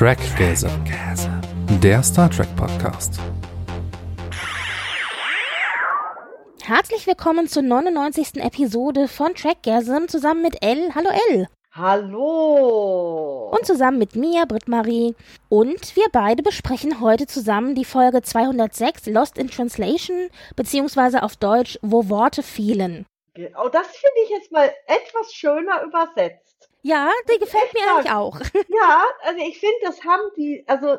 Trackgasm, der Star Trek Podcast. Herzlich willkommen zur 99. Episode von Trackgasm zusammen mit Elle. Hallo Elle. Hallo! Und zusammen mit mir, Britt-Marie. Und wir beide besprechen heute zusammen die Folge 206 Lost in Translation, beziehungsweise auf Deutsch Wo Worte fehlen. Oh, das finde ich jetzt mal etwas schöner übersetzt. Ja, die gefällt mir eigentlich auch. Ja, also ich finde, das haben die, also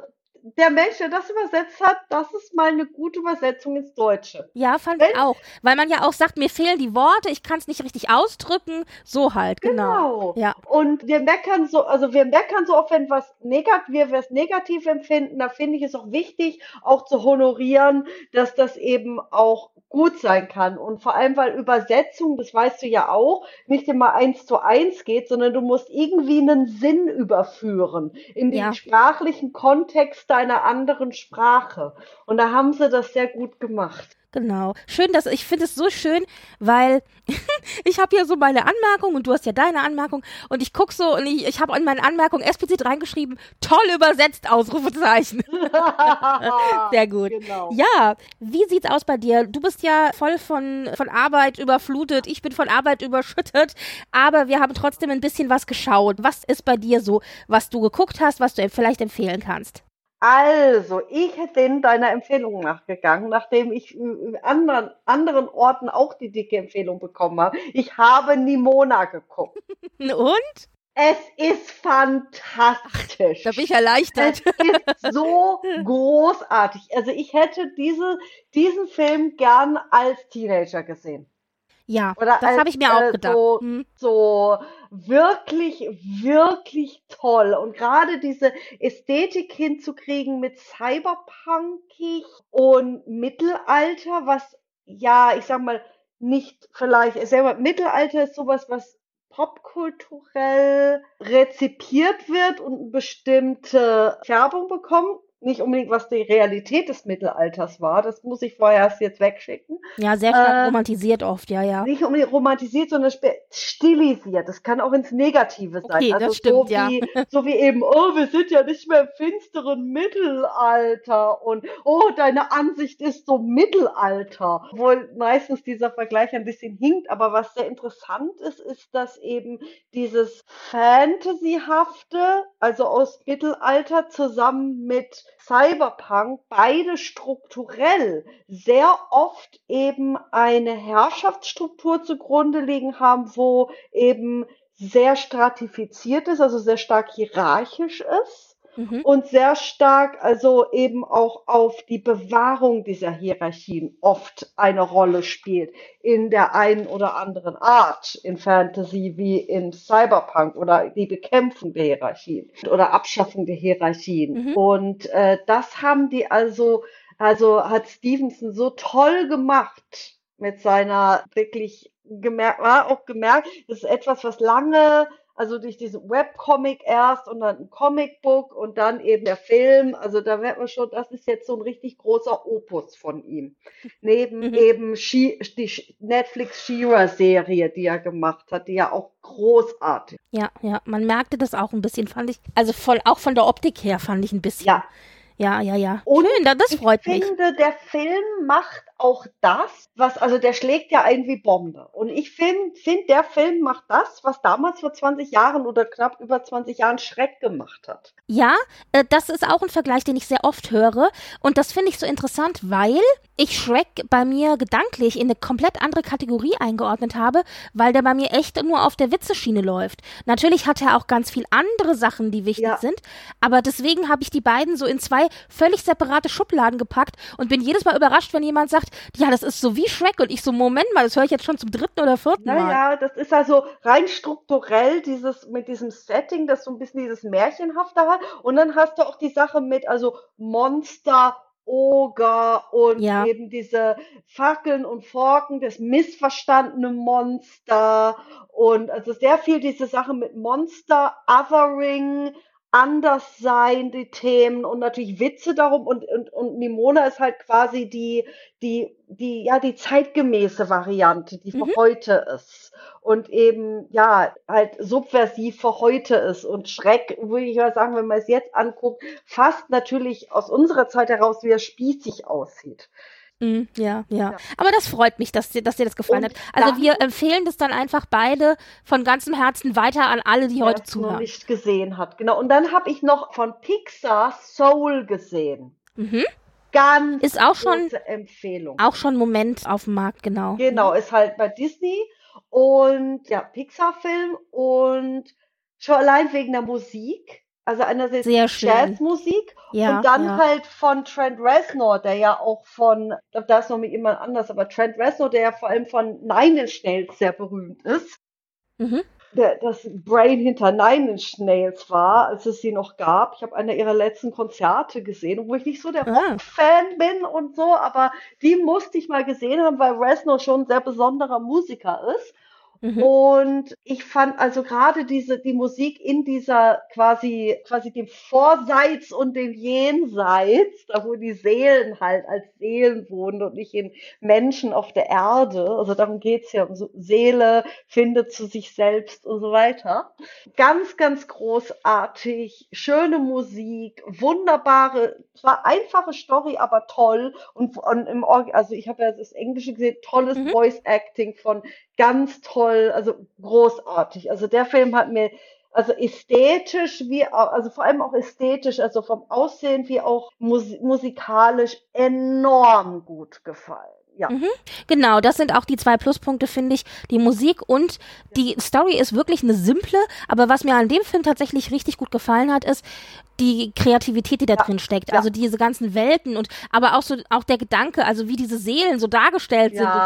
der Mensch, der das übersetzt hat, das ist mal eine gute Übersetzung ins Deutsche. Ja, fand ich auch. Weil man ja auch sagt, mir fehlen die Worte, ich kann es nicht richtig ausdrücken. So halt, genau. Genau. Ja. Und wir meckern so, also wir meckern so oft, wenn was negativ, wir was negativ empfinden, da finde ich es auch wichtig, auch zu honorieren, dass das eben auch gut sein kann. Und vor allem, weil Übersetzung, das weißt du ja auch, nicht immer eins zu eins geht, sondern du musst irgendwie einen Sinn überführen in den Ja. sprachlichen Kontext deiner anderen Sprache. Und da haben sie das sehr gut gemacht. Genau. Schön, dass ich finde es so schön, weil ich habe hier so meine Anmerkung und du hast ja deine Anmerkung und ich guck so und ich, ich habe in meine Anmerkung explizit reingeschrieben, toll übersetzt, Ausrufezeichen. Sehr gut. Genau. Ja, wie sieht's aus bei dir? Du bist ja voll von, von Arbeit überflutet, ich bin von Arbeit überschüttet, aber wir haben trotzdem ein bisschen was geschaut. Was ist bei dir so, was du geguckt hast, was du vielleicht empfehlen kannst? Also, ich bin deiner Empfehlung nachgegangen, nachdem ich in anderen, anderen Orten auch die dicke Empfehlung bekommen habe. Ich habe Nimona geguckt. Und? Es ist fantastisch. Da bin ich erleichtert. Es ist so großartig. Also ich hätte diese, diesen Film gern als Teenager gesehen. Ja, Oder das habe ich mir auch äh, gedacht. So, Hm. so wirklich, wirklich toll. Und gerade diese Ästhetik hinzukriegen mit Cyberpunkig und Mittelalter, was ja, ich sag mal, nicht vielleicht, mal, Mittelalter ist sowas, was popkulturell rezipiert wird und eine bestimmte Färbung bekommt. Nicht unbedingt, was die Realität des Mittelalters war. Das muss ich vorher erst jetzt wegschicken Ja, sehr stark Äh, romantisiert oft, ja, ja. nicht unbedingt romantisiert, sondern stilisiert. Das kann auch ins Negative sein. Okay, also das stimmt, so ja. wie, so wie eben, oh, wir sind ja nicht mehr im finsteren Mittelalter und oh, deine Ansicht ist so Mittelalter. Obwohl meistens dieser Vergleich ein bisschen hinkt, aber was sehr interessant ist, ist, dass eben dieses Fantasyhafte, also aus Mittelalter zusammen mit Cyberpunk, beide strukturell sehr oft eben eine Herrschaftsstruktur zugrunde liegen haben, wo eben sehr stratifiziert ist, also sehr stark hierarchisch ist Mhm. und sehr stark also eben auch auf die Bewahrung dieser Hierarchien oft eine Rolle spielt in der einen oder anderen Art in Fantasy wie in Cyberpunk oder die Bekämpfung der Hierarchien oder Abschaffung der Hierarchien. Mhm. Und äh, das haben die also, also hat Stevenson so toll gemacht mit seiner wirklich gemerkt, war auch gemerkt, das ist etwas, was lange also durch diesen Webcomic erst und dann ein Comicbook und dann eben der Film. Also da merkt man schon, das ist jetzt so ein richtig großer Opus von ihm. Neben Mhm. eben She die Netflix She-Ra-Serie, die er gemacht hat, die ja auch großartig. Ja, ja, man merkte das auch ein bisschen, fand ich. Also voll, auch von der Optik her fand ich ein bisschen. Ja, ja, ja. ja. Und Schön, da- das freut ich mich. finde, der Film macht auch das, was, also der schlägt ja ein wie Bombe. Und ich finde, find, der Film macht das, was damals vor 20 Jahren oder knapp über 20 Jahren Schreck gemacht hat. Ja, äh, das ist auch ein Vergleich, den ich sehr oft höre. Und das finde ich so interessant, weil ich Shrek bei mir gedanklich in eine komplett andere Kategorie eingeordnet habe, weil der bei mir echt nur auf der Witzeschiene läuft. Natürlich hat er auch ganz viel andere Sachen, die wichtig Ja. sind, aber deswegen habe ich die beiden so in zwei völlig separate Schubladen gepackt und bin jedes Mal überrascht, wenn jemand sagt, ja, das ist so wie Shrek und ich so, Moment mal, das höre ich jetzt schon zum dritten oder vierten Mal. Naja, das ist also rein strukturell dieses, mit diesem Setting, das so ein bisschen dieses Märchenhafte hat. Und dann hast du auch die Sache mit, also Monster, Oger und Ja. eben diese Fackeln und Forken, das missverstandene Monster und also sehr viel diese Sache mit Monster, Othering, anders sein, die Themen und natürlich Witze darum und, und, und Nimona ist halt quasi die, die, die, ja, die zeitgemäße Variante, die für Mhm. heute ist und eben, ja, halt subversiv für heute ist und Schreck, würde ich mal sagen, wenn man es jetzt anguckt, fast natürlich aus unserer Zeit heraus, wie er spießig aussieht. Mm, ja, ja, Ja. Aber das freut mich, dass dir, dass dir das gefallen Und hat. Also dann- wir empfehlen das dann einfach beide von ganzem Herzen weiter an alle, die heute zuhören. nicht gesehen hat. Genau. Und dann habe ich noch von Pixar Soul gesehen. Mhm. Ganz Ist auch schon, Empfehlung. auch schon Moment auf dem Markt, genau. Genau, ist halt bei Disney und ja, Pixar-Film und schon allein wegen der Musik. Also einerseits Sehr. Jazzmusik Ja, und dann ja. halt von Trent Reznor, der ja auch von, ich glaube, da ist noch mit jemand anders, aber Trent Reznor, der ja vor allem von Nine Inch Nails sehr berühmt ist. Mhm. der, das Brain hinter Nine Inch Nails war, als es sie noch gab. Ich habe einer ihrer letzten Konzerte gesehen, obwohl ich nicht so der Ah. Rock-Fan bin und so, aber die musste ich mal gesehen haben, weil Reznor schon ein sehr besonderer Musiker ist. Mhm. Und ich fand also gerade diese, die Musik in dieser quasi, quasi dem Vorseits und dem Jenseits, da wo die Seelen halt als Seelen wohnen und nicht in Menschen auf der Erde. Also darum geht's ja um so Seele findet zu sich selbst und so weiter. Ganz, ganz großartig, schöne Musik, wunderbare, zwar einfache Story, aber toll. Und, und im also ich habe ja das Englische gesehen, tolles Mhm. Voice Acting von ganz toll, also großartig. Also der Film hat mir also ästhetisch wie auch, also vor allem auch ästhetisch, also vom Aussehen wie auch mus musikalisch enorm gut gefallen. Ja. Mhm. Genau, das sind auch die zwei Pluspunkte, finde ich. Die Musik und die Story ist wirklich eine simple, aber was mir an dem Film tatsächlich richtig gut gefallen hat, ist die Kreativität, die da Ja, drin steckt. ja. Also diese ganzen Welten und aber auch so auch der Gedanke, also wie diese Seelen so dargestellt sind. Und so.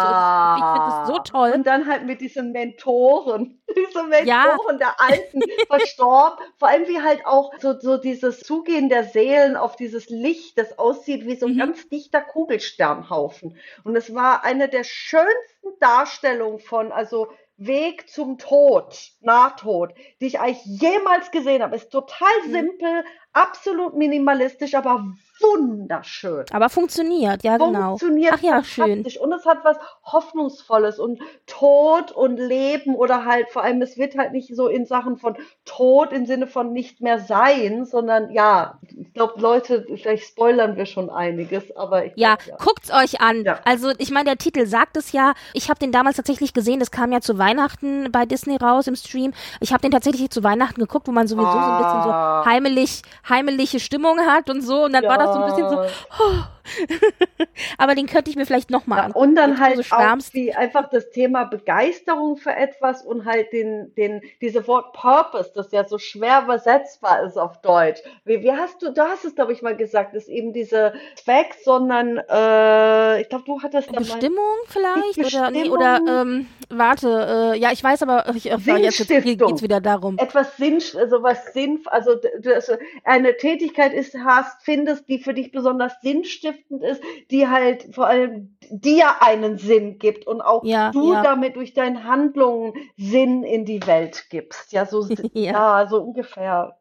Ich finde das so toll. Und dann halt mit diesen Mentoren, diese Mentoren Ja. der Alten verstorben. Vor allem wie halt auch so, so dieses Zugehen der Seelen auf dieses Licht, das aussieht wie so ein Mhm. ganz dichter Kugelsternhaufen. Und es war eine der schönsten Darstellungen von, also Weg zum Tod, Nahtod, die ich eigentlich jemals gesehen habe. Ist total Mhm. simpel, absolut minimalistisch, aber wunderschön Aber funktioniert, ja genau. funktioniert Ach ja, schön. Und es hat was Hoffnungsvolles und Tod und Leben oder halt vor allem, es wird halt nicht so in Sachen von Tod im Sinne von nicht mehr sein, sondern ja, ich glaube, Leute, vielleicht spoilern wir schon einiges, aber ich Ja, glaub, guckt's euch an. Ja. Also ich meine, der Titel sagt es ja. Ich habe den damals tatsächlich gesehen. Das kam ja zu Weihnachten bei Disney raus im Stream. Ich habe den tatsächlich zu Weihnachten geguckt, wo man sowieso so ein bisschen so Ah. heimelig, heimelige Stimmung hat und so. Und dann war das so ein bisschen so. Ja. Aber den könnte ich mir vielleicht noch mal Ja, und dann halt so auch wie einfach das Thema Begeisterung für etwas und halt den, den, diese Wort Purpose, das ja so schwer übersetzbar ist auf Deutsch. Wie, wie hast du, du hast es, glaube ich, mal gesagt, ist eben diese Zweck, sondern äh, ich glaube, du hattest da mal Bestimmung vielleicht Nicht oder nee, oder Bestimmung. ähm, warte, äh, ja, ich weiß aber ich, äh, jetzt jetzt Sinnstiftung. geht's wieder darum. etwas Sinn, also was Sinn, also also eine Tätigkeit ist, hast, findest, die für dich besonders sinnstiftend ist, die halt vor allem dir einen Sinn gibt und auch Ja, du ja. damit durch deine Handlungen Sinn in die Welt gibst. Ja, so, Ja. ja. so ungefähr.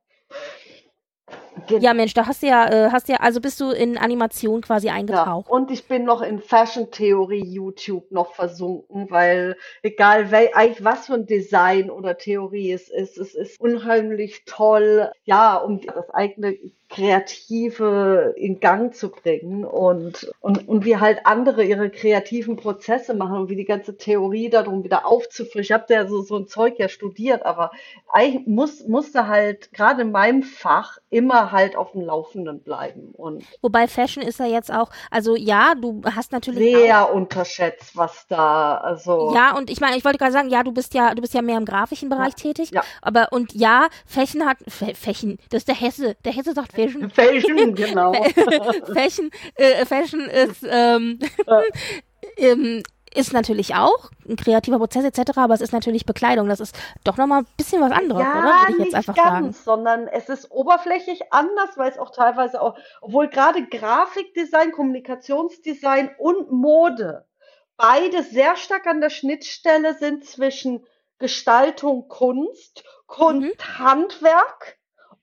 Gen- Ja, Mensch, da hast du ja, äh, hast ja, also bist du in Animation quasi Ja, eingetaucht. und ich bin noch in Fashion-Theorie YouTube noch versunken, weil egal wel, eigentlich was für ein Design oder Theorie es ist, es ist unheimlich toll, ja, um das eigene Kreative in Gang zu bringen und, und, und wie halt andere ihre kreativen Prozesse machen und wie die ganze Theorie darum wieder aufzufrischen. Ich habe ja so, so ein Zeug ja studiert, aber eigentlich muss, musste halt gerade in meinem Fach immer halt auf dem Laufenden bleiben und Wobei Fashion ist ja jetzt auch, also ja, du hast natürlich sehr unterschätzt, was da, also. ja, und ich meine, ich wollte gerade sagen, ja, du bist ja, du bist ja mehr im grafischen Bereich tätig, ja. aber und ja, Fashion hat, Fashion, das ist der Hesse, der Hesse sagt Fashion. Fashion, genau. Fashion, äh, Fashion ist, ähm, ähm, ist natürlich auch ein kreativer Prozess etc., aber es ist natürlich Bekleidung. Das ist doch nochmal ein bisschen was anderes, ja, oder? Würde ich jetzt nicht einfach ganz, sagen. sondern es ist oberflächlich anders, weil es auch teilweise auch, obwohl gerade Grafikdesign, Kommunikationsdesign und Mode beide sehr stark an der Schnittstelle sind zwischen Gestaltung, Kunst, Kunst, Mhm. Handwerk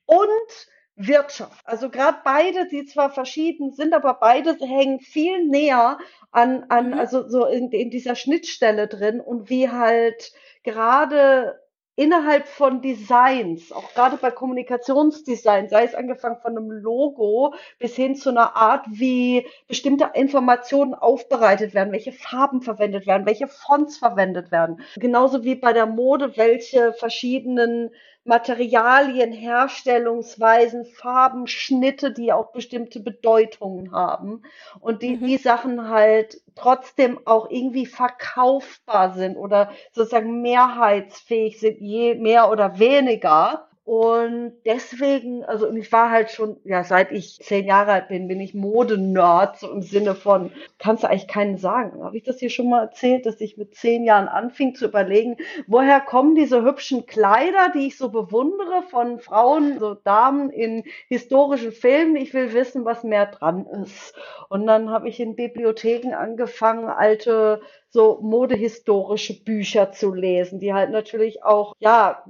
und Wirtschaft. Also gerade beide, die zwar verschieden sind, aber beide hängen viel näher an, an mhm. also so in, in dieser Schnittstelle drin und wie halt gerade innerhalb von Designs, auch gerade bei Kommunikationsdesign, sei es angefangen von einem Logo bis hin zu einer Art, wie bestimmte Informationen aufbereitet werden, welche Farben verwendet werden, welche Fonts verwendet werden. Genauso wie bei der Mode, welche verschiedenen Materialien, Herstellungsweisen, Farben, Schnitte, die auch bestimmte Bedeutungen haben und die, mhm. die Sachen halt trotzdem auch irgendwie verkaufbar sind oder sozusagen mehrheitsfähig sind, je mehr oder weniger. Und deswegen, also ich war halt schon, ja, seit ich zehn Jahre alt bin, bin ich Modenerd, so im Sinne von, kannst du eigentlich keinen sagen. Habe ich das hier schon mal erzählt, dass ich mit zehn Jahren anfing zu überlegen, woher kommen diese hübschen Kleider, die ich so bewundere von Frauen, so Damen in historischen Filmen. Ich will wissen, was mehr dran ist. Und dann habe ich in Bibliotheken angefangen, alte so modehistorische Bücher zu lesen, die halt natürlich auch, ja,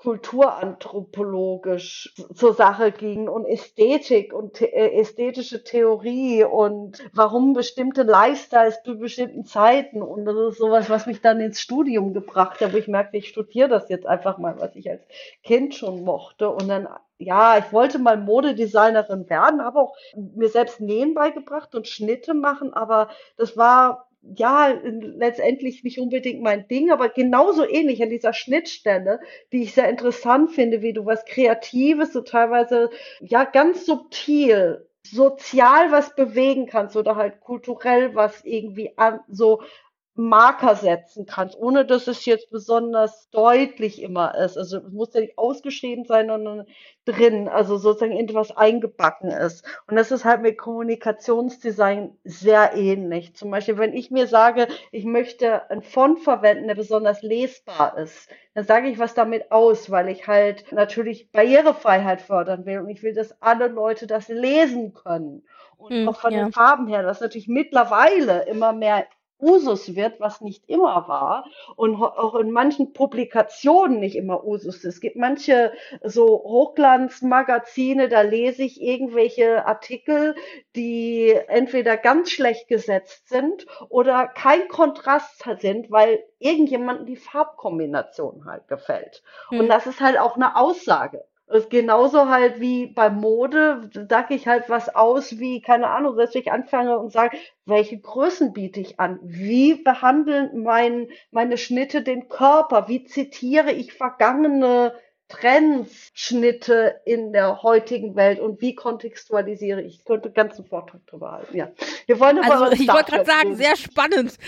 kulturanthropologisch zur Sache ging und Ästhetik und äh, ästhetische Theorie und warum bestimmte Lifestyles zu bestimmten Zeiten und das ist sowas, was mich dann ins Studium gebracht hat, wo ich merkte, ich studiere das jetzt einfach mal, was ich als Kind schon mochte und dann ja, ich wollte mal Modedesignerin werden, habe auch mir selbst Nähen beigebracht und Schnitte machen, aber das war ja, letztendlich nicht unbedingt mein Ding, aber genauso ähnlich an dieser Schnittstelle, die ich sehr interessant finde, wie du was Kreatives, so teilweise, ja, ganz subtil, sozial was bewegen kannst oder halt kulturell was irgendwie an, so Marker setzen kannst, ohne dass es jetzt besonders deutlich immer ist. Also es muss ja nicht ausgeschrieben sein, sondern drin, also sozusagen etwas eingebacken ist. Und das ist halt mit Kommunikationsdesign sehr ähnlich. Zum Beispiel, wenn ich mir sage, ich möchte einen Font verwenden, der besonders lesbar ist, dann sage ich was damit aus, weil ich halt natürlich Barrierefreiheit fördern will und ich will, dass alle Leute das lesen können. Und hm, auch von ja. den Farben her, das ist natürlich mittlerweile immer mehr Usus wird, was nicht immer war und auch in manchen Publikationen nicht immer Usus ist. Es gibt manche so Hochglanzmagazine, da lese ich irgendwelche Artikel, die entweder ganz schlecht gesetzt sind oder kein Kontrast sind, weil irgendjemandem die Farbkombination halt gefällt. Hm. Und das ist halt auch eine Aussage. Das ist genauso halt wie bei Mode, sage ich halt was aus, wie, keine Ahnung, dass ich anfange und sage, welche Größen biete ich an? Wie behandeln mein, meine Schnitte den Körper? Wie zitiere ich vergangene Trends, Schnitte in der heutigen Welt und wie kontextualisiere ich? Ich könnte einen ganzen Vortrag darüber halten. Ja, wir wollen aber also, ich wollte gerade sagen, sehr spannend.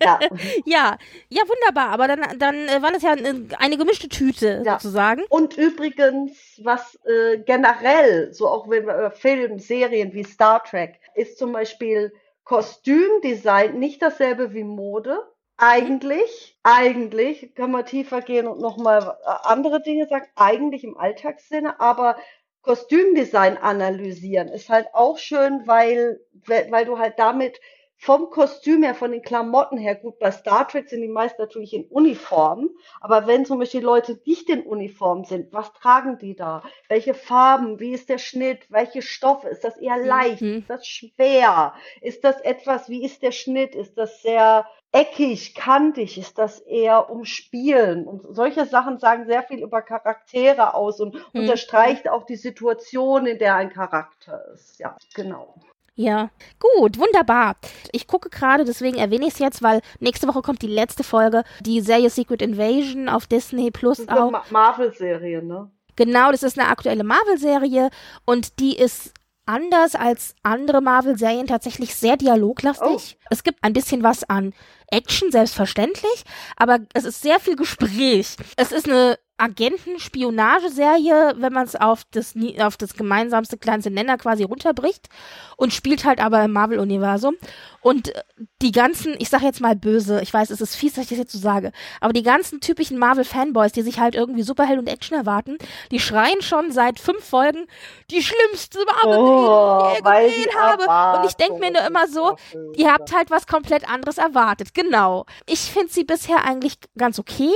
Ja. ja, ja, wunderbar. Aber dann, dann äh, war das ja eine, eine gemischte Tüte ja. sozusagen. Und übrigens, was äh, generell, so auch wenn wir über Film, Serien wie Star Trek, ist zum Beispiel Kostümdesign nicht dasselbe wie Mode eigentlich, eigentlich kann man tiefer gehen und nochmal äh, andere Dinge sagen, eigentlich im Alltagssinne, aber Kostümdesign analysieren ist halt auch schön, weil, weil du halt damit vom Kostüm her, von den Klamotten her, gut, bei Star Trek sind die meisten natürlich in Uniform, aber wenn zum Beispiel Leute nicht in Uniform sind, was tragen die da? Welche Farben? Wie ist der Schnitt? Welche Stoffe? Ist das eher leicht? Mhm. Ist das schwer? Ist das etwas, wie ist der Schnitt? Ist das sehr eckig, kantig? Ist das eher umspielen? Und solche Sachen sagen sehr viel über Charaktere aus und mhm. unterstreicht auch die Situation, in der ein Charakter ist. Ja, genau. Ja, gut, wunderbar. Ich gucke gerade, deswegen erwähne ich es jetzt, weil nächste Woche kommt die letzte Folge, die Serie Secret Invasion auf Disney Plus auch. Marvel-Serie, ne? Genau, das ist eine aktuelle Marvel-Serie und die ist anders als andere Marvel-Serien tatsächlich sehr dialoglastig. Oh. Es gibt ein bisschen was an Action, selbstverständlich, aber es ist sehr viel Gespräch. Es ist eine Agenten-Spionageserie, wenn man es auf das, auf das gemeinsamste kleinste Nenner quasi runterbricht und spielt halt aber im Marvel-Universum. Und äh, die ganzen, ich sag jetzt mal böse, ich weiß, es ist fies, dass ich das jetzt so sage, aber die ganzen typischen Marvel-Fanboys, die sich halt irgendwie Superheld und Action erwarten, die schreien schon seit fünf Folgen die schlimmste Marvel, oh, die ich je gesehen habe. Und ich denke mir nur immer so, ihr habt halt was komplett anderes erwartet. Genau. Ich finde sie bisher eigentlich ganz okay.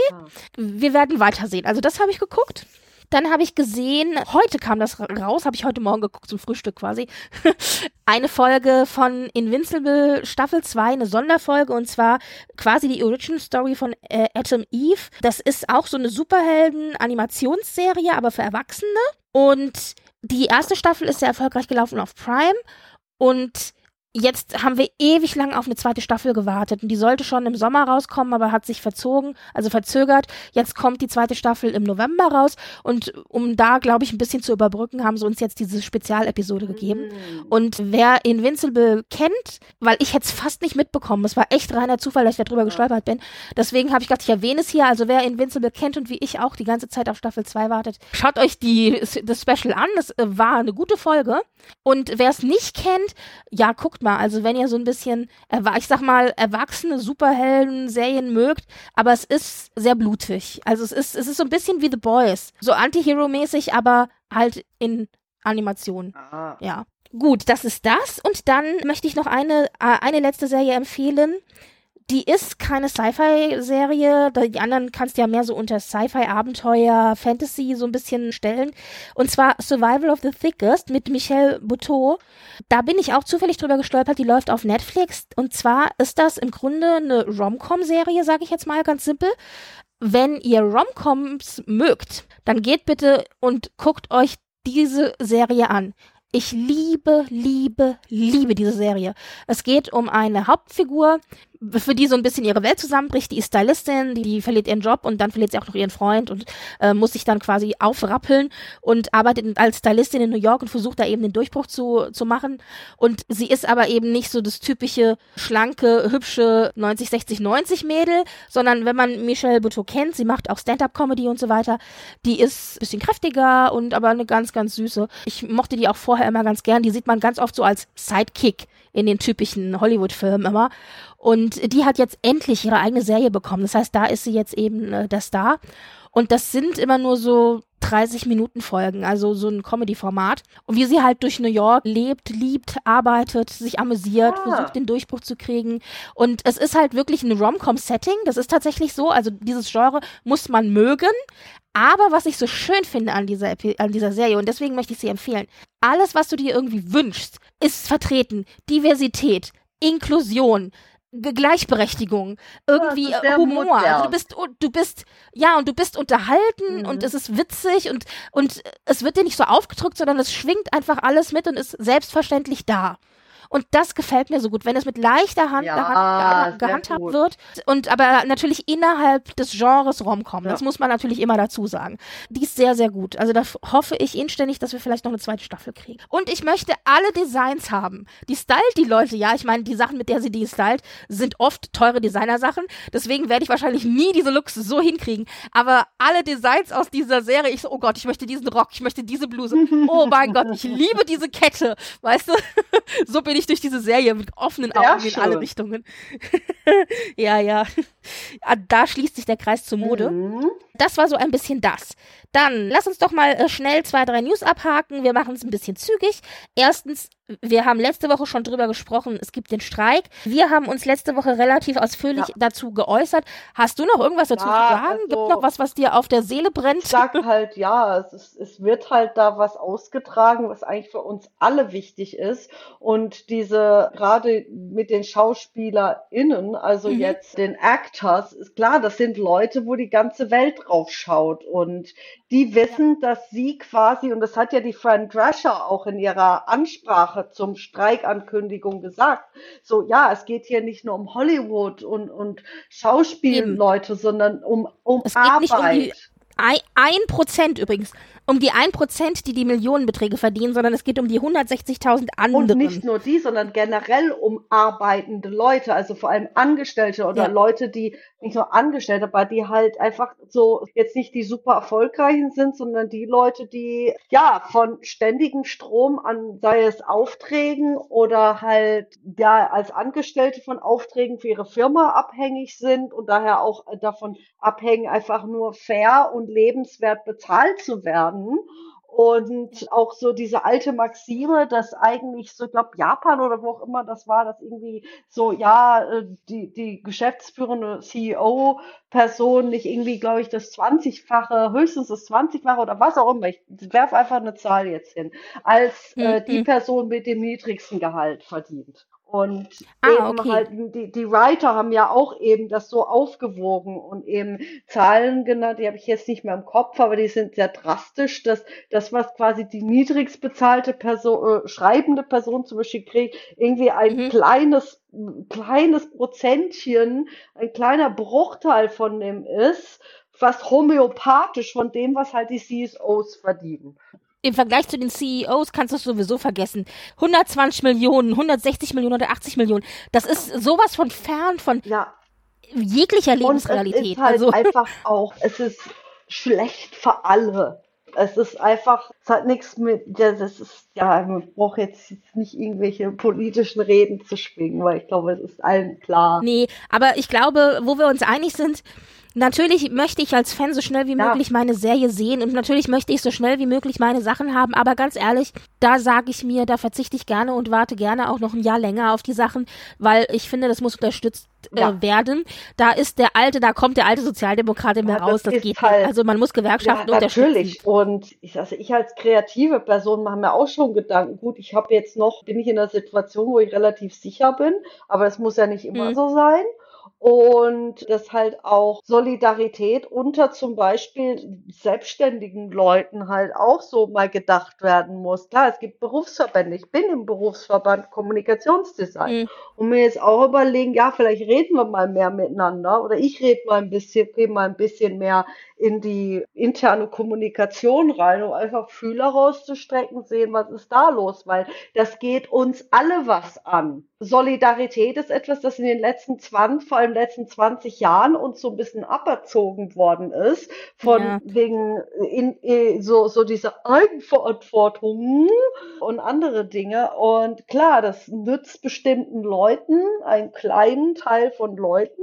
Wir werden weitersehen. Also das habe ich geguckt. Dann habe ich gesehen, heute kam das raus, habe ich heute Morgen geguckt zum Frühstück quasi. eine Folge von Invincible Staffel 2, eine Sonderfolge und zwar quasi die Original Story von äh, Atom Eve. Das ist auch so eine Superhelden-Animationsserie, aber für Erwachsene. Und die erste Staffel ist sehr erfolgreich gelaufen auf Prime und Jetzt haben wir ewig lang auf eine zweite Staffel gewartet und die sollte schon im Sommer rauskommen, aber hat sich verzogen, also verzögert. Jetzt kommt die zweite Staffel im November raus und um da, glaube ich, ein bisschen zu überbrücken, haben sie uns jetzt diese Spezialepisode gegeben. Mhm. Und wer Invincible kennt, weil ich hätte es fast nicht mitbekommen, es war echt reiner Zufall, dass ich darüber ja. gestolpert bin. Deswegen habe ich gedacht, ich erwähne es hier. Also wer Invincible kennt und wie ich auch die ganze Zeit auf Staffel 2 wartet, schaut euch die, das Special an. Das äh, war eine gute Folge. Und wer es nicht kennt, ja, guckt mal. Also wenn ihr so ein bisschen, ich sag mal, erwachsene Superhelden-Serien mögt, aber es ist sehr blutig. Also es ist, es ist so ein bisschen wie The Boys. So Anti-Hero-mäßig, aber halt in Animation. Ah. Ja. Gut, das ist das. Und dann möchte ich noch eine, äh, eine letzte Serie empfehlen die ist keine Sci-Fi-Serie. Die anderen kannst du ja mehr so unter Sci-Fi, Abenteuer, Fantasy so ein bisschen stellen. Und zwar Survival of the Thickest mit Michelle Buteau. Da bin ich auch zufällig drüber gestolpert. Die läuft auf Netflix. Und zwar ist das im Grunde eine Rom-Com-Serie, sage ich jetzt mal ganz simpel. Wenn ihr Rom-Coms mögt, dann geht bitte und guckt euch diese Serie an. Ich liebe, liebe, liebe diese Serie. Es geht um eine Hauptfigur, für die so ein bisschen ihre Welt zusammenbricht. Die ist Stylistin, die, die verliert ihren Job und dann verliert sie auch noch ihren Freund und äh, muss sich dann quasi aufrappeln und arbeitet als Stylistin in New York und versucht da eben den Durchbruch zu, zu machen. Und sie ist aber eben nicht so das typische, schlanke, hübsche 90, 60, 90 Mädel, sondern wenn man Michelle Buteau kennt, sie macht auch Stand-Up-Comedy und so weiter, die ist bisschen kräftiger und aber eine ganz, ganz süße. Ich mochte die auch vorher immer ganz gern. Die sieht man ganz oft so als Sidekick in den typischen Hollywood-Filmen immer. Und die hat jetzt endlich ihre eigene Serie bekommen. Das heißt, da ist sie jetzt eben äh, der Star. Und das sind immer nur so 30 Minuten Folgen, also so ein Comedy-Format. Und wie sie halt durch New York lebt, liebt, arbeitet, sich amüsiert, ah. versucht den Durchbruch zu kriegen. Und es ist halt wirklich ein Rom-Com-Setting. Das ist tatsächlich so. Also dieses Genre muss man mögen. Aber was ich so schön finde an dieser, an dieser Serie, und deswegen möchte ich sie empfehlen, alles, was du dir irgendwie wünschst, ist vertreten. Diversität, Inklusion, Gleichberechtigung, irgendwie ja, Humor. Also du bist, du bist, ja, und du bist unterhalten mhm. und es ist witzig und, und es wird dir nicht so aufgedrückt, sondern es schwingt einfach alles mit und ist selbstverständlich da. Und das gefällt mir so gut, wenn es mit leichter Hand ja, gehandhabt wird und aber natürlich innerhalb des Genres Romcom. Ja. Das muss man natürlich immer dazu sagen. Die ist sehr, sehr gut. Also da hoffe ich inständig, dass wir vielleicht noch eine zweite Staffel kriegen. Und ich möchte alle Designs haben. Die stylt die Leute, ja. Ich meine, die Sachen, mit der sie die stylt, sind oft teure Designersachen. Deswegen werde ich wahrscheinlich nie diese Looks so hinkriegen. Aber alle Designs aus dieser Serie, ich so, oh Gott, ich möchte diesen Rock, ich möchte diese Bluse. Oh mein Gott, ich liebe diese Kette. Weißt du? so bin ich durch diese Serie mit offenen Augen in alle Richtungen. ja, ja. Ah, da schließt sich der Kreis zur Mode. Mhm. Das war so ein bisschen das. Dann lass uns doch mal äh, schnell zwei, drei News abhaken. Wir machen es ein bisschen zügig. Erstens, wir haben letzte Woche schon drüber gesprochen, es gibt den Streik. Wir haben uns letzte Woche relativ ausführlich ja. dazu geäußert. Hast du noch irgendwas dazu ja, zu sagen? Also, gibt noch was, was dir auf der Seele brennt? Ich sag halt, ja, es, ist, es wird halt da was ausgetragen, was eigentlich für uns alle wichtig ist. Und diese, gerade mit den SchauspielerInnen, also mhm. jetzt den Actors, ist klar, das sind Leute, wo die ganze Welt drauf schaut. Und die wissen, dass sie quasi, und das hat ja die Fran Drescher auch in ihrer Ansprache zum Streikankündigung gesagt, so ja, es geht hier nicht nur um Hollywood und, und Schauspielleute, sondern um, um es Arbeit. Um ein Prozent übrigens um die 1%, die die Millionenbeträge verdienen, sondern es geht um die 160.000 anderen. Und nicht nur die, sondern generell um arbeitende Leute, also vor allem Angestellte oder ja. Leute, die nicht nur Angestellte, aber die halt einfach so jetzt nicht die super erfolgreichen sind, sondern die Leute, die ja von ständigem Strom an, sei es Aufträgen oder halt ja als Angestellte von Aufträgen für ihre Firma abhängig sind und daher auch davon abhängen, einfach nur fair und lebenswert bezahlt zu werden werden. Und auch so diese alte Maxime, dass eigentlich so, ich glaube, Japan oder wo auch immer das war, dass irgendwie so, ja, äh, die, die geschäftsführende CEO-Person nicht irgendwie, glaube ich, das 20-fache, höchstens das 20-fache oder was auch immer, ich werfe einfach eine Zahl jetzt hin, als äh, die mhm. Person mit dem niedrigsten Gehalt verdient. Und ah, eben okay. halt, die, die Writer haben ja auch eben das so aufgewogen und eben Zahlen genannt, die habe ich jetzt nicht mehr im Kopf, aber die sind sehr drastisch, dass das, was quasi die niedrigst bezahlte Person, äh, schreibende Person zum Beispiel kriegt, irgendwie ein mhm. kleines, kleines Prozentchen, ein kleiner Bruchteil von dem ist, fast homöopathisch von dem, was halt die CSOs verdienen im Vergleich zu den CEOs kannst du es sowieso vergessen. 120 Millionen, 160 Millionen oder 80 Millionen. Das ist sowas von fern von ja. jeglicher Lebensrealität. Und es ist halt also einfach auch, es ist schlecht für alle. Es ist einfach, es hat nichts mit, ja, das ist, ja, man braucht jetzt nicht irgendwelche politischen Reden zu schwingen, weil ich glaube, es ist allen klar. Nee, aber ich glaube, wo wir uns einig sind, natürlich möchte ich als Fan so schnell wie ja. möglich meine Serie sehen und natürlich möchte ich so schnell wie möglich meine Sachen haben, aber ganz ehrlich, da sage ich mir, da verzichte ich gerne und warte gerne auch noch ein Jahr länger auf die Sachen, weil ich finde, das muss unterstützt äh, ja. werden. Da ist der alte, da kommt der alte Sozialdemokrat immer ja, raus, das, das geht halt, Also man muss Gewerkschaften ja, natürlich. Und ich, also ich als kreative Person mache mir auch schon Gedanken. Gut, ich habe jetzt noch, bin ich in einer Situation, wo ich relativ sicher bin, aber das muss ja nicht immer hm. so sein und dass halt auch Solidarität unter zum Beispiel selbstständigen Leuten halt auch so mal gedacht werden muss. Klar, es gibt Berufsverbände. Ich bin im Berufsverband Kommunikationsdesign mhm. und mir jetzt auch überlegen, ja, vielleicht reden wir mal mehr miteinander oder ich rede mal ein bisschen, gehe mal ein bisschen mehr in die interne Kommunikation rein, um einfach Fühler rauszustrecken, sehen, was ist da los, weil das geht uns alle was an. Solidarität ist etwas, das in den letzten 20, vor allem letzten 20 Jahren uns so ein bisschen aberzogen worden ist, von ja. wegen in, in, so, so diese Eigenverantwortung und andere Dinge. Und klar, das nützt bestimmten Leuten, einen kleinen Teil von Leuten,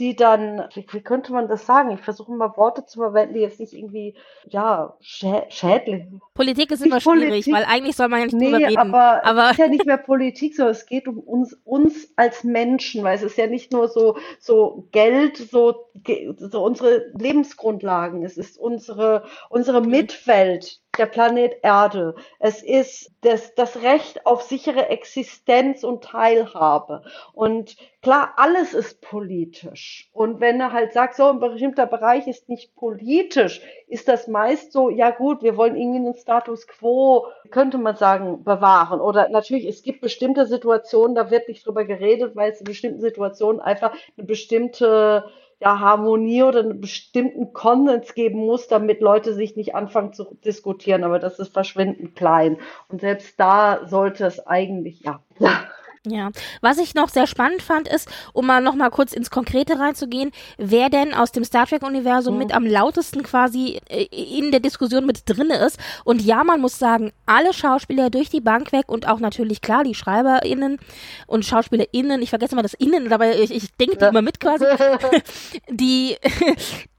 die dann, wie, wie könnte man das sagen? Ich versuche mal Worte zu verwenden, die jetzt nicht irgendwie, ja, schä schädlich. Politik ist immer schwierig, Politik, weil eigentlich soll man ja nicht nee, drüber reden. Aber, aber es ist ja nicht mehr Politik, sondern es geht um uns, uns als Menschen, weil es ist ja nicht nur so, so Geld, so, so unsere Lebensgrundlagen, es ist unsere, unsere mhm. Mitwelt, der Planet Erde. Es ist das, das Recht auf sichere Existenz und Teilhabe. Und klar, alles ist politisch. Und wenn er halt sagt, so ein bestimmter Bereich ist nicht politisch, ist das meist so, ja gut, wir wollen irgendwie einen Status quo, könnte man sagen, bewahren. Oder natürlich, es gibt bestimmte Situationen, da wird nicht drüber geredet, weil es in bestimmten Situationen einfach eine bestimmte ja, Harmonie oder einen bestimmten Konsens geben muss, damit Leute sich nicht anfangen zu diskutieren. Aber das ist verschwindend klein. Und selbst da sollte es eigentlich, ja. Ja, was ich noch sehr spannend fand, ist, um mal noch mal kurz ins Konkrete reinzugehen, wer denn aus dem Star Trek-Universum mhm. mit am lautesten quasi äh, in der Diskussion mit drinne ist. Und ja, man muss sagen, alle Schauspieler durch die Bank weg und auch natürlich klar die SchreiberInnen und SchauspielerInnen, ich vergesse mal das Innen, aber ich, ich denke die immer mit quasi, die,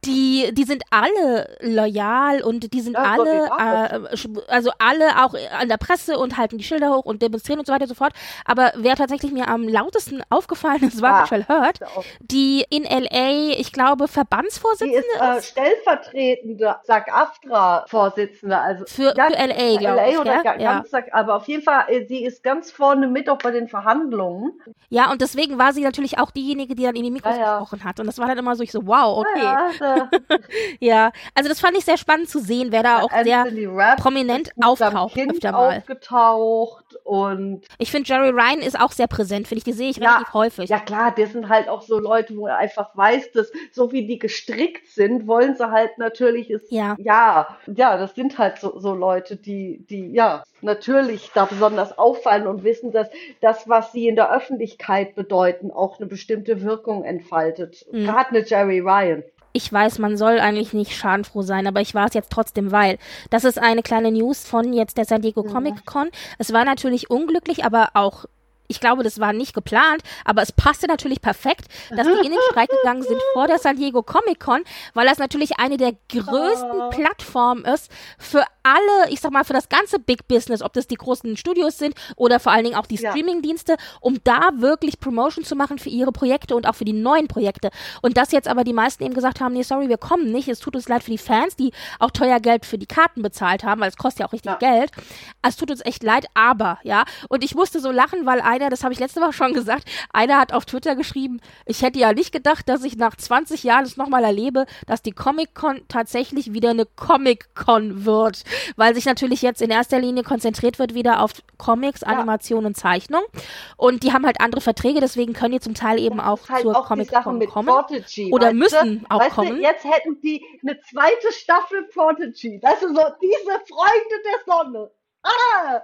die, die sind alle loyal und die sind ja, alle, äh, also alle auch an der Presse und halten die Schilder hoch und demonstrieren und so weiter und so fort. Aber wer tatsächlich mir am lautesten aufgefallen ist, war ah, Michelle Hurt, die in LA, ich glaube, Verbandsvorsitzende die ist. Äh, stellvertretende SAG-AFTRA-Vorsitzende, also für, ja, für LA, glaube ich. Oder ja? ganz, aber auf jeden Fall, äh, sie ist ganz vorne mit auch bei den Verhandlungen. Ja, und deswegen war sie natürlich auch diejenige, die dann in die Mikros ja, gesprochen hat. Und das war dann immer so, ich so, wow, okay. ja, also das fand ich sehr spannend zu sehen, wer da auch Anthony sehr Rapp prominent auftaucht öfter mal. aufgetaucht und ich finde Jerry Ryan ist auch sehr präsent, finde ich, die sehe ich ja, relativ häufig. Ja klar, das sind halt auch so Leute, wo er einfach weiß, dass so wie die gestrickt sind, wollen sie halt natürlich ist ja ja, ja das sind halt so, so Leute, die die ja natürlich da besonders auffallen und wissen, dass das, was sie in der Öffentlichkeit bedeuten, auch eine bestimmte Wirkung entfaltet. Mhm. Gerade eine Jerry Ryan ich weiß, man soll eigentlich nicht schadenfroh sein, aber ich war es jetzt trotzdem, weil das ist eine kleine News von jetzt der San Diego Comic Con. Es war natürlich unglücklich, aber auch ich glaube, das war nicht geplant, aber es passte natürlich perfekt, dass die in den Streik gegangen sind vor der San Diego Comic Con, weil das natürlich eine der größten Oh. Plattformen ist für alle, ich sag mal, für das ganze Big Business, ob das die großen Studios sind oder vor allen Dingen auch die Ja. Streaming-Dienste, um da wirklich Promotion zu machen für ihre Projekte und auch für die neuen Projekte. Und dass jetzt aber die meisten eben gesagt haben, nee, sorry, wir kommen nicht, es tut uns leid für die Fans, die auch teuer Geld für die Karten bezahlt haben, weil es kostet ja auch richtig Ja. Geld. Es tut uns echt leid, aber, ja. Und ich musste so lachen, weil einer, das habe ich letzte Woche schon gesagt, einer hat auf Twitter geschrieben, ich hätte ja nicht gedacht, dass ich nach 20 Jahren es nochmal erlebe, dass die Comic-Con tatsächlich wieder eine Comic-Con wird. Weil sich natürlich jetzt in erster Linie konzentriert wird wieder auf Comics, Animation und Zeichnung. Und die haben halt andere Verträge, deswegen können die zum Teil eben auch halt zur Comic-Con kommen. Prodigy. Oder müssen du? auch weißt kommen. Du, jetzt hätten die eine zweite Staffel Prodigy. Das ist so diese Freunde der Sonne. Ah!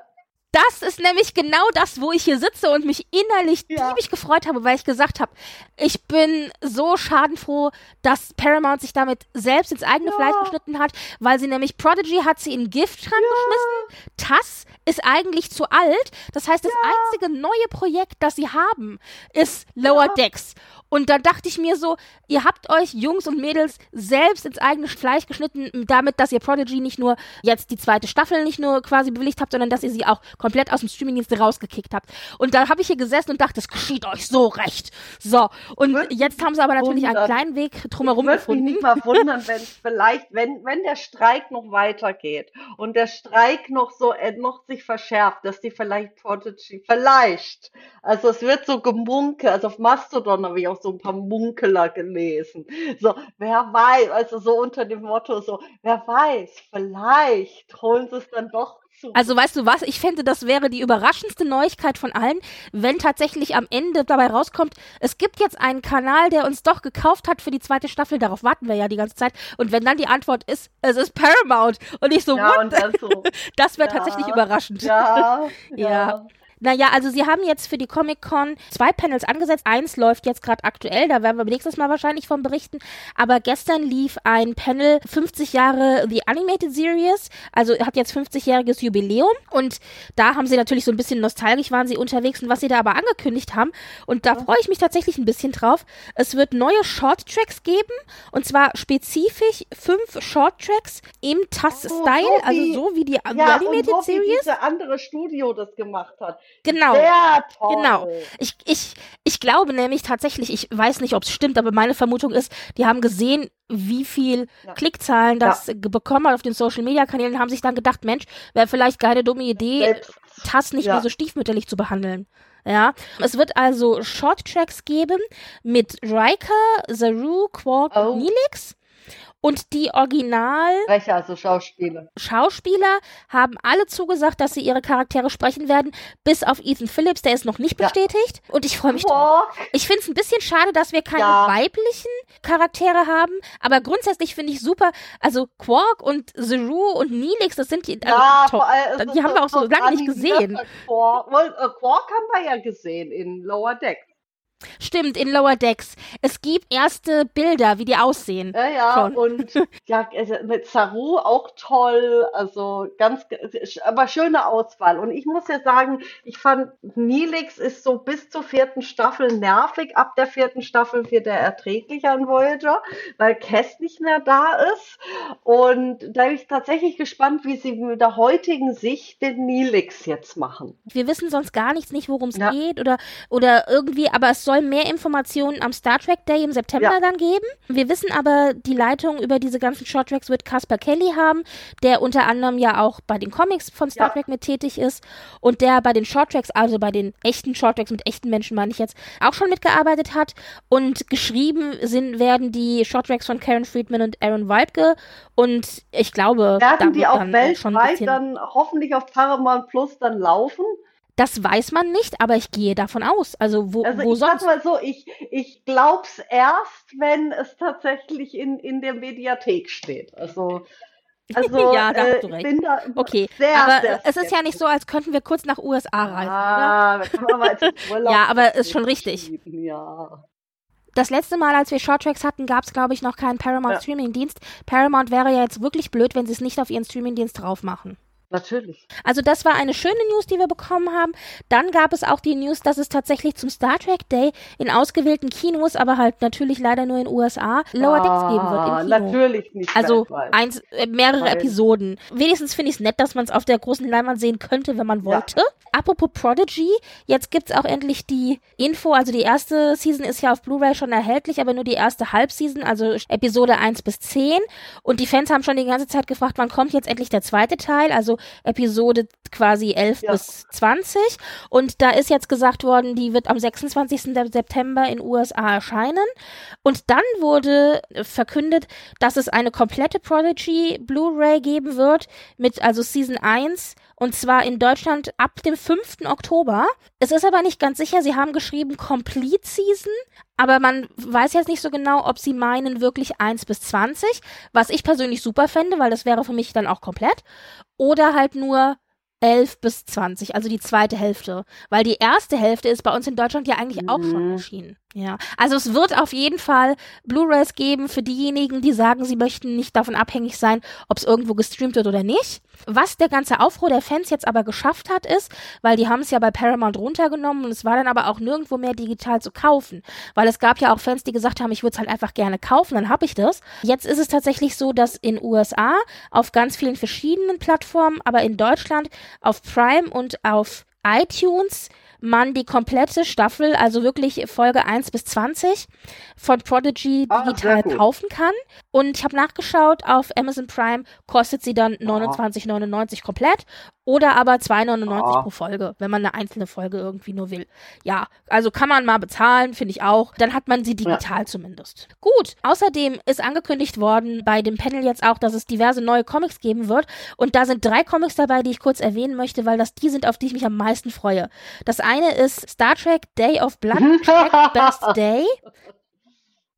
Das ist nämlich genau das, wo ich hier sitze und mich innerlich Ja. diebig gefreut habe, weil ich gesagt habe, ich bin so schadenfroh, dass Paramount sich damit selbst ins eigene Ja. Fleisch geschnitten hat, weil sie nämlich Prodigy hat sie in den Giftschrank geschmissen. Tass ist eigentlich zu alt. Das heißt, das einzige neue Projekt, das sie haben, ist Lower Decks. Und da dachte ich mir so, ihr habt euch Jungs und Mädels selbst ins eigene Fleisch geschnitten, damit, dass ihr Prodigy nicht nur jetzt die zweite Staffel nicht nur quasi bewilligt habt, sondern dass ihr sie auch komplett aus dem Streamingdienst rausgekickt habt. Und da habe ich hier gesessen und dachte, es geschieht euch so recht. So. Und Würde jetzt haben sie aber natürlich einen wundern. kleinen Weg drumherum ich würde gefunden. mich nicht mal wundern, wenn es vielleicht, wenn, wenn der Streik noch weitergeht und der Streik noch so äh, noch sich verschärft, dass die vielleicht Prodigy, vielleicht, also es wird so gemunkelt, also auf Mastodon habe ich auch so ein paar Munkeler gelesen. So, wer weiß, also so unter dem Motto so, wer weiß, vielleicht holen sie es dann doch zu. Also weißt du was, ich fände, das wäre die überraschendste Neuigkeit von allen, wenn tatsächlich am Ende dabei rauskommt, es gibt jetzt einen Kanal, der uns doch gekauft hat für die zweite Staffel, darauf warten wir ja die ganze Zeit. Und wenn dann die Antwort ist, es ist Paramount und ich so, ja, und so, Das wäre Ja. tatsächlich überraschend. ja, Ja. ja. Naja, also sie haben jetzt für die Comic-Con zwei Panels angesetzt. Eins läuft jetzt gerade aktuell, da werden wir nächstes Mal wahrscheinlich von berichten. Aber gestern lief ein Panel 50 Jahre The Animated Series, also hat jetzt 50-jähriges Jubiläum. Und da haben sie natürlich so ein bisschen nostalgisch waren sie unterwegs und was sie da aber angekündigt haben. Und da freue ich mich tatsächlich ein bisschen drauf. Es wird neue Short-Tracks geben und zwar spezifisch fünf Short-Tracks im TAS-Style, so also wie- so wie die, Ja, Animated und so wie Series. diese andere Studio das gemacht hat. Genau. Sehr toll. Genau. Ich, ich, ich glaube nämlich tatsächlich, ich weiß nicht, ob es stimmt, aber meine Vermutung ist, die haben gesehen, wie viel Ja. Klickzahlen das ge- bekommen hat auf den Social Media Kanälen und haben sich dann gedacht, Mensch, wäre vielleicht keine dumme Idee, Selbst, TAS nicht ja. mehr so stiefmütterlich zu behandeln. Ja, es wird also Short Tracks geben mit Riker, Zaru, Quark Oh. und Neelix. Und die Original Sprecher, also Schauspieler. Schauspieler haben alle zugesagt, dass sie ihre Charaktere sprechen werden, bis auf Ethan Phillips, der ist noch nicht Ja. bestätigt. Und ich freue mich drauf. Quark. Ich finde es ein bisschen schade, dass wir keine Ja. weiblichen Charaktere haben, aber grundsätzlich finde ich super. Also Quark und Zero und Neelix, das sind die, also, Ja, top. die haben wir auch so lange nicht animierter gesehen. Quark. Quark haben wir ja gesehen in Lower Deck. Stimmt, in Lower Decks. Es gibt erste Bilder, wie die aussehen. Ja, ja, Schon. und ja, also mit Saru auch toll, also ganz, aber schöne Auswahl. Und ich muss ja sagen, ich fand, Neelix ist so bis zur vierten Staffel nervig. Ab der vierten Staffel wird er erträglicher an Voyager, weil Cass nicht mehr da ist. Und da bin ich tatsächlich gespannt, wie sie mit der heutigen Sicht den Neelix jetzt machen. Wir wissen sonst gar nichts, nicht worum es Ja. geht oder, oder irgendwie, aber es soll mehr Informationen am Star Trek Day im September Ja. dann geben. Wir wissen aber, die Leitung über diese ganzen Short Tracks wird Caspar Kelly haben, der unter anderem ja auch bei den Comics von Star Ja. Trek mit tätig ist und der bei den Short Tracks, also bei den echten Short Tracks mit echten Menschen meine ich jetzt, auch schon mitgearbeitet hat und geschrieben sind, werden die Short Tracks von Karen Friedman und Aaron Weibke und ich glaube, da Werden die auch dann weltweit bisschen dann hoffentlich auf Paramount Plus dann laufen? Das weiß man nicht, aber ich gehe davon aus. Also wo, Also wo ich sonst? sag mal so, ich, ich glaub's erst, wenn es tatsächlich in, in der Mediathek steht. Also, also Ja, da äh, hast du recht. bin da Okay, sehr, aber sehr es ist ja nicht so, als könnten wir kurz nach USA reisen, oder? Ah, mal zum Urlaub Ja, aber ist schon richtig. Ja. Das letzte Mal, als wir Shorttracks hatten, gab es, glaube ich, noch keinen Paramount Ja. Streaming-Dienst. Paramount wäre ja jetzt wirklich blöd, wenn sie es nicht auf ihren Streaming-Dienst drauf machen. Natürlich. Also das war eine schöne News, die wir bekommen haben. Dann gab es auch die News, dass es tatsächlich zum Star Trek Day in ausgewählten Kinos, aber halt natürlich leider nur in USA, Lower Decks geben wird im Ah, Kino. Natürlich nicht. Also eins, äh, mehrere Weil- Episoden. Wenigstens finde ich es nett, dass man es auf der großen Leinwand sehen könnte, wenn man Ja. wollte. Apropos Prodigy, jetzt gibt's auch endlich die Info, also die erste Season ist ja auf Blu-ray schon erhältlich, aber nur die erste Halbseason, also Episode 1 bis 10. Und die Fans haben schon die ganze Zeit gefragt, wann kommt jetzt endlich der zweite Teil, also Episode quasi 11 Ja. bis 20. Und da ist jetzt gesagt worden, die wird am 26. September in USA erscheinen. Und dann wurde verkündet, dass es eine komplette Prodigy Blu-ray geben wird mit also Season 1 und zwar in Deutschland ab dem 5. Oktober. Es ist aber nicht ganz sicher, sie haben geschrieben Complete Season, aber man weiß jetzt nicht so genau, ob sie meinen wirklich 1 bis 20, was ich persönlich super fände, weil das wäre für mich dann auch komplett, oder halt nur 11 bis 20, also die zweite Hälfte. Weil die erste Hälfte ist bei uns in Deutschland ja eigentlich auch schon Mhm. erschienen. Ja. Also es wird auf jeden Fall Blu-rays geben für diejenigen, die sagen, sie möchten nicht davon abhängig sein, ob es irgendwo gestreamt wird oder nicht. Was der ganze Aufruhr der Fans jetzt aber geschafft hat, ist, weil die haben es ja bei Paramount runtergenommen und es war dann aber auch nirgendwo mehr digital zu kaufen. Weil es gab ja auch Fans, die gesagt haben, ich würde es halt einfach gerne kaufen, dann habe ich das. Jetzt ist es tatsächlich so, dass in USA auf ganz vielen verschiedenen Plattformen, aber in Deutschland auf Prime und auf iTunes man die komplette Staffel, also wirklich Folge 1 bis 20 von Prodigy Ah, digital kaufen kann. Und ich habe nachgeschaut, auf Amazon Prime kostet sie dann 29,99 komplett oder aber 2,99 Ah. pro Folge, wenn man eine einzelne Folge irgendwie nur will. Ja, also kann man mal bezahlen, finde ich auch. Dann hat man sie digital zumindest. Gut, außerdem ist angekündigt worden bei dem Panel jetzt auch, dass es diverse neue Comics geben wird. Und da sind drei Comics dabei, die ich kurz erwähnen möchte, weil das die sind, auf die ich mich am meisten freue. Das eine ist Star Trek Day of Blood, Trek Best Day.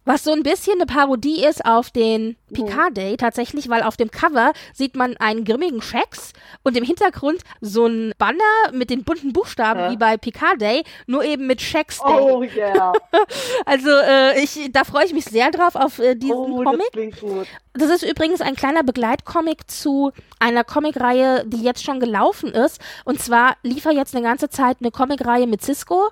Was so ein bisschen eine Parodie ist auf den Picard Day tatsächlich, weil auf dem Cover sieht man einen grimmigen Shax und im Hintergrund so ein Banner mit den bunten Buchstaben Ja. wie bei Picard Day, nur eben mit Shax Day. Oh yeah. Also äh, ich, da freue ich mich sehr drauf auf äh, diesen Oh, Comic. das. Das ist übrigens ein kleiner Begleitcomic zu einer Comicreihe, die jetzt schon gelaufen ist. Und zwar lief er jetzt eine ganze Zeit eine Comicreihe mit Cisco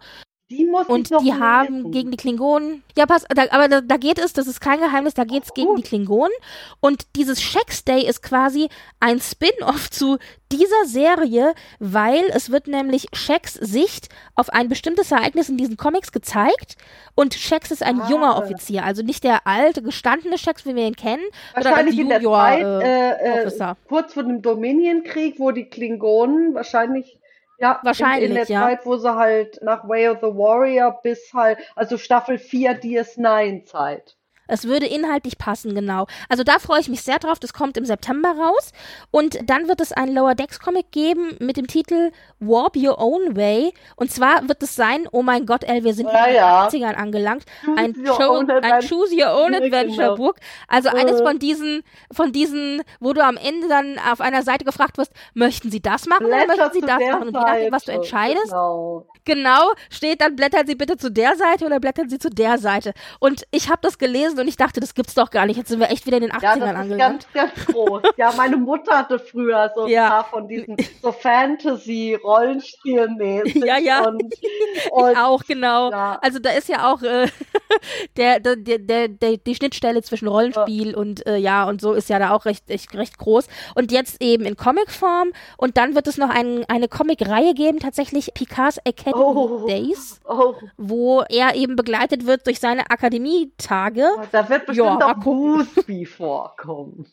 Die muss und die haben lesen. gegen die Klingonen. Ja, pass, da, aber da, da geht es, das ist kein Geheimnis, da geht es gegen Gut. die Klingonen. Und dieses Shax Day ist quasi ein Spin-off zu dieser Serie, weil es wird nämlich Shacks Sicht auf ein bestimmtes Ereignis in diesen Comics gezeigt. Und Shax ist ein Ah. junger Offizier, also nicht der alte, gestandene Shax, wie wir ihn kennen, sondern Wahrscheinlich in der Junior Zeit, äh, äh, äh, Officer. kurz vor dem Dominionkrieg, wo die Klingonen wahrscheinlich, ja, Wahrscheinlich, in, in der ja. Zeit, wo sie halt nach Way of the Warrior bis halt, also Staffel 4 DS9 Zeit. Es würde inhaltlich passen, genau. Also da freue ich mich sehr drauf. Das kommt im September raus. Und dann wird es einen Lower Decks Comic geben mit dem Titel Warp Your Own Way. Und zwar wird es sein, oh mein Gott, El, wir sind Ja, in den ja. 80ern angelangt. Ein, Cho ein. Choose Your Own Adventure. Book. Also eines von diesen, von diesen, wo du am Ende dann auf einer Seite gefragt wirst, möchten sie das machen oder Blätter möchten sie das machen? Und je nachdem, was du entscheidest, Genau. Genau, steht dann, blättern Sie bitte zu der Seite oder blättern Sie zu der Seite. Und ich habe das gelesen und ich dachte, das gibt's doch gar nicht. Jetzt sind wir echt wieder in den 80ern Ja, das ist angelangt. ganz, ganz groß. Ja, meine Mutter hatte früher so ein Ja. paar von diesen so Fantasy-Rollenspielmäßig. Ja, ja. Und, Ich und auch, genau. Ja. Also da ist ja auch äh, der, der, der, der, die Schnittstelle zwischen Rollenspiel und äh, ja und so ist ja da auch recht, recht, recht groß. Und jetzt eben in Comicform. Und dann wird es noch ein, eine Comicreihe geben, tatsächlich Picards Academy Oh. Days, oh, wo er eben begleitet wird durch seine Akademietage. Da wird bestimmt Ja, auch. Gooseby vorkommen.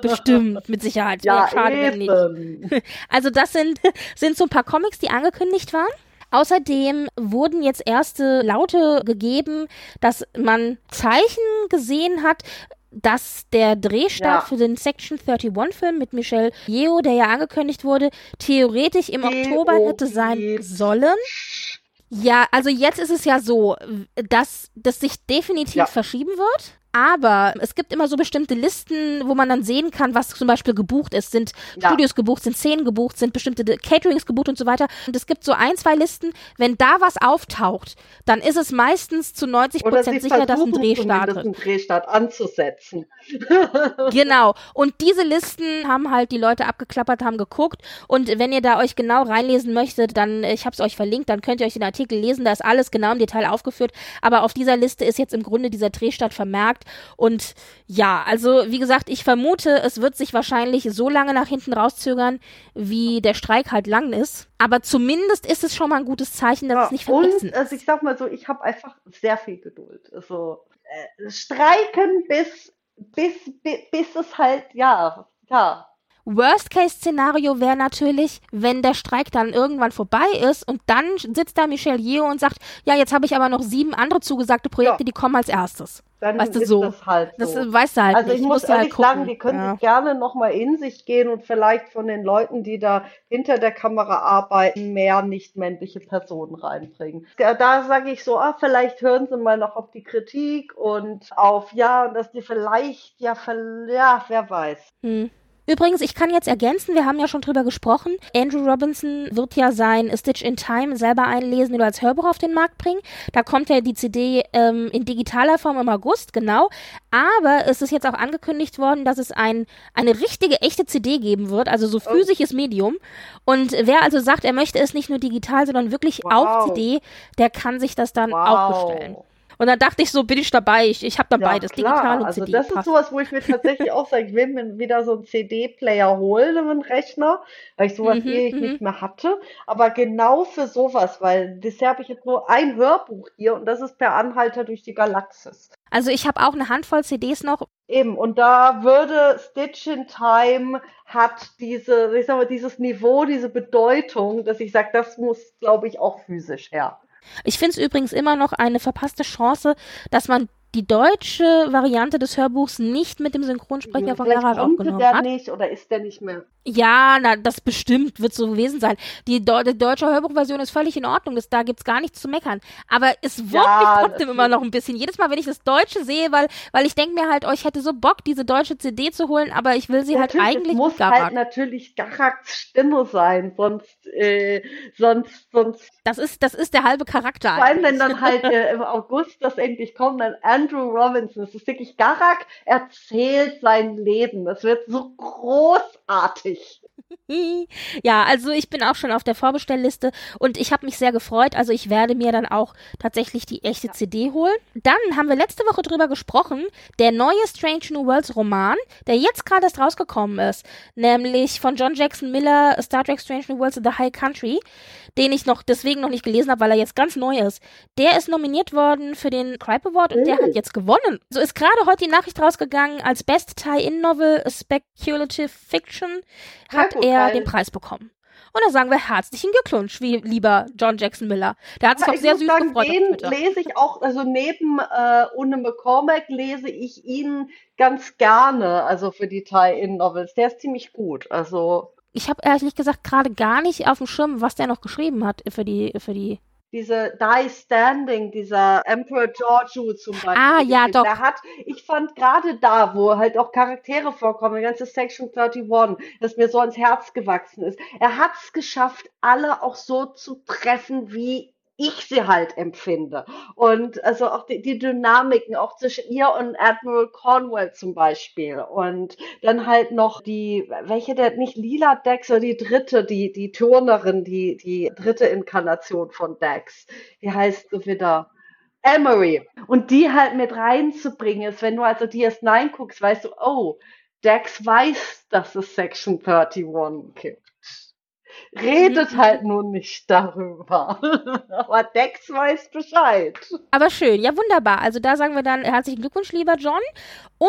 Bestimmt, mit Sicherheit. Ja, Schade, nicht. Also das sind, sind so ein paar Comics, die angekündigt waren. Außerdem wurden jetzt erste Laute gegeben, dass man Zeichen gesehen hat, dass der Drehstart Ja. für den Section 31-Film mit Michelle Yeoh, der ja angekündigt wurde, theoretisch im Oktober hätte sein sollen. Ja, also jetzt ist es ja so, dass das sich definitiv Ja. verschieben wird. Aber es gibt immer so bestimmte Listen, wo man dann sehen kann, was zum Beispiel gebucht ist. Sind ja. Studios gebucht, sind Szenen gebucht, sind bestimmte Caterings gebucht und so weiter. Und es gibt so ein, zwei Listen. Wenn da was auftaucht, dann ist es meistens zu 90 Prozent sicher, dass ein Dreh startet. einen Drehstart anzusetzen. genau. Und diese Listen haben halt die Leute abgeklappert, haben geguckt. Und wenn ihr da euch genau reinlesen möchtet, dann, ich habe es euch verlinkt, dann könnt ihr euch den Artikel lesen. Da ist alles genau im Detail aufgeführt. Aber auf dieser Liste ist jetzt im Grunde dieser Drehstart vermerkt gesagt. Und ja, also wie gesagt, ich vermute, es wird sich wahrscheinlich so lange nach hinten rauszögern, wie der Streik halt lang ist. Aber zumindest ist es schon mal ein gutes Zeichen, dass ja, es nicht vergessen und, Also ich sag mal so, ich habe einfach sehr viel Geduld. Also äh, streiken bis, bis, bis, bis es halt, ja, ja, Worst-Case-Szenario wäre natürlich, wenn der Streik dann irgendwann vorbei ist und dann sitzt da Michel Yeo und sagt, ja, jetzt habe ich aber noch sieben andere zugesagte Projekte, ja. die kommen als erstes. Dann weißt du, so. das halt so. Das weißt du halt Also ich, ich muss ehrlich halt sagen, die können ja. sich gerne nochmal in sich gehen und vielleicht von den Leuten, die da hinter der Kamera arbeiten, mehr nicht männliche Personen reinbringen. Da sage ich so, ah, vielleicht hören sie mal noch auf die Kritik und auf, ja, dass die vielleicht, ja, ja wer weiß. Hm. Übrigens, ich kann jetzt ergänzen, wir haben ja schon drüber gesprochen. Andrew Robinson wird ja sein Stitch in Time selber einlesen oder als Hörbuch auf den Markt bringen. Da kommt ja die CD ähm, in digitaler Form im August, genau. Aber es ist jetzt auch angekündigt worden, dass es ein, eine richtige, echte CD geben wird, also so oh. physisches Medium. Und wer also sagt, er möchte es nicht nur digital, sondern wirklich wow. auf CD, der kann sich das dann wow. auch bestellen. Und dann dachte ich so, bin ich dabei. Ich, ich habe dann ja, beides, klar. digital und also CD. Das ist sowas, wo ich mir tatsächlich auch sage, ich will mir wieder so einen CD-Player holen, einen Rechner, weil ich sowas mhm, ewig mhm. nicht mehr hatte. Aber genau für sowas, weil bisher habe ich jetzt nur ein Hörbuch hier und das ist per Anhalter durch die Galaxis. Also ich habe auch eine Handvoll CDs noch. Eben, und da würde Stitch in Time hat diese, ich sag mal, dieses Niveau, diese Bedeutung, dass ich sage, das muss, glaube ich, auch physisch her. Ich finde es übrigens immer noch eine verpasste Chance, dass man die deutsche Variante des Hörbuchs nicht mit dem Synchronsprecher von Gerhard aufgenommen der hat. nicht oder ist der nicht mehr? Ja, na, das bestimmt wird so gewesen sein. Die, die deutsche Hörbuchversion ist völlig in Ordnung, das, da gibt's gar nichts zu meckern. Aber es wurmt ja, mich trotzdem immer noch ein bisschen. Jedes Mal, wenn ich das Deutsche sehe, weil, weil ich denke mir halt, oh, ich hätte so Bock, diese deutsche CD zu holen, aber ich will sie halt natürlich, halt eigentlich es muss Garak. halt natürlich Garaks Stimme sein, sonst, äh, sonst, sonst. Das ist, das ist der halbe Charakter. Vor allem, wenn dann halt äh, im August das endlich kommt, dann Andrew Robinson. Es ist wirklich Garak erzählt sein Leben. Das wird so großartig. ja, also ich bin auch schon auf der Vorbestellliste und ich habe mich sehr gefreut. Also ich werde mir dann auch tatsächlich die echte ja. CD holen. Dann haben wir letzte Woche drüber gesprochen, der neue Strange New Worlds Roman, der jetzt gerade erst rausgekommen ist, nämlich von John Jackson Miller, Star Trek Strange New Worlds in the High Country, den ich noch deswegen noch nicht gelesen habe, weil er jetzt ganz neu ist. Der ist nominiert worden für den Cripe Award und der hat jetzt gewonnen. So ist gerade heute die Nachricht rausgegangen, als Best Tie-In Novel Speculative Fiction hat er geil. den Preis bekommen. Und dann sagen wir herzlichen Glückwunsch, wie lieber John Jackson Miller. Der hat sich auch sehr süß sagen, gefreut. Den lese ich auch, also neben äh, Une McCormack lese ich ihn ganz gerne, also für die Tie-In-Novels. Der ist ziemlich gut. Also ich habe ehrlich gesagt gerade gar nicht auf dem Schirm, was der noch geschrieben hat für die, für die diese Die Standing, dieser Emperor Georgiou zum Beispiel. Ah, ja, doch. Der hat, ich fand gerade da, wo halt auch Charaktere vorkommen, die ganze Section 31, das mir so ans Herz gewachsen ist. Er hat es geschafft, alle auch so zu treffen, wie ich sie halt empfinde. Und also auch die, die Dynamiken, auch zwischen ihr und Admiral Cornwell zum Beispiel. Und dann halt noch die, welche der, nicht Lila Dex, oder die dritte, die, die Turnerin, die, die dritte Inkarnation von Dex. Wie heißt wieder? Emery. Und die halt mit reinzubringen ist, wenn du also DS9 guckst, weißt du, oh, Dex weiß, dass es Section 31 gibt redet halt nun nicht darüber. Aber Dex weiß Bescheid. Aber schön, ja wunderbar. Also da sagen wir dann herzlichen Glückwunsch, lieber John. Und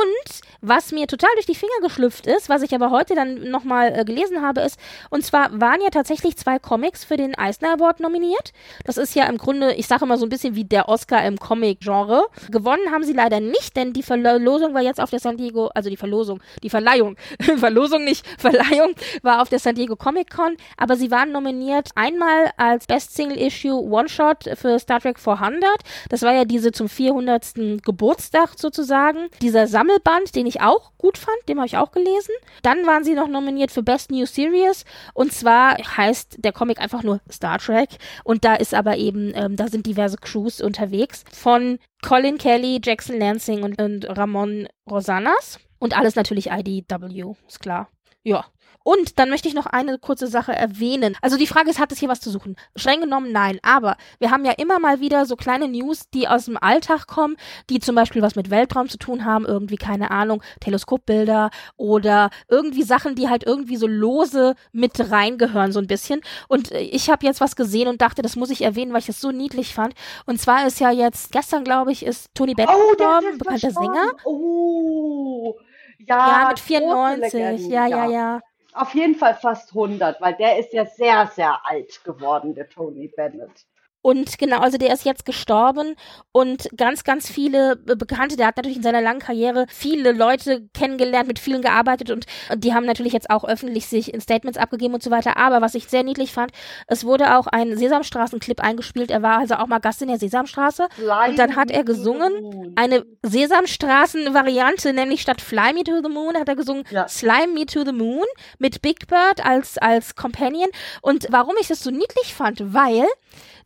was mir total durch die Finger geschlüpft ist, was ich aber heute dann nochmal äh, gelesen habe, ist, und zwar waren ja tatsächlich zwei Comics für den Eisner Award nominiert. Das ist ja im Grunde, ich sage immer so ein bisschen wie der Oscar im Comic-Genre. Gewonnen haben sie leider nicht, denn die Verlosung war jetzt auf der San Diego, also die Verlosung, die Verleihung, Verlosung nicht, Verleihung war auf der San Diego Comic Con, aber sie waren nominiert einmal als Best Single Issue One-Shot für Star Trek 400. Das war ja diese zum 400. Geburtstag sozusagen. Dieser Sammelband, den ich auch gut fand, den habe ich auch gelesen. Dann waren sie noch nominiert für Best New Series und zwar heißt der Comic einfach nur Star Trek und da ist aber eben, ähm, da sind diverse Crews unterwegs von Colin Kelly, Jackson Lansing und, und Ramon Rosanas und alles natürlich IDW, ist klar. Ja, und dann möchte ich noch eine kurze Sache erwähnen. Also die Frage ist, hat es hier was zu suchen? Streng genommen nein. Aber wir haben ja immer mal wieder so kleine News, die aus dem Alltag kommen, die zum Beispiel was mit Weltraum zu tun haben, irgendwie, keine Ahnung, Teleskopbilder oder irgendwie Sachen, die halt irgendwie so lose mit reingehören, so ein bisschen. Und ich habe jetzt was gesehen und dachte, das muss ich erwähnen, weil ich das so niedlich fand. Und zwar ist ja jetzt, gestern glaube ich, ist Tony Bennett oh, gestorben, bekannter Sänger. Oh, ja, ja mit 94. Ja, ja, ja, ja. Auf jeden Fall fast 100, weil der ist ja sehr, sehr alt geworden, der Tony Bennett. Und genau, also der ist jetzt gestorben und ganz, ganz viele Bekannte, der hat natürlich in seiner langen Karriere viele Leute kennengelernt, mit vielen gearbeitet und die haben natürlich jetzt auch öffentlich sich in Statements abgegeben und so weiter. Aber was ich sehr niedlich fand, es wurde auch ein Sesamstraßen-Clip eingespielt. Er war also auch mal Gast in der Sesamstraße. Fly und dann hat er gesungen, eine Sesamstraßen-Variante, nämlich statt Fly Me to the Moon hat er gesungen ja. Slime Me to the Moon mit Big Bird als, als Companion. Und warum ich das so niedlich fand, weil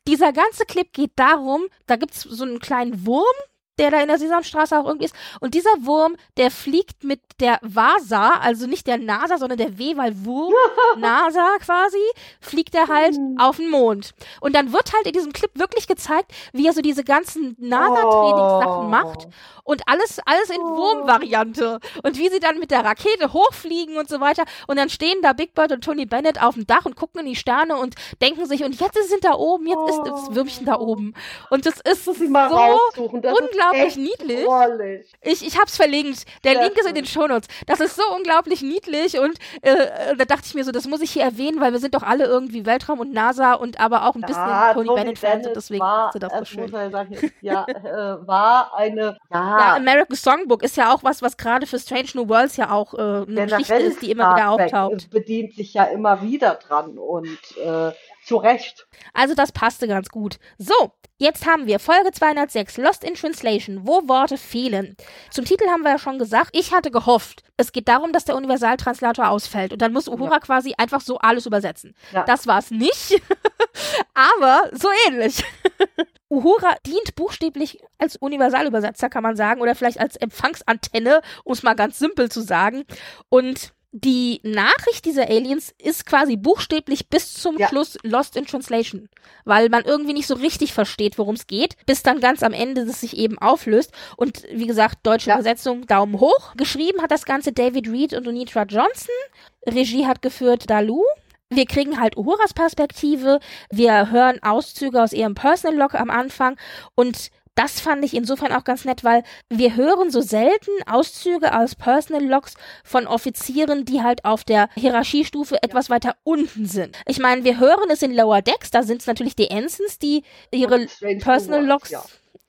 dieser ganze Clip geht darum, da gibt's so einen kleinen Wurm, der da in der Sesamstraße auch irgendwie ist. Und dieser Wurm, der fliegt mit der Vasa, also nicht der NASA, sondern der W, weil Wurm, NASA quasi, fliegt er halt mhm. auf den Mond. Und dann wird halt in diesem Clip wirklich gezeigt, wie er so diese ganzen NASA-Trainingssachen oh. macht und alles, alles in oh. Wurm-Variante. Und wie sie dann mit der Rakete hochfliegen und so weiter. Und dann stehen da Big Bird und Tony Bennett auf dem Dach und gucken in die Sterne und denken sich, und jetzt sind da oben, jetzt ist das Würmchen da oben. Und das ist so unglaublich unglaublich niedlich. Drollig. Ich, ich hab's verlinkt. Der Sehr Link ist in den Shownotes. Das ist so unglaublich niedlich und äh, da dachte ich mir so, das muss ich hier erwähnen, weil wir sind doch alle irgendwie Weltraum und NASA und aber auch ein bisschen ja, Tony, Bennett-Fans und deswegen war, du das so schön. Sagen, ja, äh, war eine. Ja. ja, American Songbook ist ja auch was, was gerade für Strange New Worlds ja auch äh, eine Der Geschichte ist, die immer wieder auftaucht. bedient sich ja immer wieder dran und äh, zu Recht. Also das passte ganz gut. So, jetzt haben wir Folge 206, Lost in Translation, wo Worte fehlen. Zum Titel haben wir ja schon gesagt, ich hatte gehofft, es geht darum, dass der Universaltranslator ausfällt und dann muss Uhura ja. quasi einfach so alles übersetzen. Ja. Das war es nicht, aber so ähnlich. Uhura dient buchstäblich als Universalübersetzer, kann man sagen, oder vielleicht als Empfangsantenne, um es mal ganz simpel zu sagen. Und die Nachricht dieser Aliens ist quasi buchstäblich bis zum ja. Schluss Lost in Translation, weil man irgendwie nicht so richtig versteht, worum es geht, bis dann ganz am Ende es sich eben auflöst. Und wie gesagt, deutsche ja. Übersetzung Daumen hoch. Geschrieben hat das Ganze David Reed und Onitra Johnson. Regie hat geführt Dalu. Wir kriegen halt Uhuras Perspektive. Wir hören Auszüge aus ihrem Personal Log am Anfang und das fand ich insofern auch ganz nett, weil wir hören so selten Auszüge aus Personal Logs von Offizieren, die halt auf der Hierarchiestufe etwas weiter unten sind. Ich meine, wir hören es in Lower Decks, da sind es natürlich die Ensigns, die ihre Personal Logs. Ja.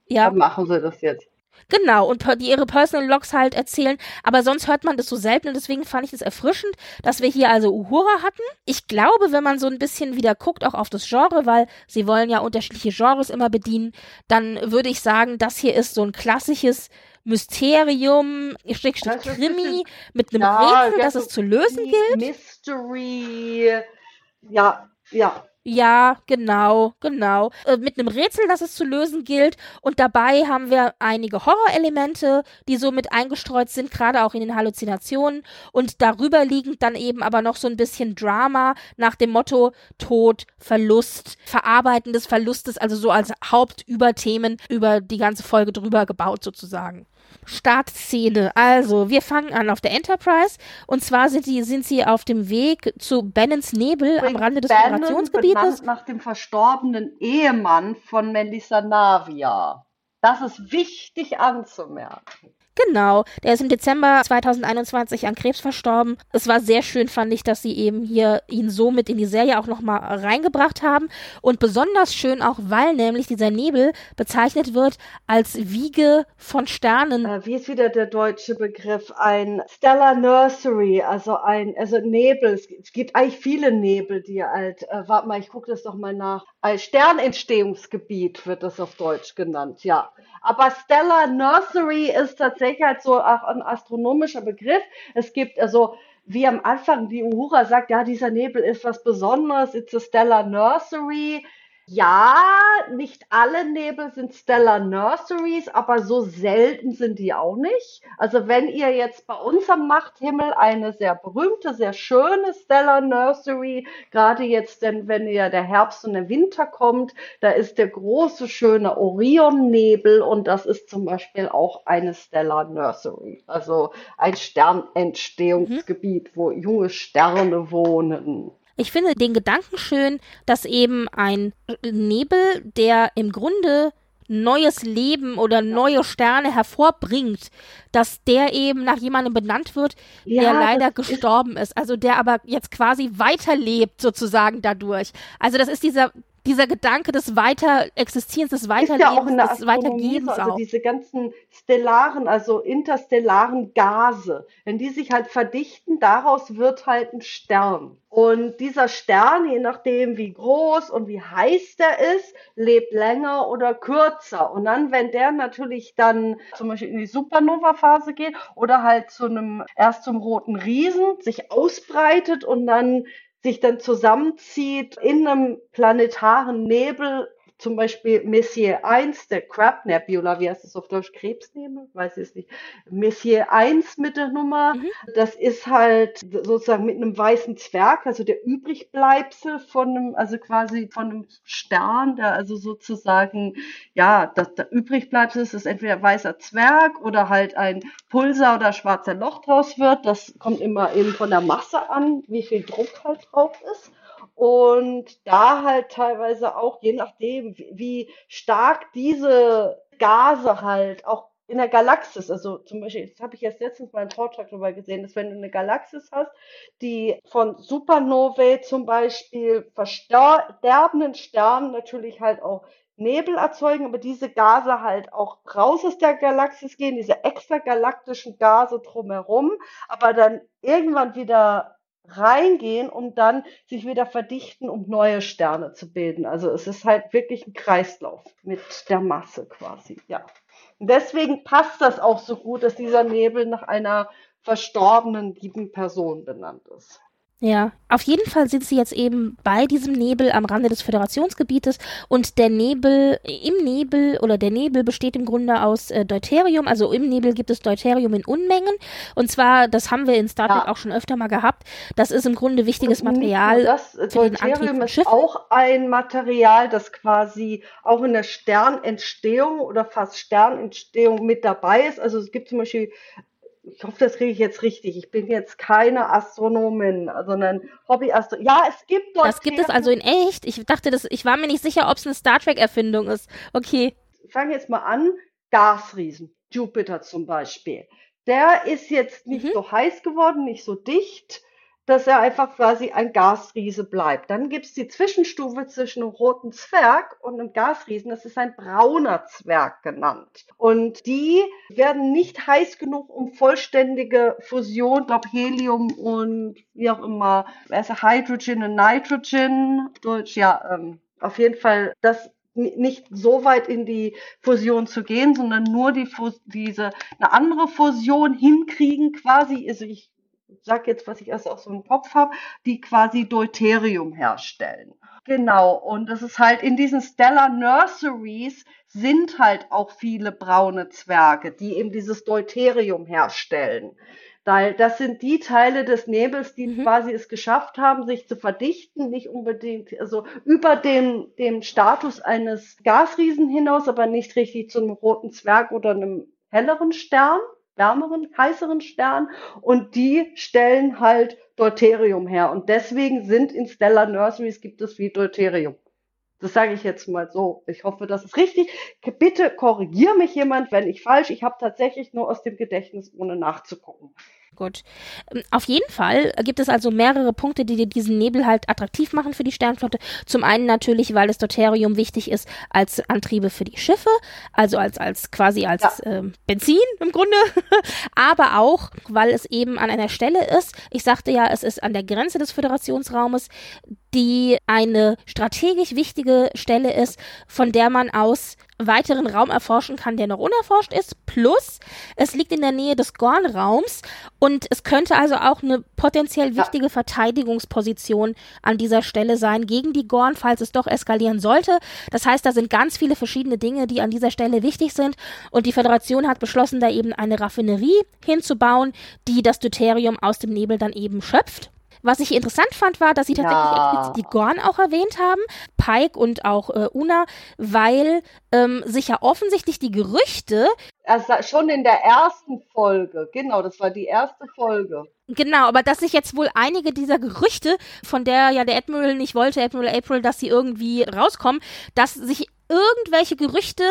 ja. Machen sie das jetzt. Genau, und die ihre Personal Logs halt erzählen. Aber sonst hört man das so selten und deswegen fand ich es erfrischend, dass wir hier also Uhura hatten. Ich glaube, wenn man so ein bisschen wieder guckt, auch auf das Genre, weil sie wollen ja unterschiedliche Genres immer bedienen, dann würde ich sagen, das hier ist so ein klassisches Mysterium, Schrägstrich Krimi mit einem ja, Rätsel, das es zu lösen gilt. Mystery, ja, ja, ja, genau, genau. Äh, mit einem Rätsel, das es zu lösen gilt. Und dabei haben wir einige Horrorelemente, die so mit eingestreut sind, gerade auch in den Halluzinationen. Und darüber liegend dann eben aber noch so ein bisschen Drama nach dem Motto Tod, Verlust, Verarbeiten des Verlustes, also so als Hauptüberthemen über die ganze Folge drüber gebaut sozusagen. Startszene. Also, wir fangen an auf der Enterprise. Und zwar sind, die, sind sie auf dem Weg zu Bennons Nebel am Rande des Bannon Operationsgebietes. nach dem verstorbenen Ehemann von Melissa Navia. Das ist wichtig anzumerken. Genau, der ist im Dezember 2021 an Krebs verstorben. Es war sehr schön, fand ich, dass sie eben hier ihn so mit in die Serie auch nochmal reingebracht haben. Und besonders schön auch, weil nämlich dieser Nebel bezeichnet wird als Wiege von Sternen. Äh, wie ist wieder der deutsche Begriff? Ein Stellar Nursery, also ein also Nebel. Es gibt eigentlich viele Nebel, die halt, äh, warte mal, ich gucke das doch mal nach. Ein Sternentstehungsgebiet wird das auf Deutsch genannt, ja. Aber Stellar Nursery ist tatsächlich halt so auch ein astronomischer Begriff. Es gibt also wie am Anfang die Uhura sagt, ja, dieser Nebel ist was Besonderes, it's a stellar nursery. Ja, nicht alle Nebel sind Stellar Nurseries, aber so selten sind die auch nicht. Also wenn ihr jetzt bei uns am Nachthimmel eine sehr berühmte, sehr schöne Stellar Nursery, gerade jetzt, denn wenn ja der Herbst und der Winter kommt, da ist der große, schöne Orion-Nebel und das ist zum Beispiel auch eine Stellar Nursery, also ein Sternentstehungsgebiet, mhm. wo junge Sterne wohnen. Ich finde den Gedanken schön, dass eben ein Nebel, der im Grunde neues Leben oder neue Sterne hervorbringt, dass der eben nach jemandem benannt wird, ja, der leider gestorben ist. ist. Also der aber jetzt quasi weiterlebt sozusagen dadurch. Also das ist dieser dieser Gedanke des Weiterexistierens, des Weiterlebens, ja auch in der des Weitergebens also auch. diese ganzen stellaren, also interstellaren Gase, wenn die sich halt verdichten, daraus wird halt ein Stern. Und dieser Stern, je nachdem wie groß und wie heiß der ist, lebt länger oder kürzer. Und dann, wenn der natürlich dann zum Beispiel in die Supernova-Phase geht oder halt zu einem, erst zum roten Riesen sich ausbreitet und dann sich dann zusammenzieht in einem planetaren Nebel zum Beispiel Messier 1, der Crab Nebula, wie heißt das auf Deutsch? Krebsnebel? Weiß ich es nicht. Messier 1 mit der Nummer, mhm. das ist halt sozusagen mit einem weißen Zwerg, also der Übrigbleibsel von einem, also quasi von einem Stern, der also sozusagen, ja, das, der Übrigbleibsel ist, ist entweder weißer Zwerg oder halt ein Pulsar oder schwarzer Loch draus wird. Das kommt immer eben von der Masse an, wie viel Druck halt drauf ist. Und da halt teilweise auch, je nachdem, wie stark diese Gase halt auch in der Galaxis, also zum Beispiel, das habe ich jetzt letztens mal einen Vortrag darüber gesehen, dass wenn du eine Galaxis hast, die von Supernovae zum Beispiel versterbenden Sternen natürlich halt auch Nebel erzeugen, aber diese Gase halt auch raus aus der Galaxis gehen, diese extragalaktischen Gase drumherum, aber dann irgendwann wieder reingehen und dann sich wieder verdichten, um neue Sterne zu bilden. Also es ist halt wirklich ein Kreislauf mit der Masse quasi, ja. Und deswegen passt das auch so gut, dass dieser Nebel nach einer verstorbenen lieben Person benannt ist. Ja, auf jeden Fall sind sie jetzt eben bei diesem Nebel am Rande des Föderationsgebietes und der Nebel, im Nebel oder der Nebel besteht im Grunde aus äh, Deuterium, also im Nebel gibt es Deuterium in Unmengen und zwar, das haben wir in Star Trek ja. auch schon öfter mal gehabt, das ist im Grunde wichtiges Material. Das Deuterium ist auch ein Material, das quasi auch in der Sternentstehung oder fast Sternentstehung mit dabei ist. Also es gibt zum Beispiel ich hoffe, das kriege ich jetzt richtig. Ich bin jetzt keine Astronomin, sondern Hobbyastronomin. Ja, es gibt dort. Das gibt es also in echt. Ich dachte, das, ich war mir nicht sicher, ob es eine Star Trek-Erfindung ist. Okay. Ich fange jetzt mal an. Gasriesen. Jupiter zum Beispiel. Der ist jetzt nicht mhm. so heiß geworden, nicht so dicht dass er einfach quasi ein Gasriese bleibt. Dann gibt es die Zwischenstufe zwischen einem roten Zwerg und einem Gasriesen. Das ist ein brauner Zwerg genannt. Und die werden nicht heiß genug, um vollständige Fusion, glaube Helium und wie auch immer, also Hydrogen und Nitrogen, Deutsch, ja, ähm, auf jeden Fall das nicht so weit in die Fusion zu gehen, sondern nur die diese eine andere Fusion hinkriegen quasi. Also ich sag jetzt, was ich erst auch so im Kopf habe, die quasi Deuterium herstellen. Genau, und das ist halt in diesen Stellar Nurseries sind halt auch viele braune Zwerge, die eben dieses Deuterium herstellen. Weil das sind die Teile des Nebels, die mhm. quasi es geschafft haben, sich zu verdichten, nicht unbedingt, also über den, dem Status eines Gasriesen hinaus, aber nicht richtig zu einem roten Zwerg oder einem helleren Stern wärmeren, heißeren Stern und die stellen halt Deuterium her. Und deswegen sind in Stellar Nurseries gibt es wie Deuterium. Das sage ich jetzt mal so. Ich hoffe, das ist richtig. Bitte korrigier mich jemand, wenn ich falsch. Ich habe tatsächlich nur aus dem Gedächtnis, ohne nachzugucken. Gut. Ähm, auf jeden Fall gibt es also mehrere Punkte, die diesen Nebel halt attraktiv machen für die Sternflotte. Zum einen natürlich, weil das Deuterium wichtig ist als Antriebe für die Schiffe, also als, als quasi als ja. ähm, Benzin im Grunde, aber auch, weil es eben an einer Stelle ist. Ich sagte ja, es ist an der Grenze des Föderationsraumes, die eine strategisch wichtige Stelle ist, von der man aus weiteren Raum erforschen kann, der noch unerforscht ist. Plus, es liegt in der Nähe des Gorn-Raums und es könnte also auch eine potenziell wichtige. Verteidigungsposition an dieser Stelle sein gegen die Gorn, falls es doch eskalieren sollte. Das heißt, da sind ganz viele verschiedene Dinge, die an dieser Stelle wichtig sind und die Föderation hat beschlossen, da eben eine Raffinerie hinzubauen, die das Deuterium aus dem Nebel dann eben schöpft. Was ich interessant fand, war, dass sie tatsächlich ja. die Gorn auch erwähnt haben, Pike und auch äh, Una, weil ähm, sich ja offensichtlich die Gerüchte. Also schon in der ersten Folge, genau, das war die erste Folge. Genau, aber dass sich jetzt wohl einige dieser Gerüchte, von der ja der Admiral nicht wollte, Admiral April, dass sie irgendwie rauskommen, dass sich irgendwelche Gerüchte,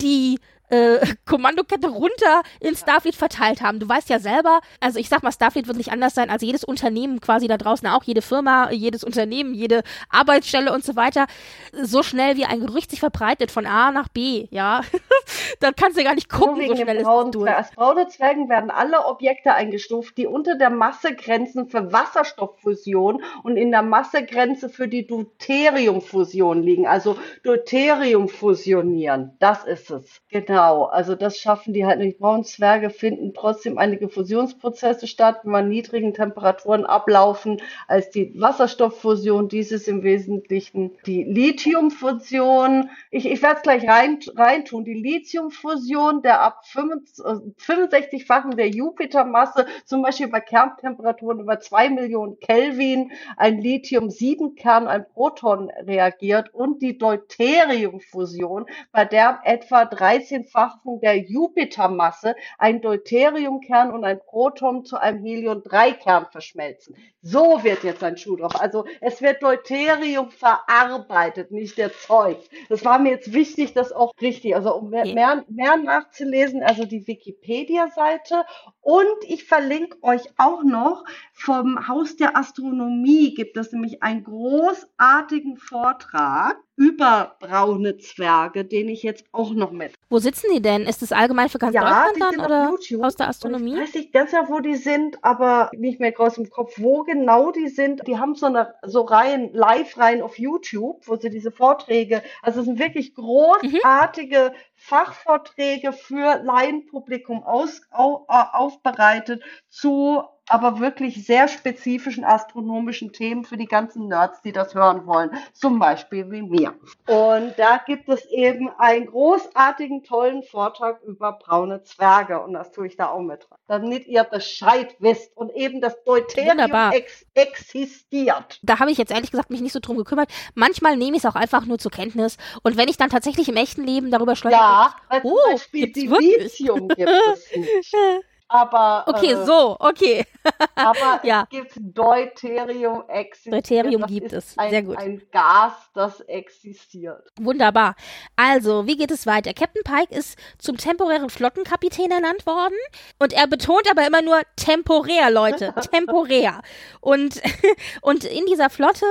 die äh, Kommandokette runter in Starfleet verteilt haben. Du weißt ja selber, also ich sag mal, Starfleet wird nicht anders sein als jedes Unternehmen quasi da draußen, auch jede Firma, jedes Unternehmen, jede Arbeitsstelle und so weiter. So schnell wie ein Gerücht sich verbreitet von A nach B, ja, dann kannst du gar nicht gucken, so, so schnell es durch. Als braune Zwergen werden alle Objekte eingestuft, die unter der Massegrenzen für Wasserstofffusion und in der Massegrenze für die Deuteriumfusion liegen. Also Deuterium fusionieren, das ist es. Genau. Genau, also das schaffen die halt nicht. Braunzwerge finden trotzdem einige Fusionsprozesse statt, die bei niedrigen Temperaturen ablaufen als die Wasserstofffusion. Dies ist im Wesentlichen die Lithiumfusion. Ich, ich werde es gleich rein, reintun. Die Lithiumfusion, der ab 65-fachen der Jupitermasse, zum Beispiel bei Kerntemperaturen über zwei Millionen Kelvin, ein Lithium-7-Kern, ein Proton reagiert und die Deuteriumfusion, bei der etwa 13 Vervielfachung der Jupitermasse ein Deuteriumkern und ein Proton zu einem Helium-3-Kern verschmelzen. So wird jetzt ein Schuh drauf. Also es wird Deuterium verarbeitet, nicht erzeugt. Das war mir jetzt wichtig, das auch richtig, also um mehr, mehr, mehr nachzulesen, also die Wikipedia-Seite. Und ich verlinke euch auch noch vom Haus der Astronomie gibt es nämlich einen großartigen Vortrag über braune Zwerge, den ich jetzt auch noch mit. Wo sitzen die denn? Ist das allgemein für ganz ja, Deutschland dann oder YouTube. aus der Astronomie? ich weiß nicht ganz genau, wo die sind, aber nicht mehr groß im Kopf, wo genau die sind. Die haben so eine so Reihen, Live-Reihen auf YouTube, wo sie diese Vorträge, also es sind wirklich großartige mhm. Fachvorträge für Laienpublikum aus, au, aufbereitet zu aber wirklich sehr spezifischen astronomischen Themen für die ganzen Nerds, die das hören wollen. Zum Beispiel wie mir. Und da gibt es eben einen großartigen, tollen Vortrag über braune Zwerge. Und das tue ich da auch mit dran. Damit ihr Bescheid wisst und eben das Deuterium ex existiert. Da habe ich jetzt ehrlich gesagt mich nicht so drum gekümmert. Manchmal nehme ich es auch einfach nur zur Kenntnis. Und wenn ich dann tatsächlich im echten Leben darüber schleudere, ja, weil oh, zum Beispiel Lithium gibt es nicht. Aber. Okay, äh, so, okay. aber ja. es gibt Deuterium existiert. Deuterium gibt es. Ein, Sehr gut. Ein Gas, das existiert. Wunderbar. Also, wie geht es weiter? Captain Pike ist zum temporären Flottenkapitän ernannt worden. Und er betont aber immer nur temporär, Leute. temporär. Und, und in dieser Flotte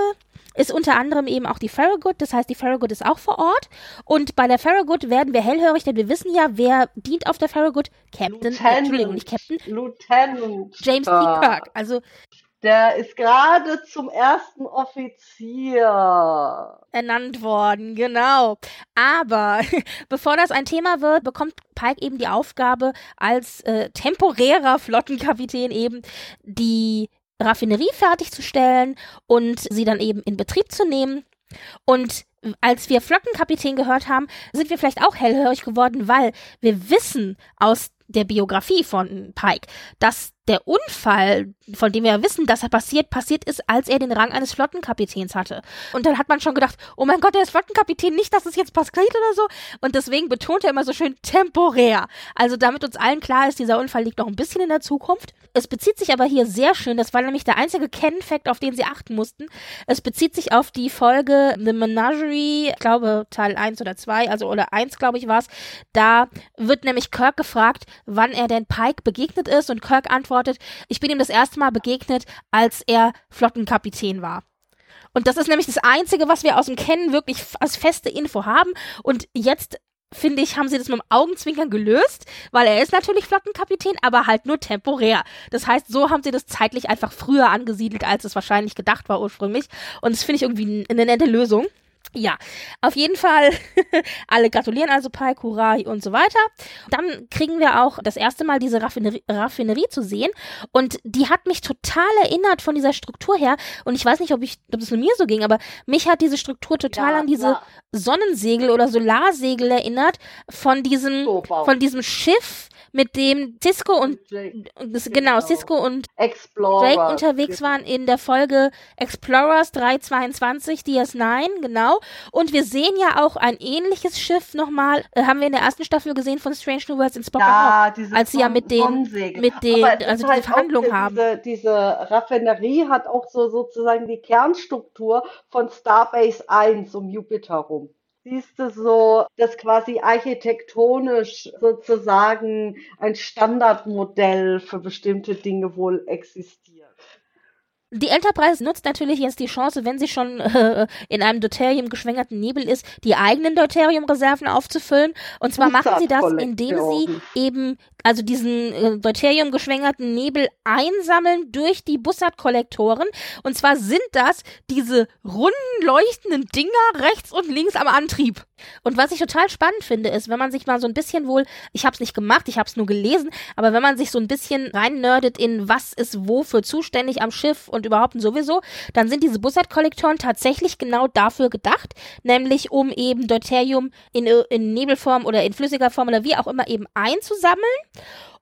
ist unter anderem eben auch die Farragut. Das heißt, die Farragut ist auch vor Ort. Und bei der Farragut werden wir hellhörig, denn wir wissen ja, wer dient auf der Farragut? Captain, Lieutenant, Entschuldigung, nicht Captain. Lieutenant. James T. Kirk. Also der ist gerade zum ersten Offizier ernannt worden, genau. Aber bevor das ein Thema wird, bekommt Pike eben die Aufgabe, als äh, temporärer Flottenkapitän eben die Raffinerie fertigzustellen und sie dann eben in Betrieb zu nehmen. Und als wir Flottenkapitän gehört haben, sind wir vielleicht auch hellhörig geworden, weil wir wissen aus der Biografie von Pike, dass der Unfall, von dem wir wissen, dass er passiert, passiert ist, als er den Rang eines Flottenkapitäns hatte. Und dann hat man schon gedacht, oh mein Gott, der ist Flottenkapitän, nicht, dass es jetzt passiert oder so. Und deswegen betont er immer so schön temporär. Also damit uns allen klar ist, dieser Unfall liegt noch ein bisschen in der Zukunft. Es bezieht sich aber hier sehr schön, das war nämlich der einzige Ken-Fact, auf den sie achten mussten. Es bezieht sich auf die Folge The Menagerie, ich glaube Teil 1 oder 2, also oder 1, glaube ich, war es. Da wird nämlich Kirk gefragt, wann er denn Pike begegnet ist und Kirk antwortet, ich bin ihm das erste Mal begegnet, als er Flottenkapitän war. Und das ist nämlich das Einzige, was wir aus dem Kennen wirklich als feste Info haben. Und jetzt finde ich, haben sie das mit dem Augenzwinkern gelöst, weil er ist natürlich Flottenkapitän, aber halt nur temporär. Das heißt, so haben sie das zeitlich einfach früher angesiedelt, als es wahrscheinlich gedacht war ursprünglich. Und das finde ich irgendwie eine nette Lösung. Ja, auf jeden Fall alle gratulieren also Pai, Kurai und so weiter. Dann kriegen wir auch das erste Mal diese Raffinerie, Raffinerie zu sehen und die hat mich total erinnert von dieser Struktur her und ich weiß nicht, ob ich, ob es nur mir so ging, aber mich hat diese Struktur total ja, an diese ja. Sonnensegel oder Solarsegel erinnert von diesem, so, von diesem Schiff, mit dem Cisco und Jake, genau, genau, Cisco und Explorer, Drake unterwegs waren in der Folge Explorers 322 DS9, genau. Und wir sehen ja auch ein ähnliches Schiff nochmal, äh, haben wir in der ersten Staffel gesehen von Strange New Worlds in Spock ja, auch, als sie ja mit den, mit den, also halt diese Verhandlungen haben. Diese, diese Raffinerie hat auch so sozusagen die Kernstruktur von Starbase 1 um Jupiter rum siehst du so, dass quasi architektonisch sozusagen ein Standardmodell für bestimmte Dinge wohl existiert. Die Enterprise nutzt natürlich jetzt die Chance, wenn sie schon äh, in einem Deuterium geschwängerten Nebel ist, die eigenen Deuterium-Reserven aufzufüllen. Und zwar machen sie das, indem sie eben also diesen äh, Deuterium geschwängerten Nebel einsammeln durch die Bussard-Kollektoren. Und zwar sind das diese runden, leuchtenden Dinger rechts und links am Antrieb. Und was ich total spannend finde, ist, wenn man sich mal so ein bisschen wohl, ich habe es nicht gemacht, ich habe es nur gelesen, aber wenn man sich so ein bisschen reinnördet in was ist wofür zuständig am Schiff und überhaupt und sowieso, dann sind diese Bussard-Kollektoren tatsächlich genau dafür gedacht, nämlich um eben Deuterium in, in Nebelform oder in flüssiger Form oder wie auch immer eben einzusammeln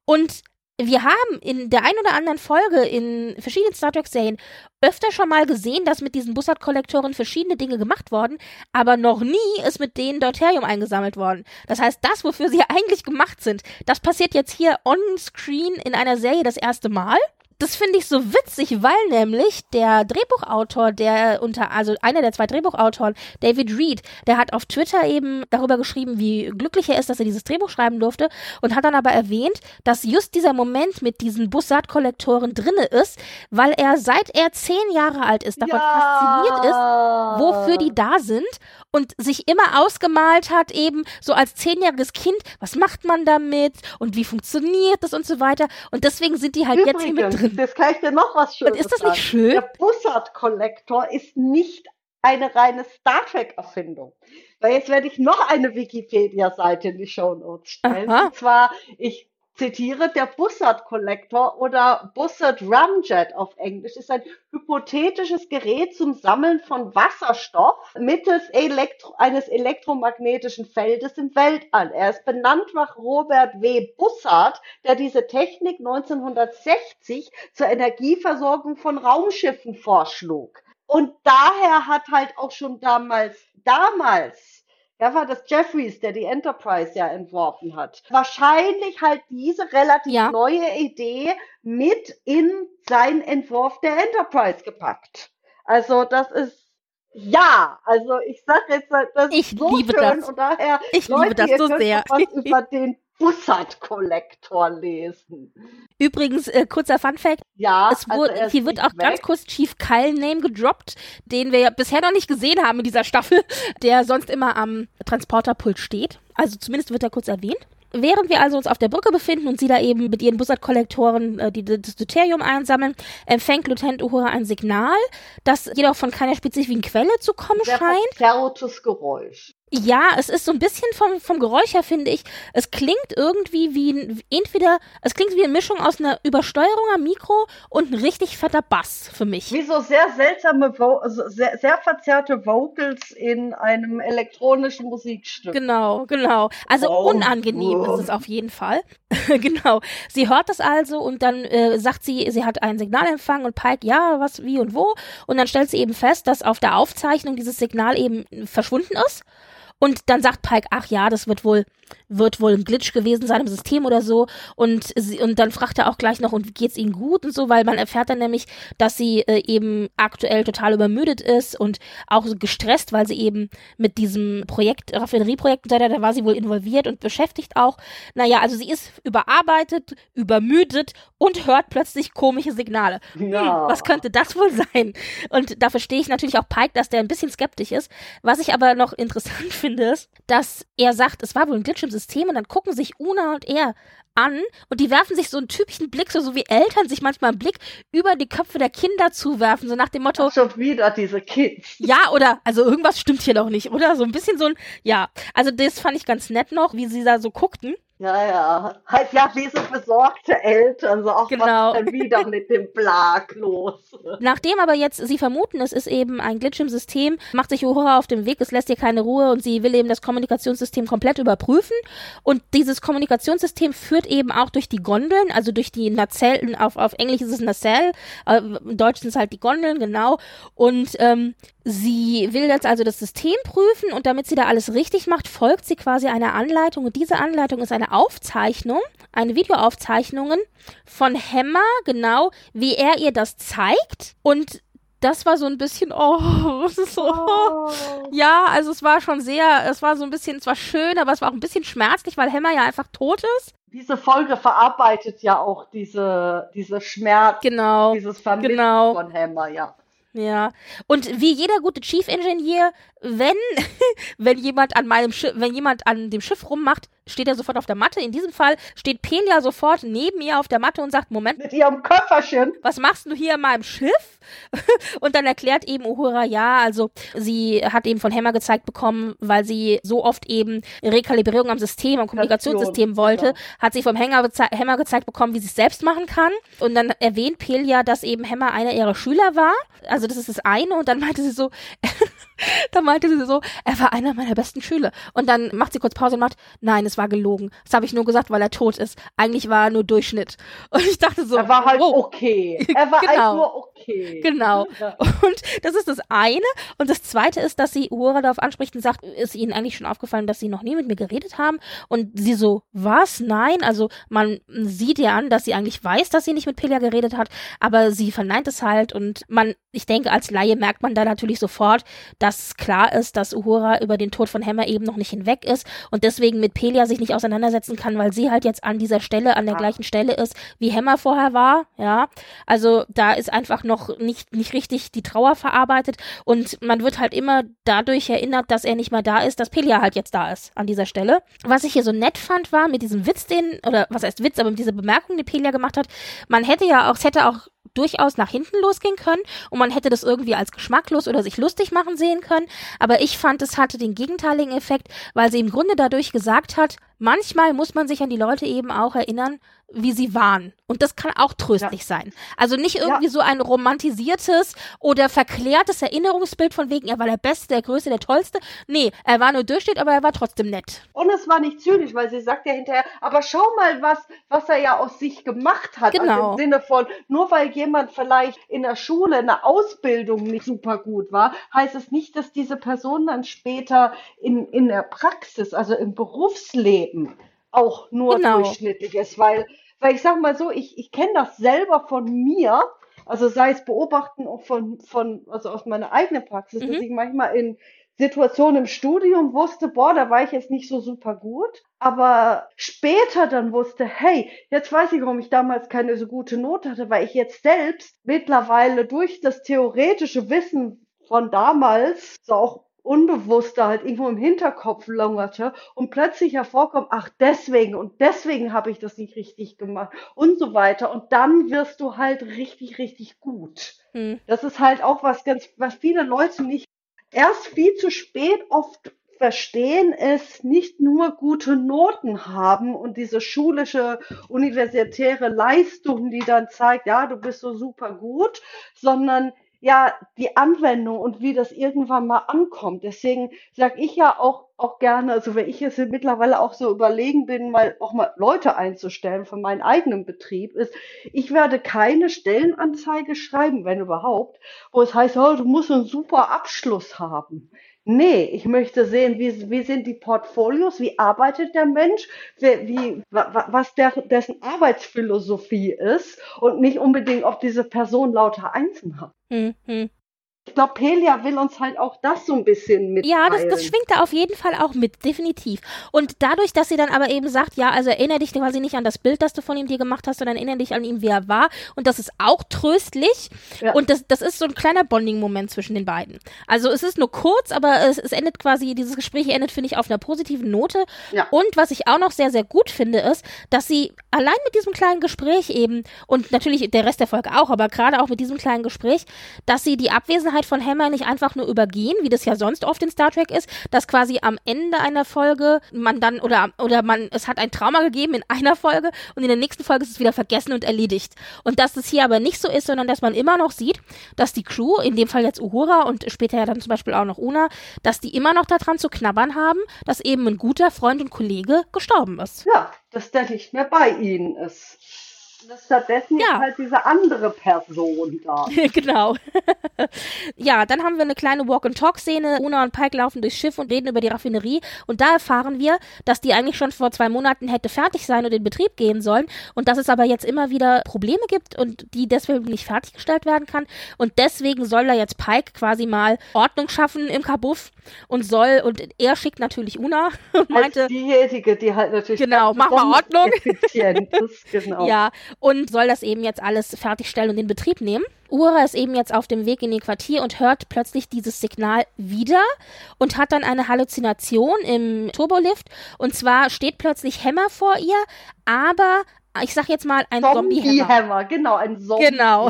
und wir haben in der ein oder anderen Folge in verschiedenen Star Trek-Serien öfter schon mal gesehen, dass mit diesen Bussard-Kollektoren verschiedene Dinge gemacht wurden, aber noch nie ist mit denen Deuterium eingesammelt worden. Das heißt, das, wofür sie eigentlich gemacht sind, das passiert jetzt hier on-screen in einer Serie das erste Mal das finde ich so witzig, weil nämlich der Drehbuchautor, der unter, also einer der zwei Drehbuchautoren, David Reed, der hat auf Twitter eben darüber geschrieben, wie glücklich er ist, dass er dieses Drehbuch schreiben durfte und hat dann aber erwähnt, dass just dieser Moment mit diesen Bussard-Kollektoren drinne ist, weil er seit er zehn Jahre alt ist, davon ja. fasziniert ist, wofür die da sind und sich immer ausgemalt hat, eben so als zehnjähriges Kind, was macht man damit und wie funktioniert das und so weiter. Und deswegen sind die halt Übrigens, jetzt hier mit drin. Jetzt kann ich dir noch was Schönes und ist das nicht schön? Der Bussard-Kollektor ist nicht eine reine Star Trek-Erfindung. Weil jetzt werde ich noch eine Wikipedia-Seite in die Show Notes stellen. Aha. Und zwar, ich zitiere, der Bussard-Kollektor oder Bussard-Ramjet auf Englisch ist ein hypothetisches Gerät zum Sammeln von Wasserstoff mittels Elektro eines elektromagnetischen Feldes im Weltall. Er ist benannt nach Robert W. Bussard, der diese Technik 1960 zur Energieversorgung von Raumschiffen vorschlug. Und daher hat halt auch schon damals, damals ja, war das Jeffries, der die Enterprise ja entworfen hat. Wahrscheinlich halt diese relativ ja. neue Idee mit in seinen Entwurf der Enterprise gepackt. Also das ist ja, also ich sag jetzt, das ich ist so liebe schön das. und daher ich Leute, liebe das so sehr. was über den Bussard-Kollektor lesen. Übrigens, äh, kurzer Fun-Fact. Ja, es wurde, also hier wird auch weg. ganz kurz Chief Kyle Name gedroppt, den wir bisher noch nicht gesehen haben in dieser Staffel, der sonst immer am Transporterpult steht. Also zumindest wird er kurz erwähnt. Während wir also uns auf der Brücke befinden und sie da eben mit ihren Bussard-Kollektoren äh, die, das Deuterium einsammeln, empfängt Lieutenant Uhura ein Signal, das jedoch von keiner spezifischen Quelle zu kommen Sehr scheint. Verzerrtes Geräusch. Ja, es ist so ein bisschen vom, vom Geräusch her, finde ich. Es klingt irgendwie wie ein, entweder, es klingt wie eine Mischung aus einer Übersteuerung am Mikro und ein richtig fetter Bass für mich. Wie so sehr seltsame, sehr, sehr verzerrte Vocals in einem elektronischen Musikstück. Genau, genau. Also Oh, unangenehm oh. ist es auf jeden Fall. genau. Sie hört das also und dann äh, sagt sie, sie hat einen Signalempfang und Pike, ja, was, wie und wo. Und dann stellt sie eben fest, dass auf der Aufzeichnung dieses Signal eben verschwunden ist. Und dann sagt Pike, ach ja, das wird wohl, wird wohl ein Glitch gewesen sein im System oder so. Und, sie, und dann fragt er auch gleich noch, und geht's ihnen gut und so, weil man erfährt dann nämlich, dass sie äh, eben aktuell total übermüdet ist und auch so gestresst, weil sie eben mit diesem Projekt, Raffinerieprojekt, und so weiter, da war sie wohl involviert und beschäftigt auch. Naja, also sie ist überarbeitet, übermüdet und hört plötzlich komische Signale. Ja. Hm, was könnte das wohl sein? Und da verstehe ich natürlich auch Pike, dass der ein bisschen skeptisch ist. Was ich aber noch interessant finde, ist, dass er sagt, es war wohl ein Glitch im System und dann gucken sich Una und er an und die werfen sich so einen typischen Blick, so, so wie Eltern sich manchmal einen Blick über die Köpfe der Kinder zuwerfen, so nach dem Motto, Schon wieder diese Kids. ja, oder, also irgendwas stimmt hier noch nicht, oder? So ein bisschen so ein, ja. Also das fand ich ganz nett noch, wie sie da so guckten. Ja, ja. Halt ja, diese besorgte Eltern, so auch Genau. was ist denn wieder mit dem Blag los. Nachdem aber jetzt sie vermuten, es ist eben ein Glitch im System, macht sich Uhura auf den Weg, es lässt ihr keine Ruhe und sie will eben das Kommunikationssystem komplett überprüfen. Und dieses Kommunikationssystem führt eben auch durch die Gondeln, also durch die Nacellen, auf, auf Englisch ist es Nacelle, äh, im Deutschen sind es halt die Gondeln, genau. Und ähm, sie will jetzt also das System prüfen und damit sie da alles richtig macht, folgt sie quasi einer Anleitung. Und diese Anleitung ist eine Aufzeichnung, eine Videoaufzeichnungen von Hammer, genau, wie er ihr das zeigt. Und das war so ein bisschen, oh, ist so, Oh. ja, also es war schon sehr, es war so ein bisschen, es war schön, aber es war auch ein bisschen schmerzlich, weil Hammer ja einfach tot ist. Diese Folge verarbeitet ja auch diese, diese Schmerz, Genau, dieses Vermissen genau. von Hammer, ja. Ja. Und wie jeder gute Chief Engineer, wenn, wenn jemand an meinem Schiff, wenn jemand an dem Schiff rummacht, steht er sofort auf der Matte. In diesem Fall steht Pelia sofort neben ihr auf der Matte und sagt, Moment, Mit ihrem Köfferchen. was machst du hier in meinem Schiff? Und dann erklärt eben Uhura, ja, also sie hat eben von Hammer gezeigt bekommen, weil sie so oft eben Rekalibrierung am System, am Kommunikationssystem wollte, genau. hat sie vom Hammer, geze Hammer gezeigt bekommen, wie sie es selbst machen kann. Und dann erwähnt Pelia, dass eben Hammer einer ihrer Schüler war. Also das ist das eine. Und dann meinte sie so, dann meinte sie so, er war einer meiner besten Schüler. Und dann macht sie kurz Pause und macht, nein, es war gelogen. Das habe ich nur gesagt, weil er tot ist. Eigentlich war er nur Durchschnitt. Und ich dachte so, Er war halt wow. okay. Er war Genau. halt nur okay. Genau. Und das ist das eine. Und das zweite ist, dass sie Uhura darauf anspricht und sagt, ist ihnen eigentlich schon aufgefallen, dass sie noch nie mit mir geredet haben? Und sie so, was? Nein. Also man sieht ihr an, dass sie eigentlich weiß, dass sie nicht mit Pelia geredet hat, aber sie verneint es halt. Und man, ich denke, als Laie merkt man da natürlich sofort, dass klar ist, dass Uhura über den Tod von Hammer eben noch nicht hinweg ist und deswegen mit Pelia sich nicht auseinandersetzen kann, weil sie halt jetzt an dieser Stelle, an der Ah. gleichen Stelle ist, wie Hammer vorher war, ja. Also da ist einfach noch nicht, nicht richtig die Trauer verarbeitet und man wird halt immer dadurch erinnert, dass er nicht mehr da ist, dass Pelia halt jetzt da ist an dieser Stelle. Was ich hier so nett fand, war mit diesem Witz, den, oder was heißt Witz, aber mit dieser Bemerkung, die Pelia gemacht hat, man hätte ja auch, es hätte auch durchaus nach hinten losgehen können und man hätte das irgendwie als geschmacklos oder sich lustig machen sehen können. Aber ich fand, es hatte den gegenteiligen Effekt, weil sie im Grunde dadurch gesagt hat, manchmal muss man sich an die Leute eben auch erinnern, wie sie waren. Und das kann auch tröstlich sein. Also nicht irgendwie so ein romantisiertes oder verklärtes Erinnerungsbild von wegen, er war der Beste, der Größte, der Tollste. Nee, er war nur Durchschnitt, aber er war trotzdem nett. Und es war nicht zynisch, weil sie sagt ja hinterher, aber schau mal, was, was er ja aus sich gemacht hat. Genau. Also im Sinne von, nur weil jemand vielleicht in der Schule eine Ausbildung nicht super gut war, heißt es nicht, dass diese Person dann später in, in der Praxis, also im Berufsleben, auch nur Genau. durchschnittlich ist. Weil, weil ich sag mal so, ich, ich kenne das selber von mir, also sei es beobachten auch von, von, also aus meiner eigenen Praxis, dass Mhm. ich manchmal in Situationen im Studium wusste, boah, da war ich jetzt nicht so super gut, aber später dann wusste, hey, jetzt weiß ich, warum ich damals keine so gute Note hatte, weil ich jetzt selbst mittlerweile durch das theoretische Wissen von damals, so auch unbewusster halt irgendwo im Hinterkopf lungerte und plötzlich hervorkommt, ach deswegen und deswegen habe ich das nicht richtig gemacht und so weiter und dann wirst du halt richtig, richtig gut. Hm. Das ist halt auch was ganz, was viele Leute nicht erst viel zu spät oft verstehen es, nicht nur gute Noten haben und diese schulische, universitäre Leistung, die dann zeigt, ja, du bist so super gut, sondern ja, die Anwendung und wie das irgendwann mal ankommt. Deswegen sage ich ja auch, auch gerne, also wenn ich jetzt mittlerweile auch so überlegen bin, mal auch mal Leute einzustellen für meinen eigenen Betrieb, ist, ich werde keine Stellenanzeige schreiben, wenn überhaupt, wo es heißt, oh, du musst einen super Abschluss haben. Nee, ich möchte sehen, wie, wie sind die Portfolios, wie arbeitet der Mensch, wie, wie, was der, dessen Arbeitsphilosophie ist und nicht unbedingt, ob diese Person lauter Einsen hat. Mhm ich glaube, Pelia will uns halt auch das so ein bisschen mitteilen. Ja, das, das schwingt da auf jeden Fall auch mit, definitiv. Und dadurch, dass sie dann aber eben sagt, ja, also erinnere dich quasi nicht an das Bild, das du von ihm dir gemacht hast, sondern erinnere dich an ihn, wie er war. Und das ist auch tröstlich. Ja. Und das, das ist so ein kleiner Bonding-Moment zwischen den beiden. Also es ist nur kurz, aber es, es endet quasi, dieses Gespräch endet, finde ich, auf einer positiven Note. Ja. Und was ich auch noch sehr, sehr gut finde, ist, dass sie allein mit diesem kleinen Gespräch eben, und natürlich der Rest der Folge auch, aber gerade auch mit diesem kleinen Gespräch, dass sie die Abwesenheit Vergangenheit von Hammer nicht einfach nur übergehen, wie das ja sonst oft in Star Trek ist, dass quasi am Ende einer Folge man dann oder oder man es hat ein Trauma gegeben in einer Folge und in der nächsten Folge ist es wieder vergessen und erledigt. Und dass das hier aber nicht so ist, sondern dass man immer noch sieht, dass die Crew, in dem Fall jetzt Uhura und später ja dann zum Beispiel auch noch Una, dass die immer noch daran zu knabbern haben, dass eben ein guter Freund und Kollege gestorben ist. Ja, dass der nicht mehr bei ihnen ist stattdessen ja. halt diese andere Person da. genau. ja, dann haben wir eine kleine Walk-and-Talk-Szene. Una und Pike laufen durchs Schiff und reden über die Raffinerie. Und da erfahren wir, dass die eigentlich schon vor zwei Monaten hätte fertig sein und in Betrieb gehen sollen. Und dass es aber jetzt immer wieder Probleme gibt und die deswegen nicht fertiggestellt werden kann. Und deswegen soll da jetzt Pike quasi mal Ordnung schaffen im Kabuff und soll, und er schickt natürlich Una und meinte. Als diejenige, die halt natürlich. Genau, mach mal Ordnung. Effizient ist, genau. Ja, und soll das eben jetzt alles fertigstellen und in Betrieb nehmen. Ura ist eben jetzt auf dem Weg in ihr Quartier und hört plötzlich dieses Signal wieder und hat dann eine Halluzination im Turbolift. Und zwar steht plötzlich Hammer vor ihr, aber ich sag jetzt mal ein Zombie-Hammer. Zombie genau, ein Zombie-Hammer. Genau.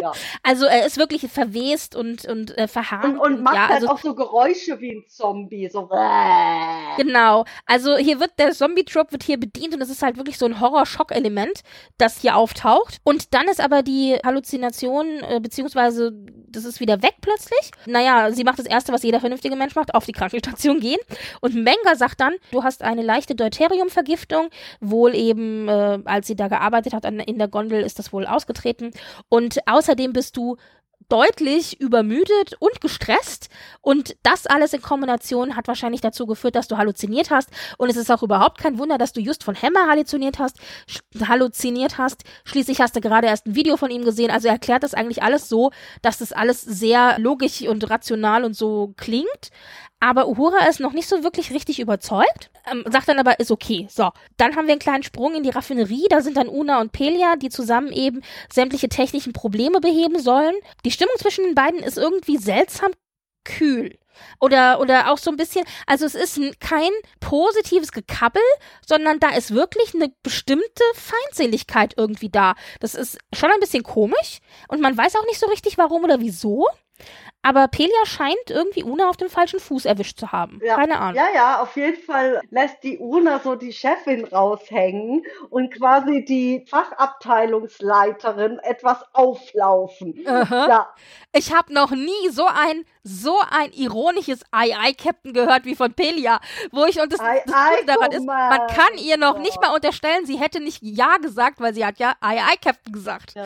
Ja. also er ist wirklich verwest und, und äh, verharrt. Und, und macht ja, halt also, auch so Geräusche wie ein Zombie, so. Genau. Also hier wird der Zombie-Trope wird hier bedient und es ist halt wirklich so ein Horror-Schock-Element, das hier auftaucht. Und dann ist aber die Halluzination, äh, beziehungsweise das ist wieder weg plötzlich. Naja, sie macht das Erste, was jeder vernünftige Mensch macht, auf die Krankenstation gehen. Und Menga sagt dann, du hast eine leichte Deuterium-Vergiftung, wohl eben äh, als als sie da gearbeitet hat an, in der Gondel, ist das wohl ausgetreten. Und außerdem bist du deutlich übermüdet und gestresst und das alles in Kombination hat wahrscheinlich dazu geführt, dass du halluziniert hast und es ist auch überhaupt kein Wunder, dass du just von Hammer halluziniert hast, halluziniert hast. Schließlich hast du gerade erst ein Video von ihm gesehen, also er erklärt das eigentlich alles so, dass das alles sehr logisch und rational und so klingt, aber Uhura ist noch nicht so wirklich richtig überzeugt, ähm, sagt dann aber, ist okay. So, dann haben wir einen kleinen Sprung in die Raffinerie. Da sind dann Una und Pelia, die zusammen eben sämtliche technischen Probleme beheben sollen. Die Stimmung zwischen den beiden ist irgendwie seltsam kühl. Oder, oder auch so ein bisschen, also es ist kein positives Gekabbel, sondern da ist wirklich eine bestimmte Feindseligkeit irgendwie da. Das ist schon ein bisschen komisch und man weiß auch nicht so richtig warum oder wieso. Aber Pelia scheint irgendwie Una auf dem falschen Fuß erwischt zu haben. Ja. Keine Ahnung. Ja, ja, auf jeden Fall lässt die Una so die Chefin raushängen und quasi die Fachabteilungsleiterin etwas auflaufen. Ja. Ich habe noch nie so ein so ein ironisches Ei-Ei-Captain gehört wie von Pelia, wo ich und das, das Ei, daran ist, man kann ihr noch nicht mal unterstellen, sie hätte nicht Ja gesagt, weil sie hat ja Ei-Ei-Captain gesagt. Ja.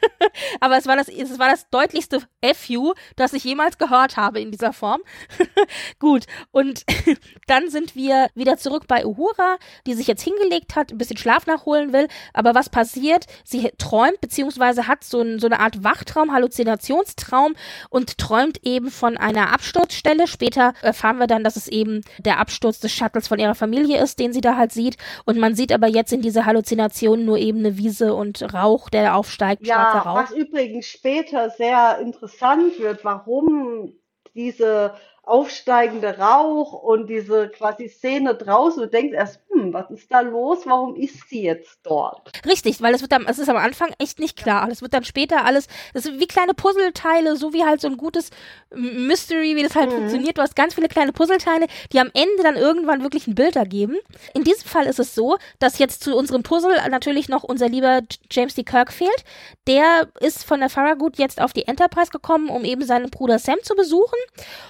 Aber es war das, es war das deutlichste FU, das ich jemals gehört habe in dieser Form. Gut, und dann sind wir wieder zurück bei Uhura, die sich jetzt hingelegt hat, ein bisschen Schlaf nachholen will. Aber was passiert? Sie träumt, beziehungsweise hat so, ein, so eine Art Wachtraum, Halluzinationstraum und träumt eben von einer Absturzstelle. Später erfahren wir dann, dass es eben der Absturz des Shuttles von ihrer Familie ist, den sie da halt sieht. Und man sieht aber jetzt in dieser Halluzination nur eben eine Wiese und Rauch, der aufsteigt, ja, schwarzer Rauch. Was übrigens später sehr interessant wird, warum diese aufsteigende Rauch und diese quasi Szene draußen, du denkst erst, hm, was ist da los? Warum ist sie jetzt dort? Richtig, weil es wird dann, es ist am Anfang echt nicht klar. Es wird dann später alles, das sind wie kleine Puzzleteile, so wie halt so ein gutes Mystery, wie das halt mhm. funktioniert. Du hast ganz viele kleine Puzzleteile, die am Ende dann irgendwann wirklich ein Bild ergeben. In diesem Fall ist es so, dass jetzt zu unserem Puzzle natürlich noch unser lieber James D. Kirk fehlt. Der ist von der Farragut jetzt auf die Enterprise gekommen, um eben seinen Bruder Sam zu besuchen.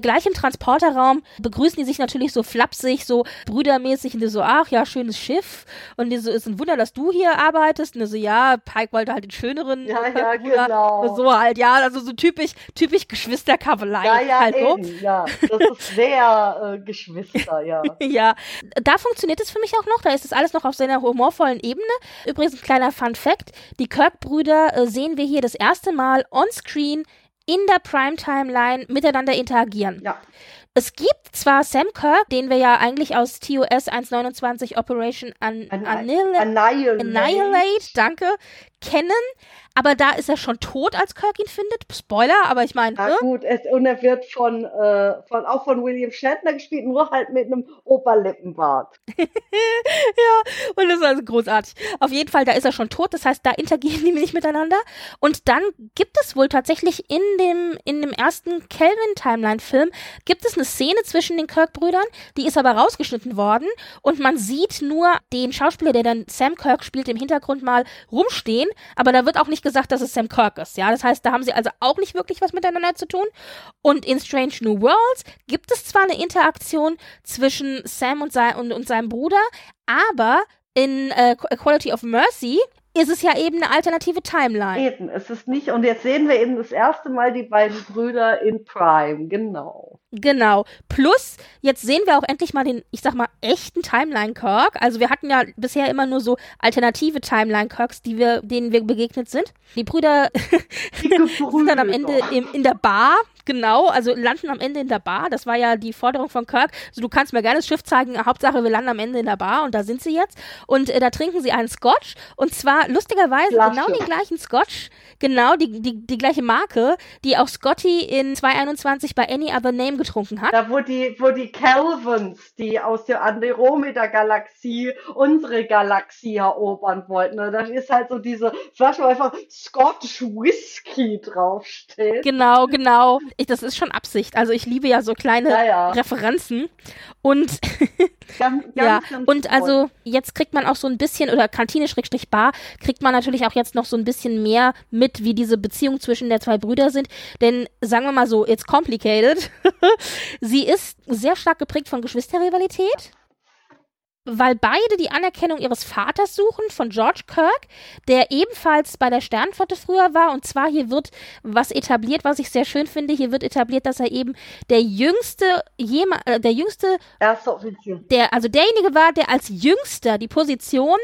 Gleich im Transporterraum begrüßen die sich natürlich so flapsig, so brüdermäßig und die so, ach ja, schönes Schiff. Und die so, ist ein Wunder, dass du hier arbeitest. Und so, ja, Pike wollte halt den schöneren. Ja, ja, genau. So halt, ja, also so typisch, typisch Geschwisterkavalei. Ja, ja, halt eben, so. ja. Das ist sehr äh, Geschwister, ja. ja. Da funktioniert es für mich auch noch. Da ist es alles noch auf seiner humorvollen Ebene. Übrigens ein kleiner Fun Fact. Die Kirk-Brüder äh, sehen wir hier das erste Mal on-screen in der Prime-Timeline miteinander interagieren. Ja. Es gibt zwar Sam Kirk, den wir ja eigentlich aus TOS 129 Operation An An Annihilate, Annihilate. Annihilate, danke, kennen, aber da ist er schon tot, als Kirk ihn findet. Spoiler, aber ich meine. Ja, ne? gut, es, und er wird von, äh, von, auch von William Shatner gespielt, nur halt mit einem Oberlippenbart. ja, und das ist also großartig. Auf jeden Fall, da ist er schon tot, das heißt, da interagieren die nicht miteinander. Und dann gibt es wohl tatsächlich in dem, in dem ersten Kelvin-Timeline-Film, gibt es eine Szene zwischen den Kirk-Brüdern, die ist aber rausgeschnitten worden und man sieht nur den Schauspieler, der dann Sam Kirk spielt, im Hintergrund mal rumstehen, aber da wird auch nicht gesagt, dass es Sam Kirk ist. Ja, das heißt, da haben sie also auch nicht wirklich was miteinander zu tun. Und in Strange New Worlds gibt es zwar eine Interaktion zwischen Sam und, sein, und, und seinem Bruder, aber in äh, Quality of Mercy ist es ja eben eine alternative Timeline. Eben, es ist nicht, und jetzt sehen wir eben das erste Mal die beiden Brüder in Prime, genau. Genau. Plus, jetzt sehen wir auch endlich mal den, ich sag mal, echten Timeline-Kirk. Also wir hatten ja bisher immer nur so alternative Timeline-Kirks, die wir, denen wir begegnet sind. Die Brüder sind dann am Ende im, in der Bar, genau, also landen am Ende in der Bar. Das war ja die Forderung von Kirk. Also du kannst mir gerne das Schiff zeigen, Hauptsache wir landen am Ende in der Bar und da sind sie jetzt. Und äh, da trinken sie einen Scotch und zwar lustigerweise Flasche. genau den gleichen Scotch, genau die, die, die gleiche Marke, die auch Scotty in 221 bei Any Other Name getrunken hat. Da, wo die, wo die Calvins, die aus der Andromeda-Galaxie unsere Galaxie erobern wollten. Ne? Da ist halt so diese Flasche, wo einfach Scotch Whisky draufsteht. Genau, genau. Ich, das ist schon Absicht. Also ich liebe ja so kleine Ja, ja. Referenzen. Und Ganz, ganz, ja, ganz und toll. also jetzt kriegt man auch so ein bisschen, oder Kantine-Bar, kriegt man natürlich auch jetzt noch so ein bisschen mehr mit, wie diese Beziehung zwischen der zwei Brüder sind. Denn sagen wir mal so, it's complicated. Sie ist sehr stark geprägt von Geschwisterrivalität. Weil beide die Anerkennung ihres Vaters suchen, von George Kirk, der ebenfalls bei der Sternflotte früher war. Und zwar hier wird was etabliert, was ich sehr schön finde. Hier wird etabliert, dass er eben der jüngste, jema, äh, der jüngste Erster Offizier. der, also derjenige war, der als jüngster die Position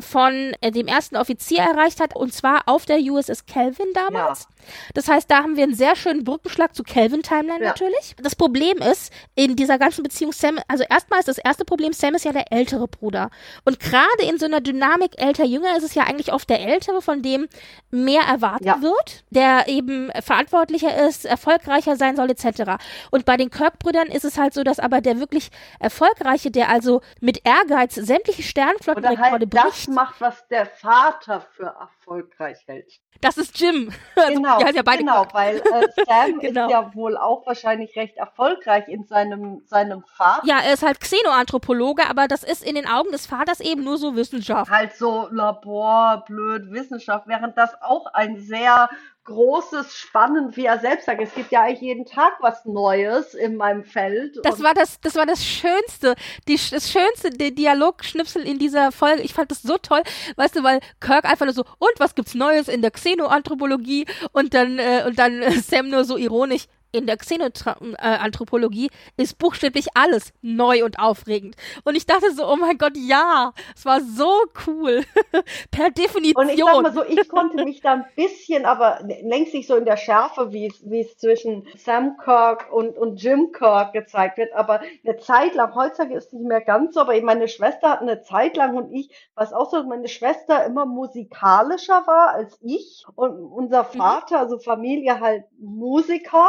von äh, dem ersten Offizier erreicht hat, und zwar auf der USS Kelvin damals. Das heißt, da haben wir einen sehr schönen Brückenschlag zu Kelvin Timeline Ja. natürlich. Das Problem ist, in dieser ganzen Beziehung Sam, also erstmal ist das erste Problem, Sam ist ja der ältere Bruder. Und gerade in so einer Dynamik älter-jünger ist es ja eigentlich oft der ältere, von dem mehr erwartet Ja. wird, der eben verantwortlicher ist, erfolgreicher sein soll, etc. Und bei den Kirk-Brüdern ist es halt so, dass aber der wirklich erfolgreiche, der also mit Ehrgeiz sämtliche Sternflottenrekorde halt bricht, das macht, was der Vater für erfolgreich hält. das ist Jim. Also, Genau, heißen ja beide genau, weil äh, Sam Genau. ist ja wohl auch wahrscheinlich recht erfolgreich in seinem, seinem Fach. Ja, er ist halt Xenoanthropologe, aber das ist in den Augen des Vaters eben nur so Wissenschaft. Halt so Labor, blöd, Wissenschaft, während das auch ein sehr großes, spannend, wie er selbst sagt, es gibt ja eigentlich jeden Tag was Neues in meinem Feld. Das war das, das war das Schönste, die, das schönste der Dialogschnipsel in dieser Folge. Ich fand das so toll, weißt du, weil Kirk einfach nur so, und was gibt's Neues in der Xenoanthropologie? Und dann, äh, und dann äh, Sam nur so ironisch, in der Xenoanthropologie ist buchstäblich alles neu und aufregend. Und ich dachte so, oh mein Gott, ja, es war so cool. per Definition. Und ich sag mal so, ich konnte mich da ein bisschen, aber längst nicht so in der Schärfe, wie es, wie es zwischen Sam Kirk und, und Jim Kirk gezeigt wird, aber eine Zeit lang, heutzutage ist es nicht mehr ganz so, aber meine Schwester hat eine Zeit lang und ich, was auch so, meine Schwester immer musikalischer war als ich und unser Vater, also Familie halt Musiker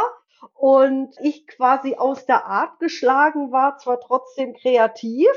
und ich quasi aus der Art geschlagen war, zwar trotzdem kreativ,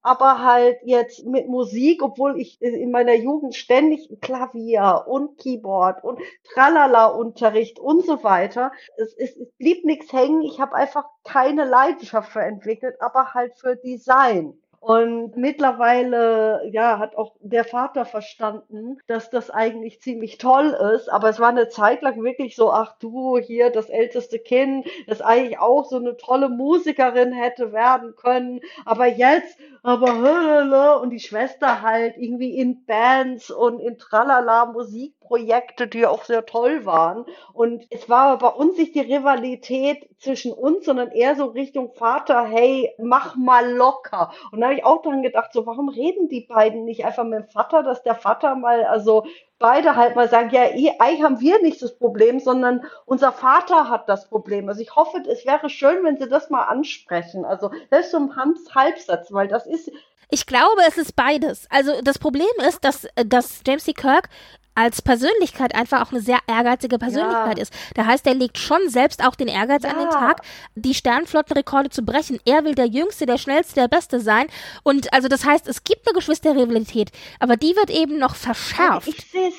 aber halt jetzt mit Musik, obwohl ich in meiner Jugend ständig Klavier und Keyboard und Tralala-Unterricht und so weiter. Es, es, es blieb nichts hängen. Ich habe einfach keine Leidenschaft für entwickelt, aber halt für Design. Und mittlerweile, ja, hat auch der Vater verstanden, dass das eigentlich ziemlich toll ist. Aber es war eine Zeit lang wirklich so, ach du, hier das älteste Kind, das eigentlich auch so eine tolle Musikerin hätte werden können. Aber jetzt, aber und die Schwester halt irgendwie in Bands und in Tralala Musik Projekte, die auch sehr toll waren. Und es war bei uns nicht die Rivalität zwischen uns, sondern eher so Richtung Vater, hey, mach mal locker. Und da habe ich auch dran gedacht, so, warum reden die beiden nicht einfach mit dem Vater, dass der Vater mal, also beide halt mal sagen, ja, eigentlich haben wir nicht das Problem, sondern unser Vater hat das Problem. Also ich hoffe, es wäre schön, wenn sie das mal ansprechen. Also das ist so ein Hans Halbsatz, weil das ist ich glaube, es ist beides. Also das Problem ist, dass, dass James C. Kirk als Persönlichkeit einfach auch eine sehr ehrgeizige Persönlichkeit ja. ist. Da heißt, er legt schon selbst auch den Ehrgeiz ja. an den Tag, die Sternflottenrekorde zu brechen. Er will der Jüngste, der Schnellste, der Beste sein. Und also das heißt, es gibt eine Geschwisterrivalität, aber die wird eben noch verschärft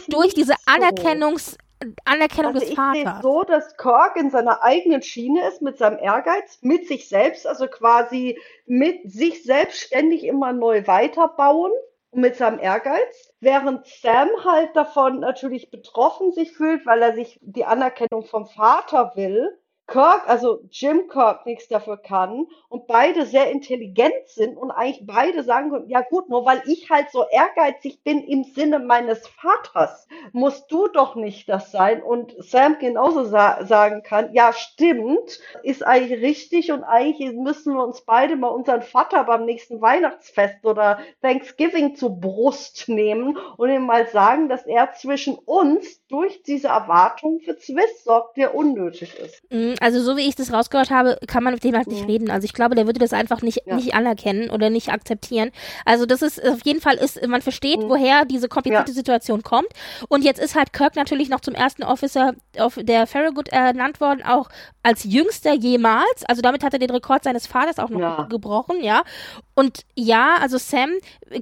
durch diese Anerkennungs Anerkennung also des Vaters. Ich sehe so, dass Kirk in seiner eigenen Schiene ist mit seinem Ehrgeiz, mit sich selbst, also quasi mit sich selbst ständig immer neu weiterbauen mit seinem Ehrgeiz, während Sam halt davon natürlich betroffen sich fühlt, weil er sich die Anerkennung vom Vater will Kirk, also Jim Kirk, nichts dafür kann und beide sehr intelligent sind und eigentlich beide sagen können, ja gut, nur weil ich halt so ehrgeizig bin im Sinne meines Vaters, musst du doch nicht das sein. Und Sam genauso sa sagen kann, ja stimmt, ist eigentlich richtig und eigentlich müssen wir uns beide mal unseren Vater beim nächsten Weihnachtsfest oder Thanksgiving zur Brust nehmen und ihm mal sagen, dass er zwischen uns durch diese Erwartung für Zwist sorgt, der unnötig ist. Mhm also so wie ich das rausgehört habe, kann man mit dem halt nicht mhm. reden. Also ich glaube, der würde das einfach nicht, ja. nicht anerkennen oder nicht akzeptieren. Also das ist auf jeden Fall ist, man versteht, mhm. woher diese komplizierte ja. Situation kommt. Und jetzt ist halt Kirk natürlich noch zum ersten Officer auf der Farragut ernannt worden, auch als jüngster jemals. Also damit hat er den Rekord seines Vaters auch noch ja. gebrochen, ja. Und ja, also Sam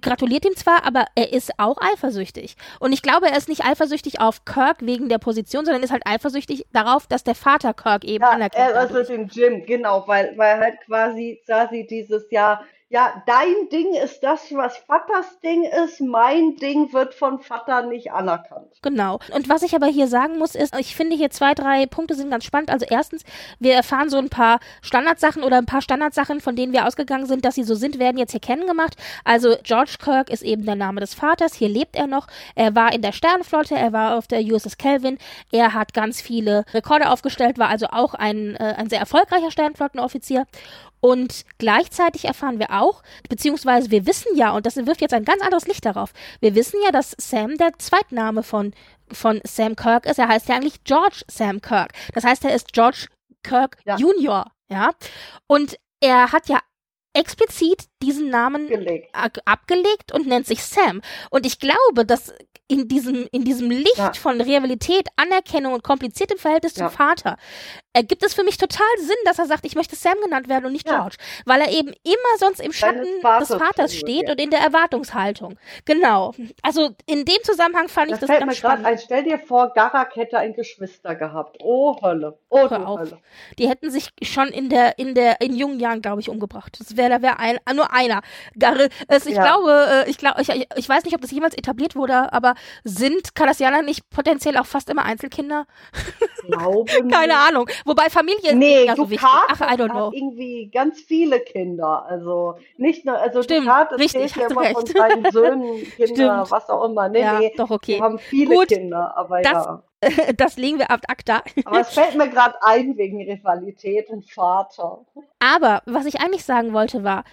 gratuliert ihm zwar, aber er ist auch eifersüchtig. Und ich glaube, er ist nicht eifersüchtig auf Kirk wegen der Position, sondern ist halt eifersüchtig darauf, dass der Vater Kirk eben ja, anerkennt. Also den Jim, genau, weil, weil halt quasi quasi dieses Jahr ja, dein Ding ist das, was Vaters Ding ist, mein Ding wird von Vater nicht anerkannt. Genau. Und was ich aber hier sagen muss, ist, ich finde hier zwei, drei Punkte sind ganz spannend. Also erstens, wir erfahren so ein paar Standardsachen oder ein paar Standardsachen, von denen wir ausgegangen sind, dass sie so sind, werden jetzt hier kennengemacht. Also George Kirk ist eben der Name des Vaters, hier lebt er noch. Er war in der Sternenflotte, er war auf der USS Kelvin, er hat ganz viele Rekorde aufgestellt, war also auch ein, äh, ein sehr erfolgreicher Sternenflottenoffizier. Und gleichzeitig erfahren wir auch, beziehungsweise wir wissen ja, und das wirft jetzt ein ganz anderes Licht darauf, wir wissen ja, dass Sam der Zweitname von, von Sam Kirk ist. Er heißt ja eigentlich George Sam Kirk. Das heißt, er ist George Kirk ja. Junior, ja. Und er hat ja explizit diesen Namen abgelegt und nennt sich Sam. Und ich glaube, dass in diesem, in diesem Licht ja. von Realität, Anerkennung und kompliziertem Verhältnis ja. zum Vater ergibt es für mich total Sinn, dass er sagt, ich möchte Sam genannt werden und nicht ja. George, weil er eben immer sonst im Schatten Vaters des Vaters steht und in der Erwartungshaltung. Genau. Also in dem Zusammenhang fand das ich das ganz spannend. Ein, stell dir vor, Garak hätte ein Geschwister gehabt. Oh Hölle. Oh Hör auf. Hölle. Die hätten sich schon in der in der in jungen Jahren, glaube ich, umgebracht. Das wäre da wäre ein nur einer. Gar, also ich glaube, äh, ich glaube, ich, ich weiß nicht, ob das jemals etabliert wurde, aber sind Kardassianer nicht potenziell auch fast immer Einzelkinder? Keine Ahnung. Wobei Familie nee, ist so wichtig. Ach, I don't know. irgendwie ganz viele Kinder. Also nicht nur, also Stimmt, Ducat richtig, ja immer recht. von seinen Söhnen, Kinder, was auch immer. Nee, ja, nee, doch okay. Wir haben viele Gut, Kinder, aber das, ja. das legen wir ab ACTA. Aber es fällt mir gerade ein wegen Rivalität und Vater. Aber was ich eigentlich sagen wollte war,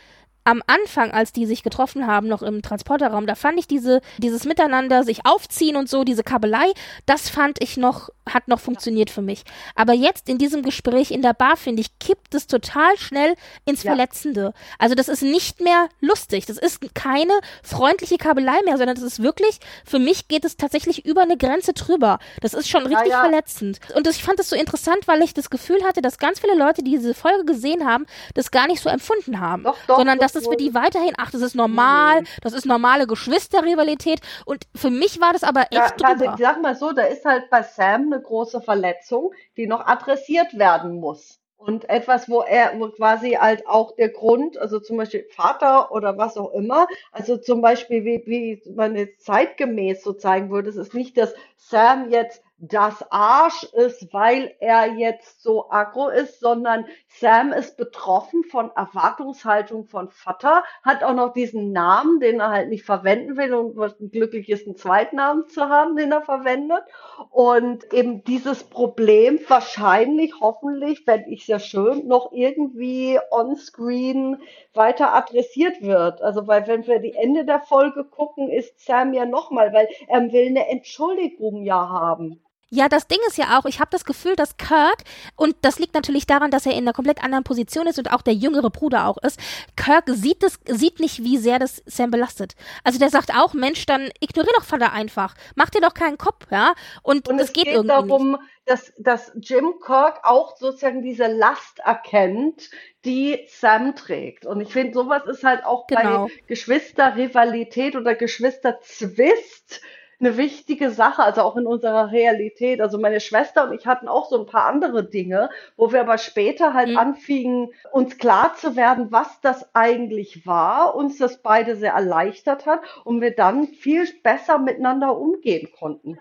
am Anfang, als die sich getroffen haben, noch im Transporterraum, da fand ich diese, dieses Miteinander, sich aufziehen und so, diese Kabelei, das fand ich noch, hat noch funktioniert für mich. Aber jetzt in diesem Gespräch in der Bar, finde ich, kippt es total schnell ins ja. Verletzende. Also das ist nicht mehr lustig. Das ist keine freundliche Kabelei mehr, sondern das ist wirklich, für mich geht es tatsächlich über eine Grenze drüber. Das ist schon richtig ja, ja. verletzend. Und das, ich fand das so interessant, weil ich das Gefühl hatte, dass ganz viele Leute, die diese Folge gesehen haben, das gar nicht so empfunden haben. Doch, doch, sondern dass das für die weiterhin, ach, das ist normal, das ist normale Geschwisterrivalität. Und für mich war das aber echt also drüber. ich sag mal so, da ist halt bei Sam eine große Verletzung, die noch adressiert werden muss. Und etwas, wo er, wo quasi halt auch der Grund, also zum Beispiel Vater oder was auch immer, also zum Beispiel, wie, wie man jetzt zeitgemäß so zeigen würde, es ist nicht, dass Sam jetzt das Arsch ist, weil er jetzt so aggro ist, sondern Sam ist betroffen von Erwartungshaltung von Vater, hat auch noch diesen Namen, den er halt nicht verwenden will und glücklich ist, einen Zweitnamen zu haben, den er verwendet. Und eben dieses Problem wahrscheinlich, hoffentlich, fände ich sehr schön, noch irgendwie on-screen weiter adressiert wird. Also, weil wenn wir die Ende der Folge gucken, ist Sam ja nochmal, weil er will eine Entschuldigung ja haben. Ja, das Ding ist ja auch, ich habe das Gefühl, dass Kirk, und das liegt natürlich daran, dass er in einer komplett anderen Position ist und auch der jüngere Bruder auch ist, Kirk sieht das, sieht nicht, wie sehr das Sam belastet. Also der sagt auch, Mensch, dann ignorier doch Vater einfach. Mach dir doch keinen Kopf, ja? Und, Und es geht, geht irgendwie nicht. darum, dass, dass Jim Kirk auch sozusagen diese Last erkennt, die Sam trägt. Und ich finde, sowas ist halt auch Genau. bei Geschwisterrivalität oder Geschwisterzwist eine wichtige Sache, also auch in unserer Realität. Also meine Schwester und ich hatten auch so ein paar andere Dinge, wo wir aber später halt Mhm. anfingen, uns klar zu werden, was das eigentlich war, uns das beide sehr erleichtert hat und wir dann viel besser miteinander umgehen konnten.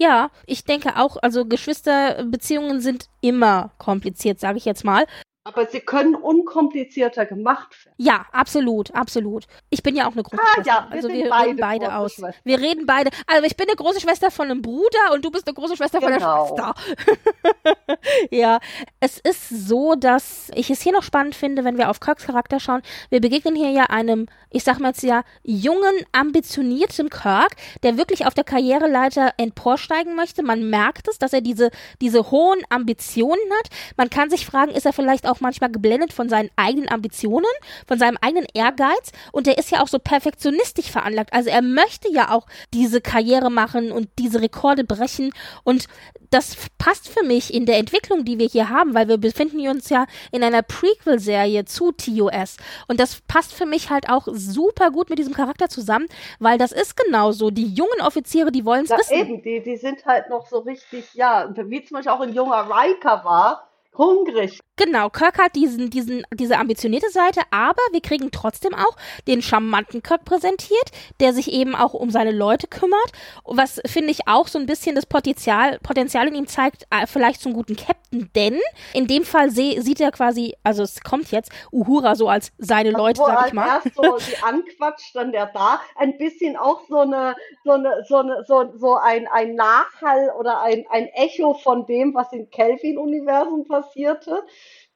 Ja, ich denke auch, also Geschwisterbeziehungen sind immer kompliziert, sage ich jetzt mal. Aber sie können unkomplizierter gemacht werden. Ja, absolut, absolut. Ich bin ja auch eine große Ah, Schwester. ja, wir also wir beide reden beide aus. Wir reden beide. Also ich bin eine große Schwester von einem Bruder und du bist eine große Schwester von Genau. der Schwester. ja, es ist so, dass ich es hier noch spannend finde, wenn wir auf Kirks Charakter schauen. Wir begegnen hier ja einem, ich sag mal jetzt ja, jungen, ambitionierten Kirk, der wirklich auf der Karriereleiter emporsteigen möchte. Man merkt es, dass er diese, diese hohen Ambitionen hat. Man kann sich fragen, ist er vielleicht auch manchmal geblendet von seinen eigenen Ambitionen, von seinem eigenen Ehrgeiz? Und er ist ja auch so perfektionistisch veranlagt. Also er möchte ja auch diese Karriere machen und diese Rekorde brechen. Und das passt für mich in der Entwicklung, die wir hier haben, weil wir befinden uns ja in einer Prequel-Serie zu TOS. Und das passt für mich halt auch super gut mit diesem Charakter zusammen, weil das ist genauso. Die jungen Offiziere, die wollen es Ja, wissen. eben, die, die sind halt noch so richtig, ja, wie zum Beispiel auch ein junger Riker war, hungrig. Genau, Kirk hat diesen, diesen, diese ambitionierte Seite, aber wir kriegen trotzdem auch den charmanten Kirk präsentiert, der sich eben auch um seine Leute kümmert, was finde ich auch so ein bisschen das Potenzial, Potenzial in ihm zeigt, äh, vielleicht zum guten Captain, denn in dem Fall seh, sieht er quasi, also es kommt jetzt Uhura so als seine Leute, sag ich mal. erst so die anquatscht, dann der da, ein bisschen auch so eine, so eine, so eine, so, so ein, ein Nachhall oder ein, ein Echo von dem, was im Kelvin-Universum passierte,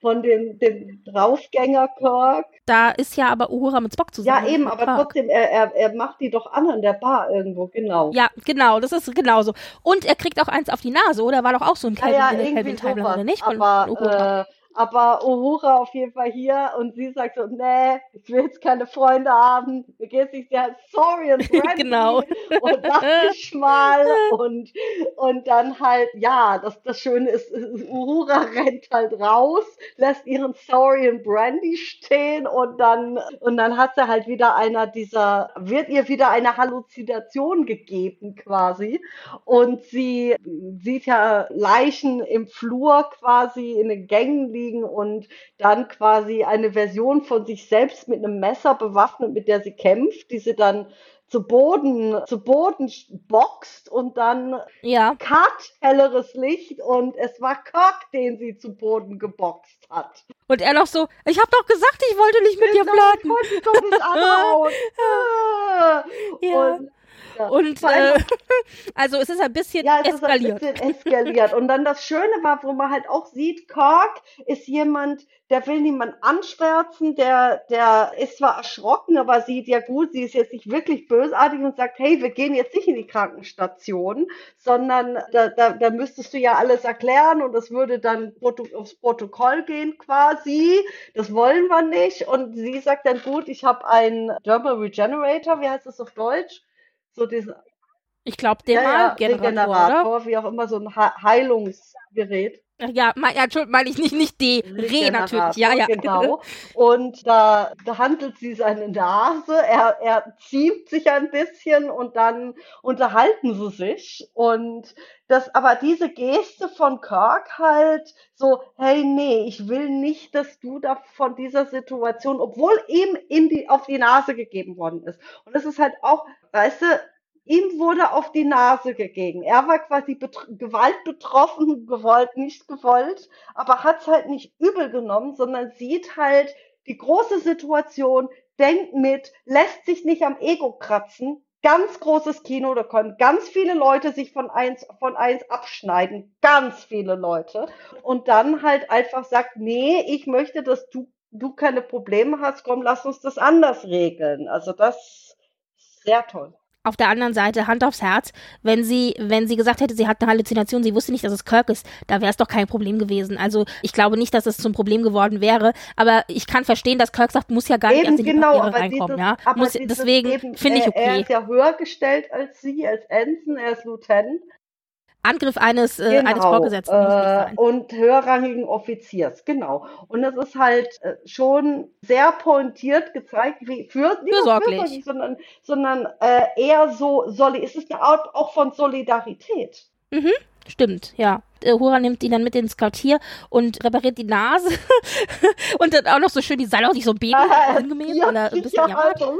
von dem, dem Draufgänger Kirk. Da ist ja aber Uhura mit Spock zusammen. Ja, eben, aber Kirk. trotzdem, er, er, er macht die doch an an der Bar irgendwo, genau. Ja, genau, das ist genauso. Und er kriegt auch eins auf die Nase, oder? War doch auch so ein Ja, Calvin, ja, sowas. oder nicht? Von Aber, Uhura. Aber Uhura auf jeden Fall hier und sie sagt so, nee, ich will jetzt keine Freunde haben. Mir geht's nicht sehr sorry und friendly. Genau. Und lass mich mal. Und, und dann halt, ja, das, das Schöne ist, Uhura rennt halt raus, lässt ihren Sorry und Brandy stehen und dann, und dann hat sie halt wieder einer dieser, wird ihr wieder eine Halluzination gegeben quasi. Und sie sieht ja Leichen im Flur quasi in den Gängen liegen und dann quasi eine Version von sich selbst mit einem Messer bewaffnet, mit der sie kämpft, die sie dann zu Boden, zu Boden boxt und dann Ja. Cut, helleres Licht und es war Kirk, den sie zu Boden geboxt hat. Und er noch so, ich hab doch gesagt, ich wollte nicht mit dir flirten. Ich wollte doch nicht anhauen. Ja. Und, ja. Und äh, also es ist ein bisschen Ja, es eskaliert. ist ein bisschen eskaliert. Und dann das Schöne war, wo man halt auch sieht, Kirk ist jemand, der will niemand anschwärzen, der, der ist zwar erschrocken, aber sieht ja gut, sie ist jetzt nicht wirklich bösartig und sagt, hey, wir gehen jetzt nicht in die Krankenstation, sondern da, da, da müsstest du ja alles erklären und das würde dann aufs Protokoll gehen quasi. Das wollen wir nicht. Und sie sagt dann, gut, ich habe einen Dermal Regenerator, wie heißt das auf Deutsch? So diese Ich glaube, den ja, ja, Generator, oder? Regenerator, wie auch immer, so ein He- Heilungsgerät. Ja, mein, ja, Entschuldigung, meine ich nicht, nicht D, Reh natürlich, ja, ja. Genau. Und da, da handelt sie seine Nase, er, er ziemt sich ein bisschen und dann unterhalten sie sich. Und das, aber diese Geste von Kirk halt so, hey, nee, ich will nicht, dass du da von dieser Situation, obwohl ihm in die, auf die Nase gegeben worden ist. Und das ist halt auch, weißt du, ihm wurde auf die Nase gegeben. Er war quasi Gewalt betroffen, gewollt, nicht gewollt, aber hat es halt nicht übel genommen, sondern sieht halt die große Situation, denkt mit, lässt sich nicht am Ego kratzen. Ganz großes Kino, da können ganz viele Leute sich von eins, von eins abschneiden. Ganz viele Leute. Und dann halt einfach sagt, nee, ich möchte, dass du, du keine Probleme hast, komm, lass uns das anders regeln. Also das ist sehr toll auf der anderen Seite, Hand aufs Herz, wenn sie, wenn sie gesagt hätte, sie hat eine Halluzination, sie wusste nicht, dass es Kirk ist, da wäre es doch kein Problem gewesen. Also ich glaube nicht, dass es zum Problem geworden wäre, aber ich kann verstehen, dass Kirk sagt, muss ja gar nicht erst in die genau, Papiere reinkommen. Dieses, ja? muss, deswegen finde ich okay. Er ist ja höher gestellt als sie, als Ensign, er ist Lieutenant. Angriff eines, äh, genau, eines Vorgesetzten. Äh, und höherrangigen Offiziers, genau. Und das ist halt äh, schon sehr pointiert gezeigt, wie für fürsorglich, sondern, sondern äh, eher so, soll, es ist eine Art auch von Solidarität. Mhm. Stimmt, ja. Hura nimmt ihn dann mit ins Quartier und repariert die Nase und dann auch noch so schön die Seile auch nicht so Baby ah, angemäht ja, oder ein bisschen ja, also,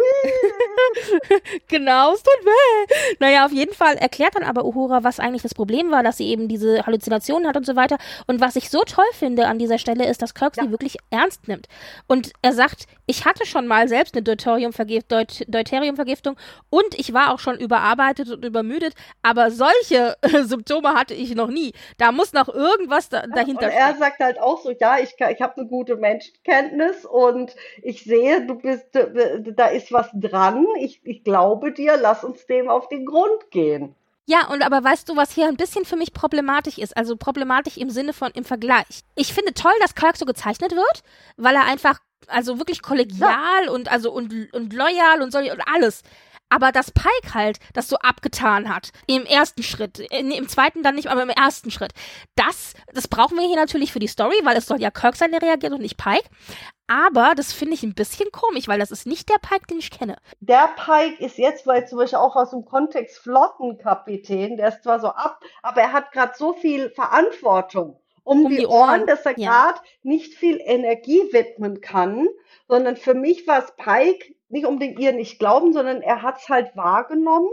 genau, es tut weh. Naja, auf jeden Fall erklärt dann aber Uhura, was eigentlich das Problem war, dass sie eben diese Halluzinationen hat und so weiter. Und was ich so toll finde an dieser Stelle ist, dass Kirk ja. sie wirklich ernst nimmt. Und er sagt, ich hatte schon mal selbst eine Deuteriumvergiftung und ich war auch schon überarbeitet und übermüdet, aber solche Symptome hatte ich noch nie. Da muss noch irgendwas da, dahinter und er sagt halt auch so, ja, ich, ich habe eine gute Menschenkenntnis und ich sehe, du bist, da ist was dran. Ich, ich glaube dir, lass uns dem auf den Grund gehen. Ja, und aber weißt du, was hier ein bisschen für mich problematisch ist? Also problematisch im Sinne von im Vergleich. Ich finde toll, dass Kirk so gezeichnet wird, weil er einfach also wirklich kollegial ja. und also und, und loyal und so und alles. Aber dass Pike halt das so abgetan hat im ersten Schritt, im zweiten dann nicht, aber im ersten Schritt, das, das brauchen wir hier natürlich für die Story, weil es soll ja Kirk sein, der reagiert und nicht Pike. Aber das finde ich ein bisschen komisch, weil das ist nicht der Pike, den ich kenne. Der Pike ist jetzt, weil zum Beispiel auch aus dem Kontext Flottenkapitän, der ist zwar so ab, aber er hat gerade so viel Verantwortung um, um die, die, Ohren, Ohren dass er ja. gerade nicht viel Energie widmen kann, sondern für mich war es Pike, nicht unbedingt ihr nicht glauben, sondern er hat es halt wahrgenommen,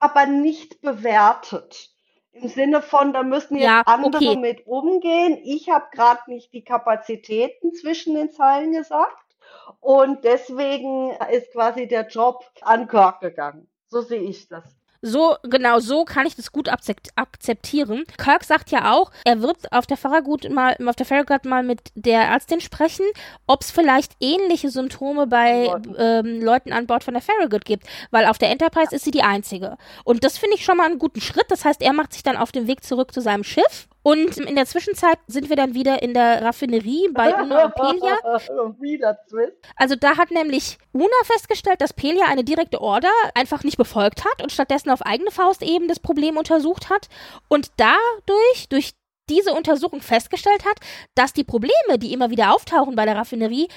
aber nicht bewertet. Im Sinne von, da müssen jetzt ja, andere okay. mit umgehen. Ich habe gerade nicht die Kapazitäten zwischen den Zeilen gesagt. Und deswegen ist quasi der Job an Kirk gegangen. So sehe ich das. So, genau, so kann ich das gut akzeptieren. Kirk sagt ja auch, er wird auf der Farragut mal, auf der Farragut mal mit der Ärztin sprechen, ob es vielleicht ähnliche Symptome bei ähm, Leuten an Bord von der Farragut gibt, weil auf der Enterprise ist sie die einzige. Und das finde ich schon mal einen guten Schritt. Das heißt, er macht sich dann auf den Weg zurück zu seinem Schiff und in der Zwischenzeit sind wir dann wieder in der Raffinerie bei Una und Pelia. Also da hat nämlich Una festgestellt, dass Pelia eine direkte Order einfach nicht befolgt hat und stattdessen auf eigene Faust eben das Problem untersucht hat und dadurch, durch diese Untersuchung festgestellt hat, dass die Probleme, die immer wieder auftauchen bei der Raffinerie,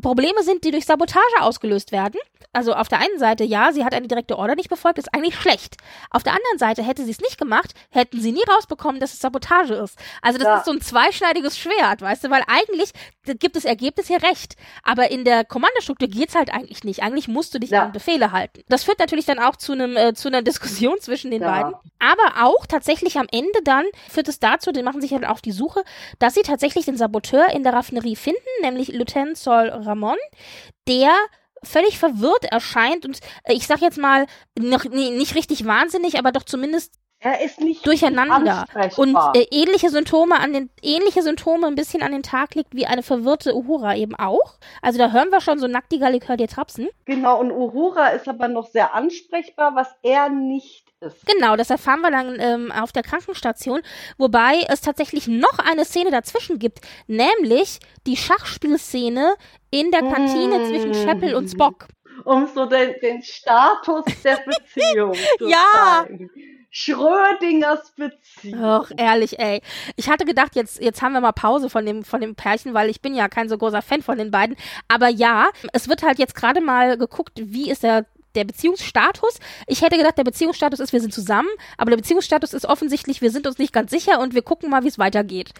Probleme sind, die durch Sabotage ausgelöst werden. Also auf der einen Seite, ja, sie hat eine direkte Order nicht befolgt, ist eigentlich schlecht. Auf der anderen Seite, hätte sie es nicht gemacht, hätten sie nie rausbekommen, dass es Sabotage ist. Also das ja. ist so ein zweischneidiges Schwert, weißt du, weil eigentlich gibt das Ergebnis hier recht. Aber in der Kommandostruktur geht's halt eigentlich nicht. Eigentlich musst du dich ja. an Befehle halten. Das führt natürlich dann auch zu einem äh, zu einer Diskussion zwischen den ja. beiden. Aber auch tatsächlich am Ende dann führt es dazu, die machen sich halt auf die Suche, dass sie tatsächlich den Saboteur in der Raffinerie finden, nämlich Lieutenant Sol Ramon, der völlig verwirrt erscheint und äh, ich sag jetzt mal noch, nee, nicht richtig wahnsinnig, aber doch zumindest er ist nicht durcheinander und äh, ähnliche Symptome an den ähnliche Symptome ein bisschen an den Tag legt wie eine verwirrte Uhura eben auch. Also da hören wir schon so nackt die Gallikör dir trapsen. Genau und Uhura ist aber noch sehr ansprechbar, was er nicht ist. Genau, das erfahren wir dann ähm, auf der Krankenstation, wobei es tatsächlich noch eine Szene dazwischen gibt, nämlich die Schachspielszene in der Kantine mm. zwischen Chapel und Spock. Um so den, den Status der Beziehung zu ja, zeigen. Schrödingers Beziehung. Ach, ehrlich, ey. Ich hatte gedacht, jetzt, jetzt haben wir mal Pause von dem, von dem Pärchen, weil ich bin ja kein so großer Fan von den beiden. Aber ja, es wird halt jetzt gerade mal geguckt, wie ist der der Beziehungsstatus. Ich hätte gedacht, der Beziehungsstatus ist, wir sind zusammen, aber der Beziehungsstatus ist offensichtlich, wir sind uns nicht ganz sicher und wir gucken mal, wie es weitergeht.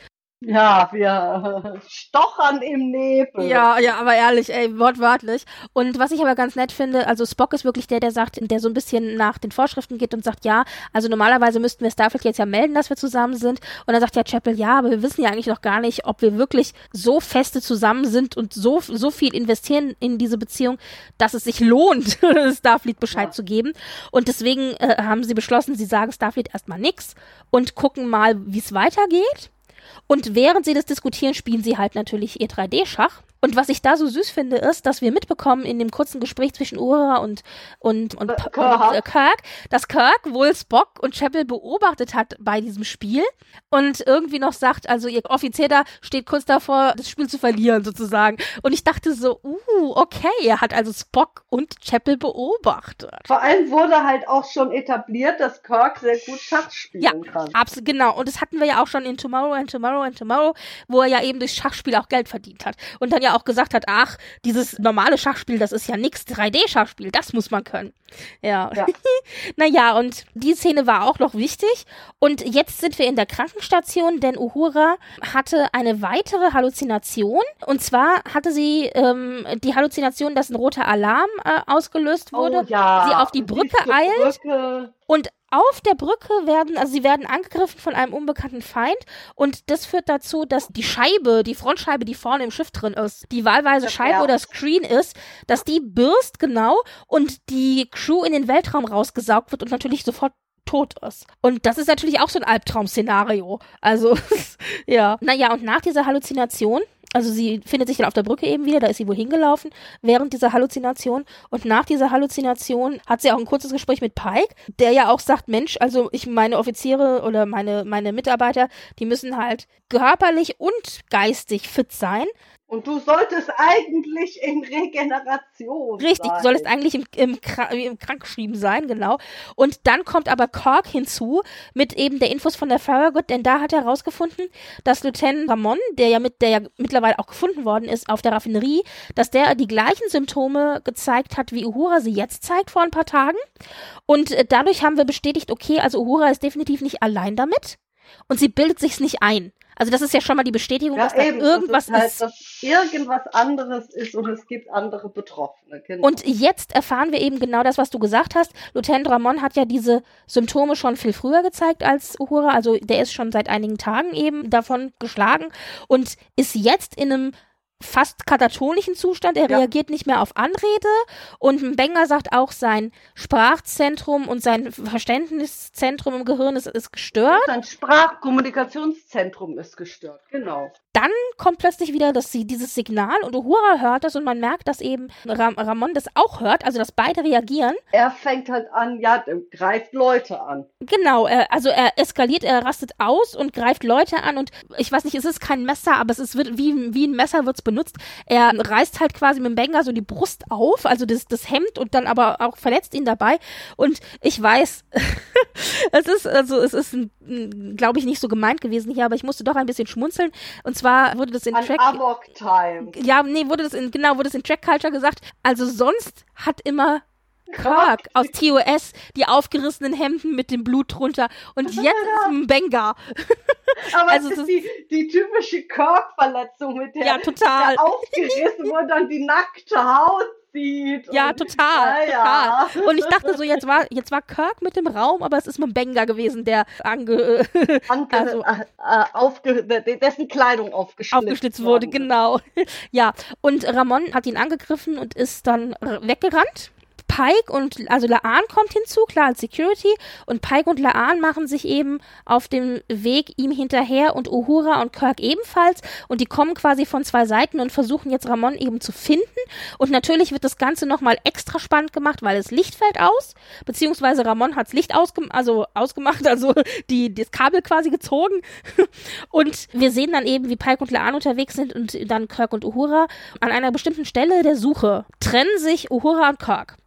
Ja, wir stochern im Nebel. Ja, ja, aber ehrlich, ey, wortwörtlich. Und was ich aber ganz nett finde, also Spock ist wirklich der, der sagt, der so ein bisschen nach den Vorschriften geht und sagt, ja, also normalerweise müssten wir Starfleet jetzt ja melden, dass wir zusammen sind. Und dann sagt ja Chapel, ja, aber wir wissen ja eigentlich noch gar nicht, ob wir wirklich so feste zusammen sind und so, so viel investieren in diese Beziehung, dass es sich lohnt, Starfleet Bescheid ja. zu geben. Und deswegen äh, haben sie beschlossen, sie sagen Starfleet erstmal nix und gucken mal, wie es weitergeht. Und während sie das diskutieren, spielen sie halt natürlich ihr 3D-Schach. Und was ich da so süß finde, ist, dass wir mitbekommen in dem kurzen Gespräch zwischen Uhura und, und, und, Kirk. und äh, Kirk, dass Kirk wohl Spock und Chapel beobachtet hat bei diesem Spiel und irgendwie noch sagt, also ihr Offizier da steht kurz davor, das Spiel zu verlieren sozusagen. Und ich dachte so, uh, okay, er hat also Spock und Chapel beobachtet. Vor allem wurde halt auch schon etabliert, dass Kirk sehr gut Schach spielen ja, kann. Absolut, genau. Und das hatten wir ja auch schon in Tomorrow and Tomorrow and Tomorrow, wo er ja eben durch Schachspiel auch Geld verdient hat. Und dann ja auch gesagt hat, ach, dieses normale Schachspiel, das ist ja nix 3D-Schachspiel, das muss man können. Ja. ja. naja, und die Szene war auch noch wichtig. Und jetzt sind wir in der Krankenstation, denn Uhura hatte eine weitere Halluzination. Und zwar hatte sie ähm, die Halluzination, dass ein roter Alarm äh, ausgelöst wurde. Oh, ja. Sie auf die Brücke die eilt. Brücke. Und auf der Brücke werden, also sie werden angegriffen von einem unbekannten Feind und das führt dazu, dass die Scheibe, die Frontscheibe, die vorne im Schiff drin ist, die wahlweise Scheibe oder Screen ist, dass die birst genau und die Crew in den Weltraum rausgesaugt wird und natürlich sofort tot ist. Und das ist natürlich auch so ein Albtraum-Szenario. Also, ja. Naja, und nach dieser Halluzination also sie findet sich dann auf der Brücke eben wieder, da ist sie wohl hingelaufen während dieser Halluzination. Und nach dieser Halluzination hat sie auch ein kurzes Gespräch mit Pike, der ja auch sagt, Mensch, also ich meine Offiziere oder meine meine Mitarbeiter, die müssen halt körperlich und geistig fit sein, und du solltest eigentlich in Regeneration Richtig, sein. du solltest eigentlich im, im, im Krankgeschrieben sein, genau. Und dann kommt aber Cork hinzu mit eben der Infos von der Farragut, denn da hat er herausgefunden, dass Lieutenant Ramon, der ja mit, der ja mittlerweile auch gefunden worden ist auf der Raffinerie, dass der die gleichen Symptome gezeigt hat, wie Uhura sie jetzt zeigt vor ein paar Tagen. Und äh, dadurch haben wir bestätigt, okay, also Uhura ist definitiv nicht allein damit. Und sie bildet sich's nicht ein. Also das ist ja schon mal die Bestätigung, ja, dass eben, da irgendwas das ist, halt, ist. Dass irgendwas anderes ist und es gibt andere Betroffene. Genau. Und jetzt erfahren wir eben genau das, was du gesagt hast. Lieutenant Ramon hat ja diese Symptome schon viel früher gezeigt als Uhura. Also der ist schon seit einigen Tagen eben davon geschlagen und ist jetzt in einem fast katatonischen Zustand. Er ja. reagiert nicht mehr auf Anrede. Und Benger sagt auch, sein Sprachzentrum und sein Verständniszentrum im Gehirn ist, ist gestört. Sein Sprachkommunikationszentrum ist gestört, genau dann kommt plötzlich wieder das, dieses Signal und Uhura hört das und man merkt, dass eben Ram Ramon das auch hört, also dass beide reagieren. Er fängt halt an, ja, greift Leute an. Genau, er, also er eskaliert, er rastet aus und greift Leute an und ich weiß nicht, es ist kein Messer, aber es ist wie, wie ein Messer wird's benutzt. Er reißt halt quasi mit dem Banger so die Brust auf, also das, das Hemd und dann aber auch verletzt ihn dabei und ich weiß, es ist, also es ist, glaube ich, nicht so gemeint gewesen hier, aber ich musste doch ein bisschen schmunzeln und zwar wurde das in An Track. Amok Time. Ja, nee, wurde das in, genau, wurde das in Track Culture gesagt. Also sonst hat immer Kirk aus TOS die aufgerissenen Hemden mit dem Blut drunter und jetzt ist ein Benga. Aber also das ist die, die typische Kirk-Verletzung mit der, ja, total. der aufgerissen wurde dann die nackte Haut sieht. Ja, total, ja, total. Und ich dachte so, jetzt war, jetzt war Kirk mit dem Raum, aber es ist Mbenga gewesen, der ange, ange also, äh, aufge, dessen Kleidung aufgeschlitzt, aufgeschlitzt wurde. Genau. ja, und Ramon hat ihn angegriffen und ist dann weggerannt. Pike und, also Laan kommt hinzu, klar als Security, und Pike und Laan machen sich eben auf dem Weg ihm hinterher und Uhura und Kirk ebenfalls und die kommen quasi von zwei Seiten und versuchen jetzt Ramon eben zu finden und natürlich wird das Ganze nochmal extra spannend gemacht, weil das Licht fällt aus, beziehungsweise Ramon hat's Licht ausgem also ausgemacht, also die, das Kabel quasi gezogen und wir sehen dann eben, wie Pike und Laan unterwegs sind und dann Kirk und Uhura an einer bestimmten Stelle der Suche trennen sich Uhura und Kirk.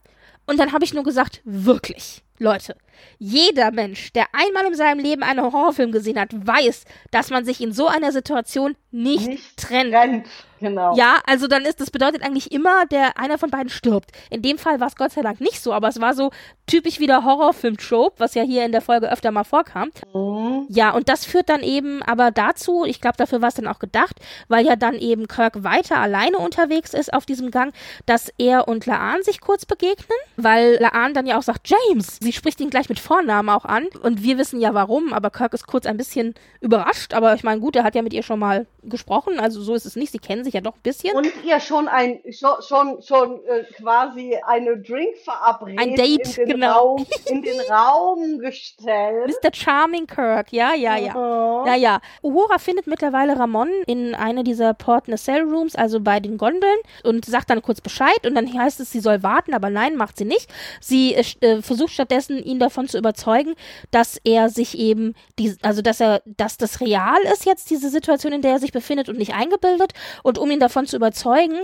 Und dann habe ich nur gesagt, wirklich, Leute, jeder Mensch, der einmal in seinem Leben einen Horrorfilm gesehen hat, weiß, dass man sich in so einer Situation nicht, Nicht trennt. Rennt, genau. Ja, also dann ist das bedeutet eigentlich immer, der einer von beiden stirbt. In dem Fall war es Gott sei Dank nicht so, aber es war so typisch wieder Horrorfilm-Trope, was ja hier in der Folge öfter mal vorkam. Mhm. Ja, und das führt dann eben aber dazu, ich glaube, dafür war es dann auch gedacht, weil ja dann eben Kirk weiter alleine unterwegs ist auf diesem Gang, dass er und Laan sich kurz begegnen, weil Laan dann ja auch sagt, James, sie spricht ihn gleich mit Vornamen auch an und wir wissen ja warum, aber Kirk ist kurz ein bisschen überrascht, aber ich meine, gut, er hat ja mit ihr schon mal gesprochen, also so ist es nicht, sie kennen sich ja doch ein bisschen. Und ihr schon ein schon schon, schon äh, quasi eine Drinkverabredung Ein Date, in den, genau. Raum, in den Raum gestellt. Mr. Charming Kirk, ja, ja, ja. Mhm. Ja, ja. Uhura findet mittlerweile Ramon in einer dieser Port Nacelle Rooms, also bei den Gondeln, und sagt dann kurz Bescheid. Und dann heißt es, sie soll warten, aber nein, macht sie nicht. Sie äh, äh, versucht stattdessen, ihn davon zu überzeugen, dass er sich eben, die, also dass er, dass das real ist jetzt, diese Situation, in der er sich befindet und nicht eingebildet. Und um ihn davon zu überzeugen,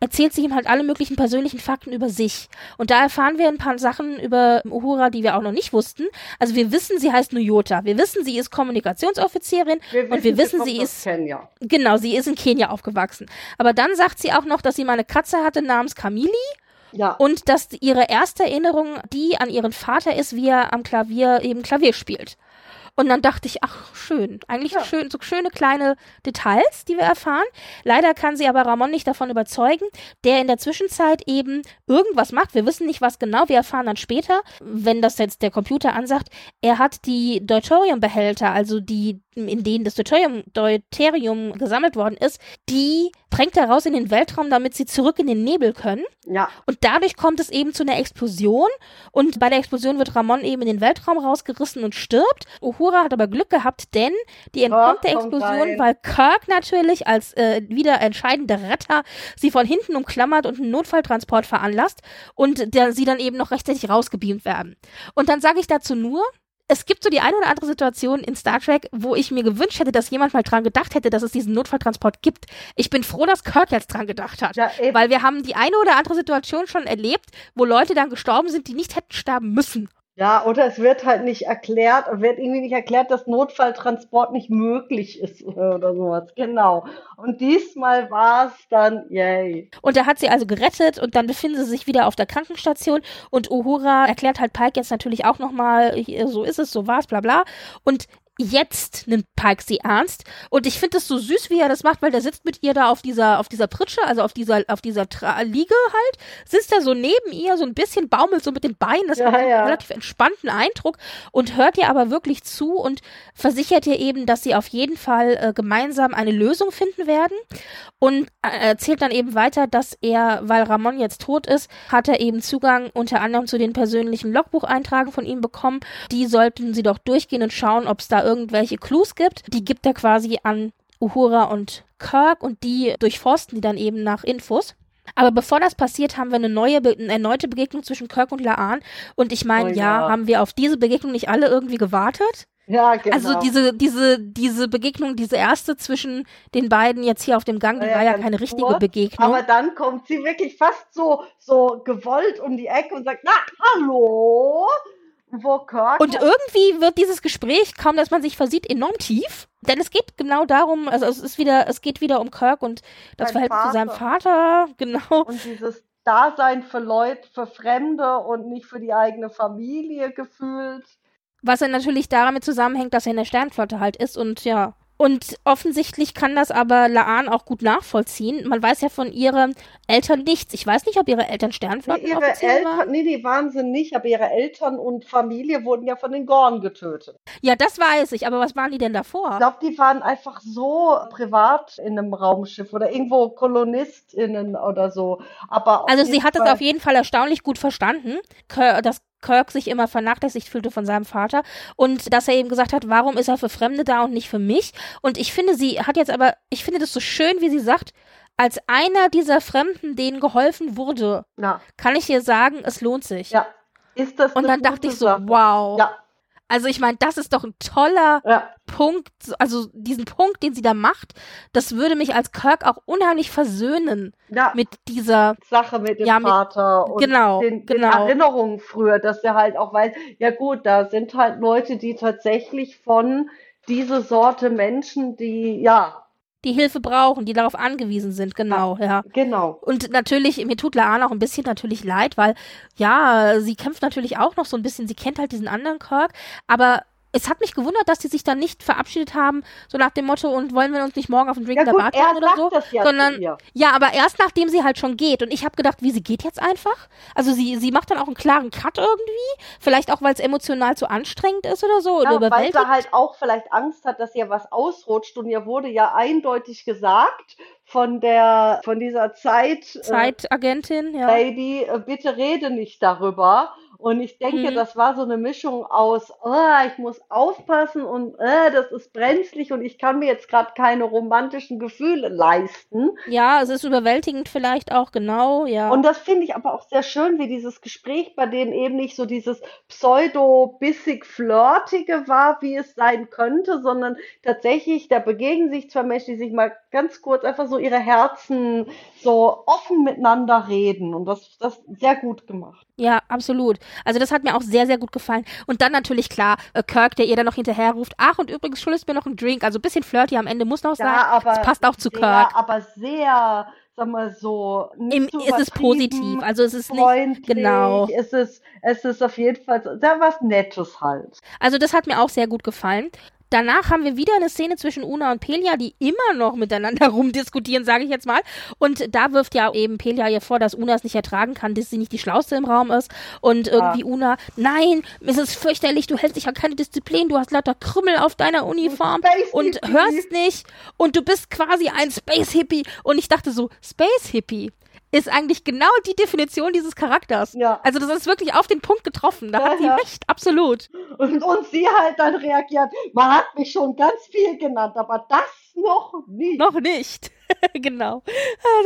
erzählt sie ihm halt alle möglichen persönlichen Fakten über sich. Und da erfahren wir ein paar Sachen über Uhura, die wir auch noch nicht wussten. Also wir wissen, sie heißt Nuyota. Wir wissen, sie ist Kommunikationsoffizierin und wir wissen, sie aus ist Kenia. Genau, sie ist in Kenia aufgewachsen. Aber dann sagt sie auch noch, dass sie mal eine Katze hatte namens Kamili Ja. und dass ihre erste Erinnerung die an ihren Vater ist, wie er am Klavier eben Klavier spielt. Und dann dachte ich, ach, schön. Eigentlich Ja. schön, so schöne kleine Details, die wir erfahren. Leider kann sie aber Ramon nicht davon überzeugen, der in der Zwischenzeit eben irgendwas macht. Wir wissen nicht, was genau. Wir erfahren dann später, wenn das jetzt der Computer ansagt, er hat die Deuteriumbehälter, also die, in denen das Deuterium, Deuterium gesammelt worden ist, die drängt er raus in den Weltraum, damit sie zurück in den Nebel können. ja. Und dadurch kommt es eben zu einer Explosion. Und bei der Explosion wird Ramon eben in den Weltraum rausgerissen und stirbt. Uhura hat aber Glück gehabt, denn die entkommt der kommt Explosion, rein. weil Kirk natürlich als äh, wieder entscheidender Retter sie von hinten umklammert und einen Notfalltransport veranlasst und der, sie dann eben noch rechtzeitig rausgebeamt werden. Und dann sage ich dazu nur, es gibt so die eine oder andere Situation in Star Trek, wo ich mir gewünscht hätte, dass jemand mal dran gedacht hätte, dass es diesen Notfalltransport gibt. Ich bin froh, dass Kirk jetzt dran gedacht hat. Ja. Weil wir haben die eine oder andere Situation schon erlebt, wo Leute dann gestorben sind, die nicht hätten sterben müssen. Ja, oder es wird halt nicht erklärt, wird irgendwie nicht erklärt, dass Notfalltransport nicht möglich ist oder sowas. Genau. Und diesmal war es dann, yay. Und er hat sie also gerettet und dann befinden sie sich wieder auf der Krankenstation und Uhura erklärt halt Pike jetzt natürlich auch nochmal, so ist es, so war es, bla bla. Und jetzt nimmt Pike sie ernst und ich finde es so süß, wie er das macht, weil der sitzt mit ihr da auf dieser auf dieser Pritsche, also auf dieser auf dieser Tra Liege halt, sitzt er so neben ihr, so ein bisschen baumelt so mit den Beinen, das Ja, hat einen ja. relativ entspannten Eindruck und hört ihr aber wirklich zu und versichert ihr eben, dass sie auf jeden Fall äh, gemeinsam eine Lösung finden werden und äh, erzählt dann eben weiter, dass er, weil Ramon jetzt tot ist, hat er eben Zugang unter anderem zu den persönlichen Logbucheintragen von ihm bekommen. Die sollten sie doch durchgehen und schauen, ob es da irgendwelche Clues gibt. Die gibt er quasi an Uhura und Kirk und die durchforsten die dann eben nach Infos. Aber bevor das passiert, haben wir eine neue, eine erneute Begegnung zwischen Kirk und Laan. Und ich meine, Oh ja. ja. haben wir auf diese Begegnung nicht alle irgendwie gewartet? Ja, genau. Also diese, diese, diese Begegnung, diese erste zwischen den beiden jetzt hier auf dem Gang, die Ja, war ja keine richtige kurz, Begegnung. Aber dann kommt sie wirklich fast so, so gewollt um die Ecke und sagt, na, hallo? Und irgendwie wird dieses Gespräch, kaum dass man sich versieht, enorm tief. Denn es geht genau darum, also es ist wieder, es geht wieder um Kirk und das Sein Verhältnis zu seinem Vater, genau. und dieses Dasein für Leute, für Fremde und nicht für die eigene Familie gefühlt. Was ja natürlich damit zusammenhängt, dass er in der Sternflotte halt ist und ja. Und offensichtlich kann das aber Laan auch gut nachvollziehen. Man weiß ja von ihren Eltern nichts. Ich weiß nicht, ob ihre Eltern Nee, Sternflotten ihre offiziell waren. Eltern, nee, die waren sie nicht, aber ihre Eltern und Familie wurden ja von den Gorn getötet. Ja, das weiß ich, aber was waren die denn davor? Ich glaube, die waren einfach so privat in einem Raumschiff oder irgendwo KolonistInnen oder so. Aber Also sie hat es auf jeden Fall erstaunlich gut verstanden, dass Kirk sich immer vernachlässigt fühlte von seinem Vater und dass er eben gesagt hat, warum ist er für Fremde da und nicht für mich? Und ich finde, sie hat jetzt aber, ich finde das so schön, wie sie sagt, als einer dieser Fremden, denen geholfen wurde, Ja, kann ich dir sagen, es lohnt sich. ja. Ist das Und dann dachte ich so, Sache? wow. Ja, Also ich meine, das ist doch ein toller Ja. Punkt, also diesen Punkt, den sie da macht, das würde mich als Kirk auch unheimlich versöhnen Ja, mit dieser, Sache mit dem Ja, mit- Vater und genau, den, den genau. Erinnerungen früher, dass er halt auch weiß, ja gut, da sind halt Leute, die tatsächlich von diese Sorte Menschen, die, ja, die Hilfe brauchen, die darauf angewiesen sind, genau, ja. genau. Und natürlich, mir tut Laan auch ein bisschen natürlich leid, weil ja, sie kämpft natürlich auch noch so ein bisschen, sie kennt halt diesen anderen Kirk, aber es hat mich gewundert, dass die sich dann nicht verabschiedet haben, so nach dem Motto, und wollen wir uns nicht morgen auf einen Drink Ja in der Bar treffen oder sagt so, das ja sondern ja, aber erst nachdem sie halt schon geht. Und ich habe gedacht, wie sie geht jetzt einfach. Also sie, sie macht dann auch einen klaren Cut irgendwie. Vielleicht auch, weil es emotional zu anstrengend ist oder so. oder Ja, weil überwältigt. sie halt auch vielleicht Angst hat, dass ihr was ausrutscht und ihr wurde ja eindeutig gesagt von der, von dieser Zeit, äh, Zeitagentin, ja. Lady, äh, bitte rede nicht darüber. Und ich denke, Mhm. das war so eine Mischung aus, oh, ich muss aufpassen und äh, das ist brenzlig und ich kann mir jetzt gerade keine romantischen Gefühle leisten. Ja, es ist überwältigend vielleicht auch, genau, ja. Und das finde ich aber auch sehr schön, wie dieses Gespräch bei denen eben nicht so dieses pseudo-bissig-flirtige war, wie es sein könnte, sondern tatsächlich, da begegnen sich zwei Menschen, die sich mal ganz kurz einfach so ihre Herzen so offen miteinander reden. Und das, das sehr gut gemacht. Ja, absolut. Also das hat mir auch sehr, sehr gut gefallen. Und dann natürlich klar, äh, Kirk, der ihr dann noch hinterher ruft, ach und übrigens schuldest mir noch einen Drink. Also ein bisschen flirty am Ende muss noch sein. Ja, aber das passt auch zu sehr, Kirk. aber sehr, sag mal so, Im, ist es positiv. Also es ist nicht, genau. Es ist, es ist auf jeden Fall sehr was Nettes halt. Also das hat mir auch sehr gut gefallen. Danach haben wir wieder eine Szene zwischen Una und Pelia, die immer noch miteinander rumdiskutieren, sage ich jetzt mal. Und da wirft ja eben Pelia ihr vor, dass Una es nicht ertragen kann, dass sie nicht die Schlauste im Raum ist. Und irgendwie Una, nein, es ist fürchterlich, du hältst dich an keine Disziplin, du hast lauter Krümmel auf deiner Uniform und hörst nicht und du bist quasi ein Space Hippie. Und ich dachte so, Space Hippie ist eigentlich genau die Definition dieses Charakters. Ja. Also das ist wirklich auf den Punkt getroffen. Da Ja, hat sie ja. recht, absolut. Und, und sie halt dann reagiert, man hat mich schon ganz viel genannt, aber das noch nie. Noch nicht. genau.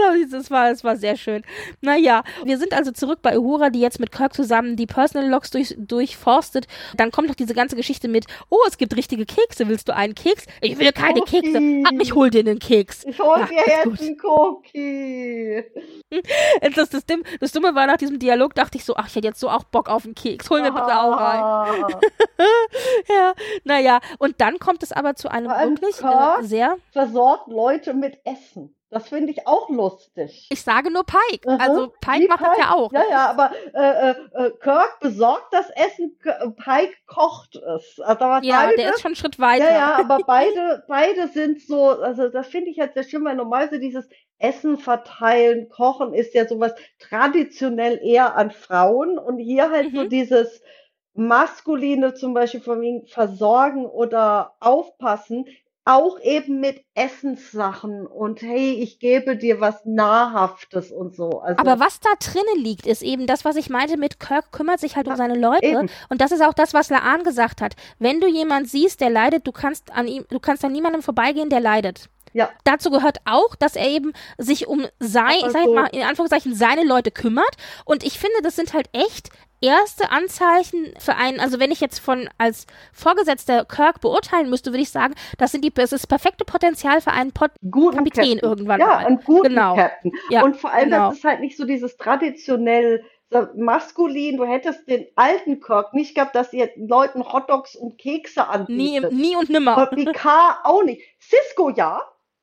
Also, Das war, das war sehr schön. Naja, wir sind also zurück bei Uhura, die jetzt mit Kirk zusammen die Personal Logs durch, durchforstet. Dann kommt noch diese ganze Geschichte mit, oh, es gibt richtige Kekse. Willst du einen Keks? Ich will keine Cookie. Kekse. Ab, ich hol dir einen Keks. Ich hol Ja, dir ist jetzt einen Cookie. Das, das, Dumme- das Dumme war nach diesem Dialog, dachte ich so, ach, ich hätte jetzt so auch Bock auf einen Keks. Hol mir bitte auch rein. Ah. Ja, naja. Und dann kommt es aber zu einem wirklich Kirk. äh, sehr, Versorgt Leute mit Essen. Das finde ich auch lustig. ich sage nur Pike. Mhm. Also Pike macht das ja auch. Ja, ja, aber äh, äh, äh, Kirk besorgt das Essen, K- Pike kocht es. Also Ja, beide, der ist schon einen Schritt weiter. ja, ja, aber beide, beide sind so, also das finde ich halt sehr schön, weil normalerweise dieses Essen verteilen, kochen ist ja sowas traditionell eher an Frauen und hier halt so Mhm. dieses maskuline zum Beispiel von wegen versorgen oder aufpassen, auch eben mit Essenssachen und hey, ich gebe dir was Nahrhaftes und so. Also, Aber was da drinnen liegt, ist eben das, was ich meinte mit Kirk kümmert sich halt um seine Leute. eben. Und das ist auch das, was Laan gesagt hat. Wenn du jemand siehst, der leidet, du kannst an ihm, du kannst an niemandem vorbeigehen, der leidet. Ja. Dazu gehört auch, dass er eben sich um sein, ich sag jetzt Also- mal, in Anführungszeichen, seine Leute kümmert. Und ich finde, das sind halt echt erste Anzeichen für einen, also wenn ich jetzt von als Vorgesetzter Kirk beurteilen müsste, würde ich sagen, das sind die, das ist das perfekte Potenzial für einen Pot guten Kapitän Captain. irgendwann ja, mal. einen guten Genau. Captain. Ja, und vor allem, genau. das ist halt nicht so dieses traditionell maskulin. Du hättest den alten Kirk nicht gehabt, dass ihr Leuten Hotdogs und Kekse nie, anbietet. nie und nimmer. Und Picard auch nicht. Cisco ja.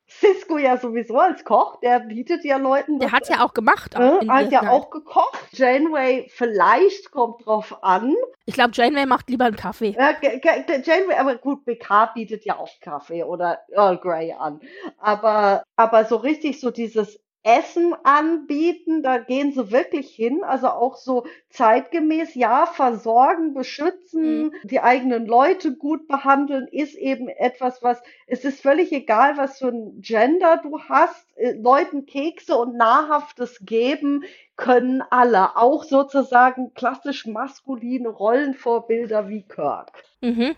Cisco ja sowieso als Koch, der bietet ja Leuten Der hat ja auch gemacht. Auch Ne? in Hat ja auch gekocht. Janeway vielleicht kommt drauf an. Ich glaube, Janeway macht lieber einen Kaffee. Ge- Janeway, aber gut, BK bietet ja auch Kaffee oder Earl Grey an. Aber, aber so richtig so dieses Essen anbieten, da gehen sie wirklich hin. Also auch so zeitgemäß, ja, versorgen, beschützen, die eigenen Leute gut behandeln, ist eben etwas, was, es ist völlig egal, was für ein Gender du hast, äh, Leuten Kekse und Nahrhaftes geben, können alle, auch sozusagen klassisch maskuline Rollenvorbilder wie Kirk. Mhm.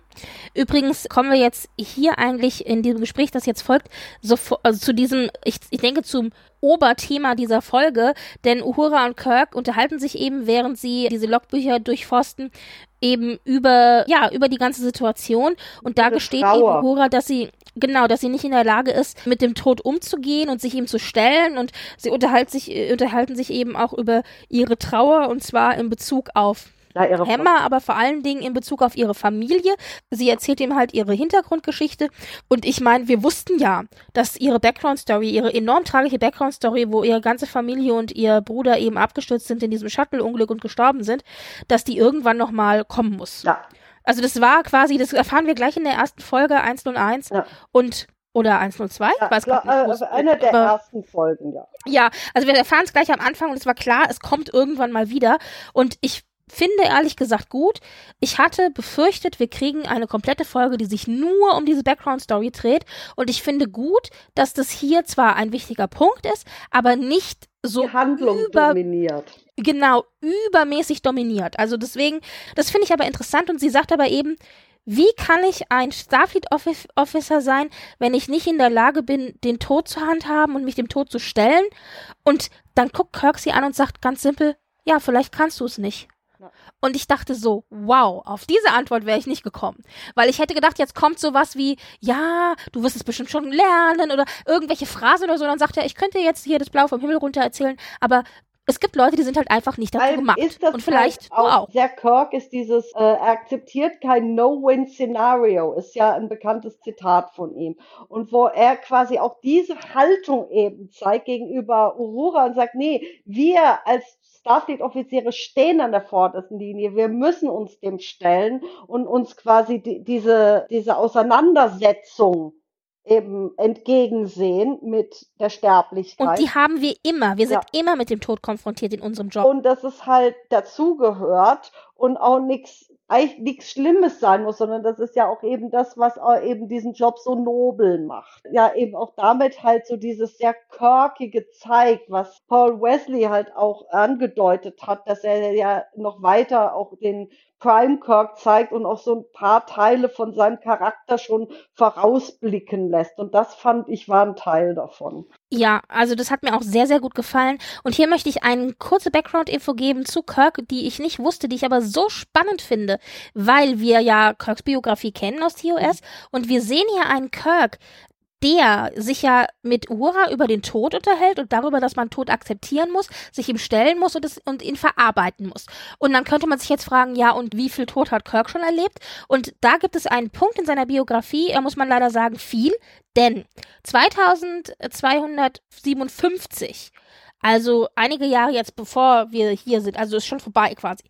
Übrigens kommen wir jetzt hier eigentlich in diesem Gespräch, das jetzt folgt, sofort, also zu diesem, ich, ich denke zum Oberthema dieser Folge, denn Uhura und Kirk unterhalten sich eben, während sie diese Logbücher durchforsten, eben über, ja, über die ganze Situation. Und da gesteht Trauer. eben Uhura, dass sie, genau, dass sie nicht in der Lage ist, mit dem Tod umzugehen und sich ihm zu stellen. Und sie unterhalten sich, äh, unterhalten sich eben auch über ihre Trauer und zwar in Bezug auf Ja, ihre Hammer, aber vor allen Dingen in Bezug auf ihre Familie. Sie erzählt ihm halt ihre Hintergrundgeschichte. Und ich meine, wir wussten ja, dass ihre Background-Story, ihre enorm tragische Background-Story, wo ihre ganze Familie und ihr Bruder eben abgestürzt sind in diesem Shuttle-Unglück und gestorben sind, dass die irgendwann nochmal kommen muss. Ja, Also das war quasi, das erfahren wir gleich in der ersten Folge 101 Ja. und oder 102, ja weiß klar, gar nicht, es- äh, einer der aber- ersten Folgen, ja. ja, also wir erfahren es gleich am Anfang und es war klar, es kommt irgendwann mal wieder. Und ich finde ehrlich gesagt gut. Ich hatte befürchtet, wir kriegen eine komplette Folge, die sich nur um diese Background-Story dreht. Und ich finde gut, dass das hier zwar ein wichtiger Punkt ist, aber nicht so Die Handlung über, dominiert. genau, übermäßig dominiert. Also deswegen, das finde ich aber interessant und sie sagt aber eben, wie kann ich ein Starfleet Offi- Officer sein, wenn ich nicht in der Lage bin, den Tod zu handhaben und mich dem Tod zu stellen? Und dann guckt Kirk sie an und sagt ganz simpel, ja, vielleicht kannst du es nicht. Und ich dachte so, wow, auf diese Antwort wäre ich nicht gekommen. Weil ich hätte gedacht, jetzt kommt sowas wie, ja, du wirst es bestimmt schon lernen oder irgendwelche Phrasen oder so. Und dann sagt er, ich könnte jetzt hier das Blau vom Himmel runter erzählen, aber es gibt Leute, die sind halt einfach nicht Weil gemacht. ist das Und vielleicht halt du auch, auch. Sehr Kirk ist dieses, äh, er akzeptiert kein No-Win-Szenario, ist ja ein bekanntes Zitat von ihm. Und wo er quasi auch diese Haltung eben zeigt gegenüber Uhura und sagt, nee, wir als Starfleet-Offiziere stehen an der vordersten Linie, wir müssen uns dem stellen und uns quasi die, diese, diese Auseinandersetzung eben entgegensehen mit der Sterblichkeit. Und die haben wir immer. Wir sind Ja. immer mit dem Tod konfrontiert in unserem Job. und dass es halt dazugehört und auch nichts eigentlich nichts Schlimmes sein muss, sondern das ist ja auch eben das, was auch eben diesen Job so nobel macht. Ja, eben auch damit halt so dieses sehr Kirkige zeigt, was Paul Wesley halt auch angedeutet hat, dass er ja noch weiter auch den Prime Kirk zeigt und auch so ein paar Teile von seinem Charakter schon vorausblicken lässt. Und das fand ich war ein Teil davon. Ja, also das hat mir auch sehr, sehr gut gefallen. Und hier möchte ich eine kurze Background-Info geben zu Kirk, die ich nicht wusste, die ich aber so spannend finde, weil wir ja Kirks Biografie kennen aus TOS und wir sehen hier einen Kirk, der sich ja mit Uhura über den Tod unterhält und darüber, dass man Tod akzeptieren muss, sich ihm stellen muss und, es, und ihn verarbeiten muss. Und dann könnte man sich jetzt fragen, ja, und wie viel Tod hat Kirk schon erlebt? Und da gibt es einen Punkt in seiner Biografie, er muss man leider sagen, viel, denn 2257 also einige Jahre jetzt bevor wir hier sind, also ist schon vorbei quasi.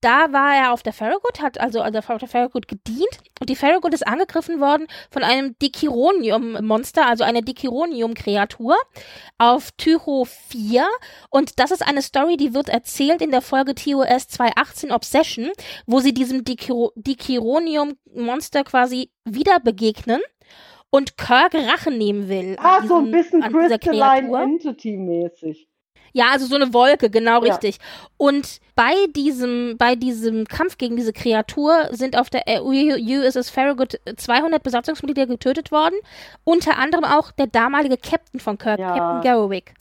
Da war er auf der Farragut, hat also auf der Farragut gedient und die Farragut ist angegriffen worden von einem Dikironium-Monster, also einer Dikironium-Kreatur auf Tycho 4 und das ist eine Story, die wird erzählt in der Folge TOS 218 Obsession, wo sie diesem Dikiro Dikironium-Monster quasi wieder begegnen und Kirk Rache nehmen will. Ah, so ein bisschen Crystalline Kreatur. Ja, also so eine Wolke, genau Ja. richtig. Und bei diesem, bei diesem Kampf gegen diese Kreatur sind auf der USS Farragut 200 Besatzungsmitglieder getötet worden. Unter anderem auch der damalige Captain von Kirk, Ja. Captain Garrowick.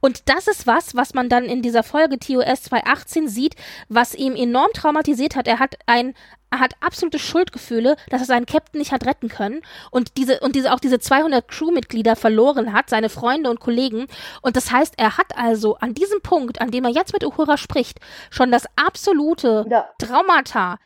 Und das ist was, was man dann in dieser Folge TOS 218 sieht, was ihm enorm traumatisiert hat. Er hat ein, er hat absolute Schuldgefühle, dass er seinen Captain nicht hat retten können und diese, und diese, auch diese 200 Crewmitglieder verloren hat, seine Freunde und Kollegen. Und das heißt, er hat also an diesem Punkt, an dem er jetzt mit Uhura spricht, schon das absolute Ja. Traumata.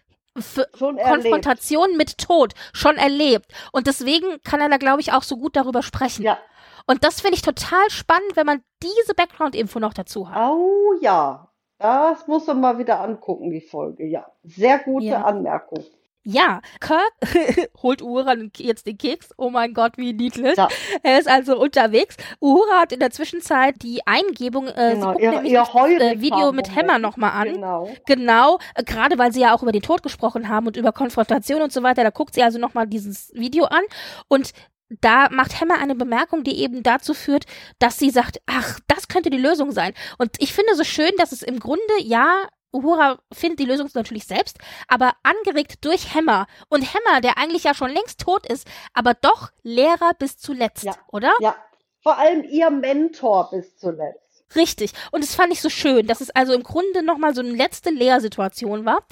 Konfrontation mit Tod schon erlebt. Und deswegen kann er da, glaube ich, auch so gut darüber sprechen. Ja. Und das finde ich total spannend, wenn man diese Background-Info noch dazu hat. Oh ja, das muss man mal wieder angucken, die Folge. Ja, sehr gute Ja. Anmerkung. Ja, Kirk holt Uhura jetzt den Keks. Oh mein Gott, wie niedlich. Ja. Er ist also unterwegs. Uhura hat in der Zwischenzeit die Eingebung, äh, sie Genau, guckt ihr, nämlich ihr das äh, Video mit. Hammer nochmal an. Genau. Genau, äh, gerade weil sie ja auch über den Tod gesprochen haben und über Konfrontation und so weiter, da guckt sie also nochmal dieses Video an und da macht Hammer eine Bemerkung, die eben dazu führt, dass sie sagt, ach, das könnte die Lösung sein. Und ich finde so schön, dass es im Grunde, ja, Uhura findet die Lösung natürlich selbst, aber angeregt durch Hammer. Und Hammer, der eigentlich ja schon längst tot ist, aber doch Lehrer bis zuletzt, Ja. oder? Ja, vor allem ihr Mentor bis zuletzt. Richtig. Und das fand ich so schön, dass es also im Grunde nochmal so eine letzte Lehrsituation war.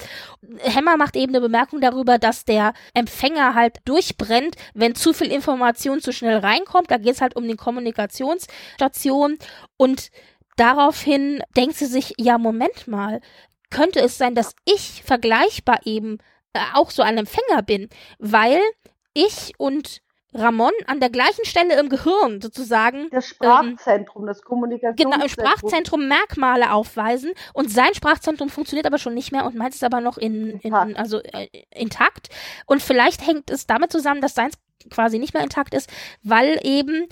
Hammer macht eben eine Bemerkung darüber, dass der Empfänger halt durchbrennt, wenn zu viel Information zu schnell reinkommt. Da geht es halt um die Kommunikationsstation. Und daraufhin denkt sie sich, ja, Moment mal, könnte es sein, dass ich vergleichbar eben äh, auch so ein Empfänger bin, weil ich und Ramon an der gleichen Stelle im Gehirn sozusagen. Das Sprachzentrum, ähm, das Kommunikationszentrum. Genau, im Sprachzentrum Merkmale aufweisen und sein Sprachzentrum funktioniert aber schon nicht mehr und meint es aber noch in, in also äh, intakt. Und vielleicht hängt es damit zusammen, dass seins quasi nicht mehr intakt ist, weil eben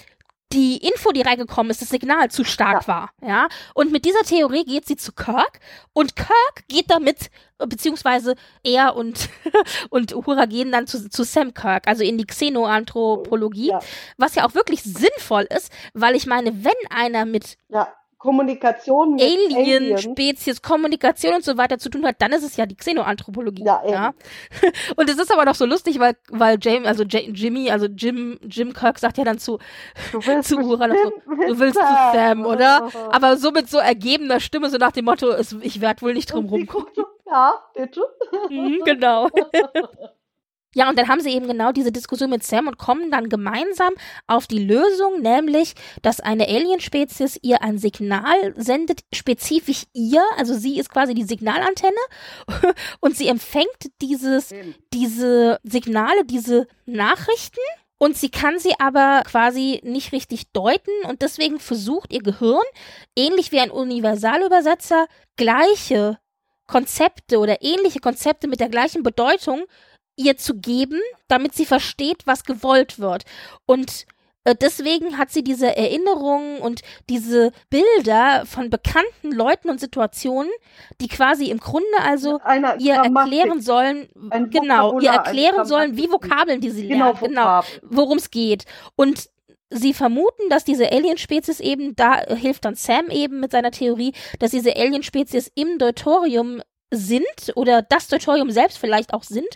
die Info, die reingekommen ist, das Signal zu stark ja. war, ja. Und mit dieser Theorie geht sie zu Kirk und Kirk geht damit, beziehungsweise er und, und Uhura gehen dann zu, zu Sam Kirk, also in die Xenoanthropologie, ja. was ja auch wirklich sinnvoll ist, weil ich meine, wenn einer mit ja. Kommunikation mit Alien-Spezies, Kommunikation und so weiter zu tun hat, dann ist es ja die Xenoanthropologie. Ja, ja. Und es ist aber doch so lustig, weil, weil James, also J Jimmy, also Jim, Jim Kirk sagt ja dann zu, zu Uhura, so, du willst zu Sam, oder? Aber so mit so ergebener Stimme, so nach dem Motto, ich werde wohl nicht drum rumkommen. Ja, bitte. Mhm, genau. Ja, und dann haben sie eben genau diese Diskussion mit Sam und kommen dann gemeinsam auf die Lösung, nämlich, dass eine Alienspezies ihr ein Signal sendet, spezifisch ihr, also sie ist quasi die Signalantenne und sie empfängt dieses, diese Signale, diese Nachrichten und sie kann sie aber quasi nicht richtig deuten und deswegen versucht ihr Gehirn, ähnlich wie ein Universalübersetzer, gleiche Konzepte oder ähnliche Konzepte mit der gleichen Bedeutung ihr zu geben, damit sie versteht, was gewollt wird. Und äh, deswegen hat sie diese Erinnerungen und diese Bilder von bekannten Leuten und Situationen, die quasi im Grunde also Einer ihr erklären sollen, genau, ihr erklären sollen, wie Vokabeln, die sie genau, lernen, genau, worum es geht. Und sie vermuten, dass diese Alienspezies eben, da hilft dann Sam eben mit seiner Theorie, dass diese Alienspezies im Deutorium sind oder das Deuterium selbst vielleicht auch sind.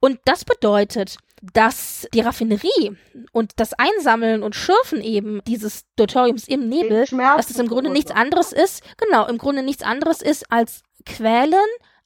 Und das bedeutet, dass die Raffinerie und das Einsammeln und Schürfen eben dieses Deuteriums im Nebel, dass es im Grunde nichts anderes ist, genau, im Grunde nichts anderes ist als Quälen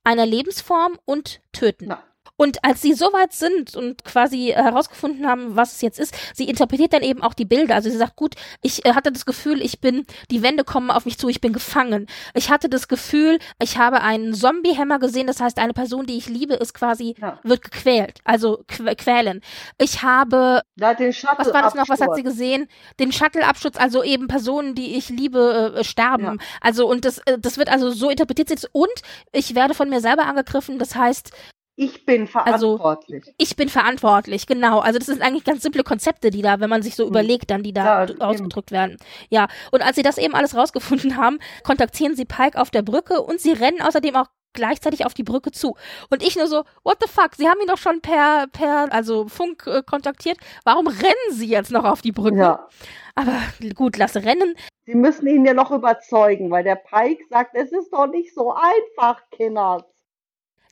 einer Lebensform und Töten. Na. Und als sie so weit sind und quasi herausgefunden haben, was es jetzt ist, sie interpretiert dann eben auch die Bilder. Also sie sagt, gut, ich äh, hatte das Gefühl, ich bin, die Wände kommen auf mich zu, ich bin gefangen. Ich hatte das Gefühl, ich habe einen Zombie-Hammer gesehen, das heißt, eine Person, die ich liebe, ist quasi, ja. wird gequält, also qu quälen. Ich habe, ja, den was war das noch, was hat sie gesehen? Den Shuttle-Absturz, also eben Personen, die ich liebe, äh, sterben. Ja. Also und das, äh, das wird also so interpretiert und ich werde von mir selber angegriffen, das heißt, ich bin also, verantwortlich. Also, ich bin verantwortlich, genau. Also das sind eigentlich ganz simple Konzepte, die da, wenn man sich so hm. überlegt, dann die da ja, ausgedrückt werden. Ja, und als sie das eben alles rausgefunden haben, kontaktieren sie Pike auf der Brücke und sie rennen außerdem auch gleichzeitig auf die Brücke zu. Und ich nur so, what the fuck? Sie haben ihn doch schon per, per, also Funk äh, kontaktiert. Warum rennen sie jetzt noch auf die Brücke? Ja. Aber gut, lasse rennen. Sie müssen ihn ja noch überzeugen, weil der Pike sagt, es ist doch nicht so einfach, Kinders.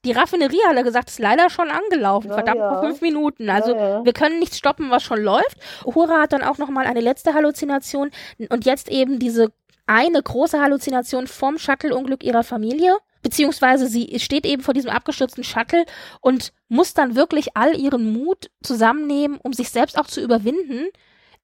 Die Raffinerie, hat er gesagt, ist leider schon angelaufen. Ja, verdammt, ja. vor fünf Minuten. Also ja, wir können nichts stoppen, was schon läuft. Uhura hat dann auch nochmal eine letzte Halluzination und jetzt eben diese eine große Halluzination vom Shuttle-Unglück ihrer Familie. Beziehungsweise sie steht eben vor diesem abgestürzten Shuttle und muss dann wirklich all ihren Mut zusammennehmen, um sich selbst auch zu überwinden,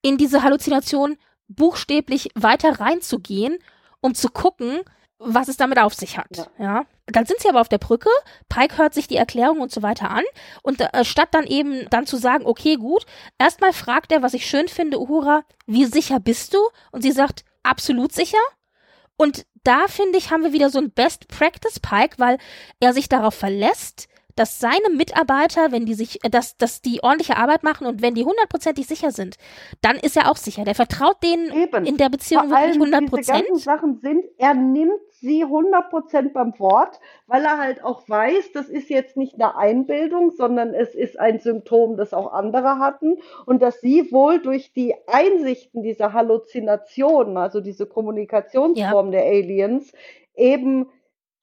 in diese Halluzination buchstäblich weiter reinzugehen, um zu gucken, was es damit auf sich hat. Ja. ja. Dann sind sie aber auf der Brücke. Pike hört sich die Erklärung und so weiter an. Und äh, statt dann eben dann zu sagen, okay, gut, erstmal fragt er, was ich schön finde, Uhura, wie sicher bist du? Und sie sagt, absolut sicher. Und da finde ich, haben wir wieder so ein Best Practice Pike, weil er sich darauf verlässt, dass seine Mitarbeiter, wenn die sich, äh, dass, dass die ordentliche Arbeit machen und wenn die hundertprozentig sicher sind, dann ist er auch sicher. Der vertraut denen Eben. in der Beziehung Vor wirklich hundertprozentig. Diese Sachen sind, er nimmt sie hundertprozennt beim Wort, weil er halt auch weiß, das ist jetzt nicht eine Einbildung, sondern es ist ein Symptom, das auch andere hatten und dass sie wohl durch die Einsichten dieser Halluzinationen, also diese Kommunikationsform ja. der Aliens, eben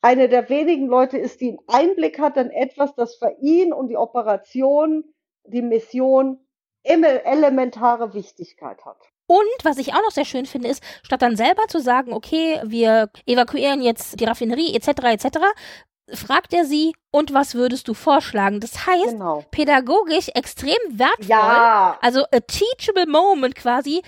eine der wenigen Leute ist, die einen Einblick hat in etwas, das für ihn und die Operation, die Mission elementare Wichtigkeit hat. Und was ich auch noch sehr schön finde, ist, statt dann selber zu sagen, okay, wir evakuieren jetzt die Raffinerie etc. etc., fragt er sie, und was würdest du vorschlagen? Das heißt, Genau. pädagogisch extrem wertvoll, Ja, also a teachable moment quasi,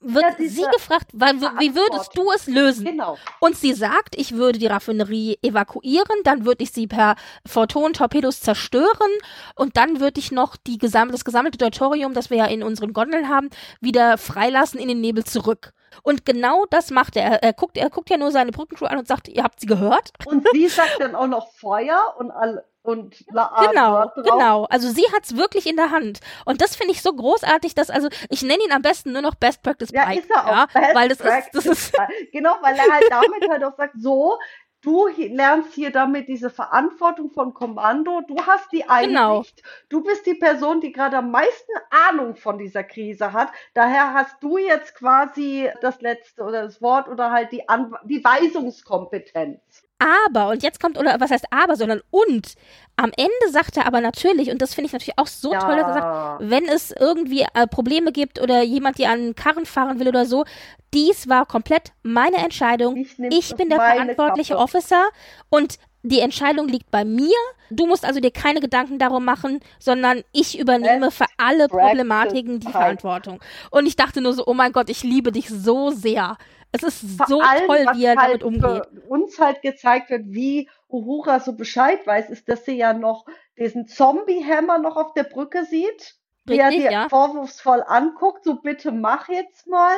wird Ja, sie gefragt, wa- wie würdest du es lösen? genau. Und sie sagt, ich würde die Raffinerie evakuieren, dann würde ich sie per Photon-Torpedos zerstören und dann würde ich noch die gesam das gesammelte Deuterium, das wir ja in unseren Gondeln haben, wieder freilassen in den Nebel zurück. Und genau das macht er. Er guckt, er guckt ja nur seine Brückencrew an und sagt, ihr habt sie gehört? Und sie sagt dann auch noch Feuer und all und la Genau, genau. Also sie hat's wirklich in der Hand. Und das finde ich so großartig, dass, also ich nenne ihn am besten nur noch Best Practice Ja, Pike, ist er auch. ja, Best weil das ist, das Practice. ist, Genau, weil er halt damit halt auch sagt, so, du lernst hier damit diese Verantwortung von Kommando, du hast die Einsicht, Genau. du bist die Person, die gerade am meisten Ahnung von dieser Krise hat, daher hast du jetzt quasi das letzte oder das Wort oder halt die, An die Weisungskompetenz. Aber, und jetzt kommt, oder was heißt aber, sondern und, am Ende sagt er aber natürlich, und das finde ich natürlich auch so toll, dass er sagt, wenn es irgendwie äh, Probleme gibt oder jemand, die an Karren fahren will oder so, dies war komplett meine Entscheidung. Ich Ich bin der verantwortliche Kappe. Officer und die Entscheidung liegt bei mir. Du musst also dir keine Gedanken darum machen, sondern ich übernehme für alle Problematiken die. Verantwortung. Und ich dachte nur so, oh mein Gott, ich liebe dich so sehr. Es ist Vor so allem, toll, wie er halt damit umgeht. Uns halt gezeigt wird, wie Uhura so Bescheid weiß, ist, dass sie ja noch diesen Zombie-Hammer noch auf der Brücke sieht, Richtig, dir ja. vorwurfsvoll anguckt, so bitte mach jetzt mal.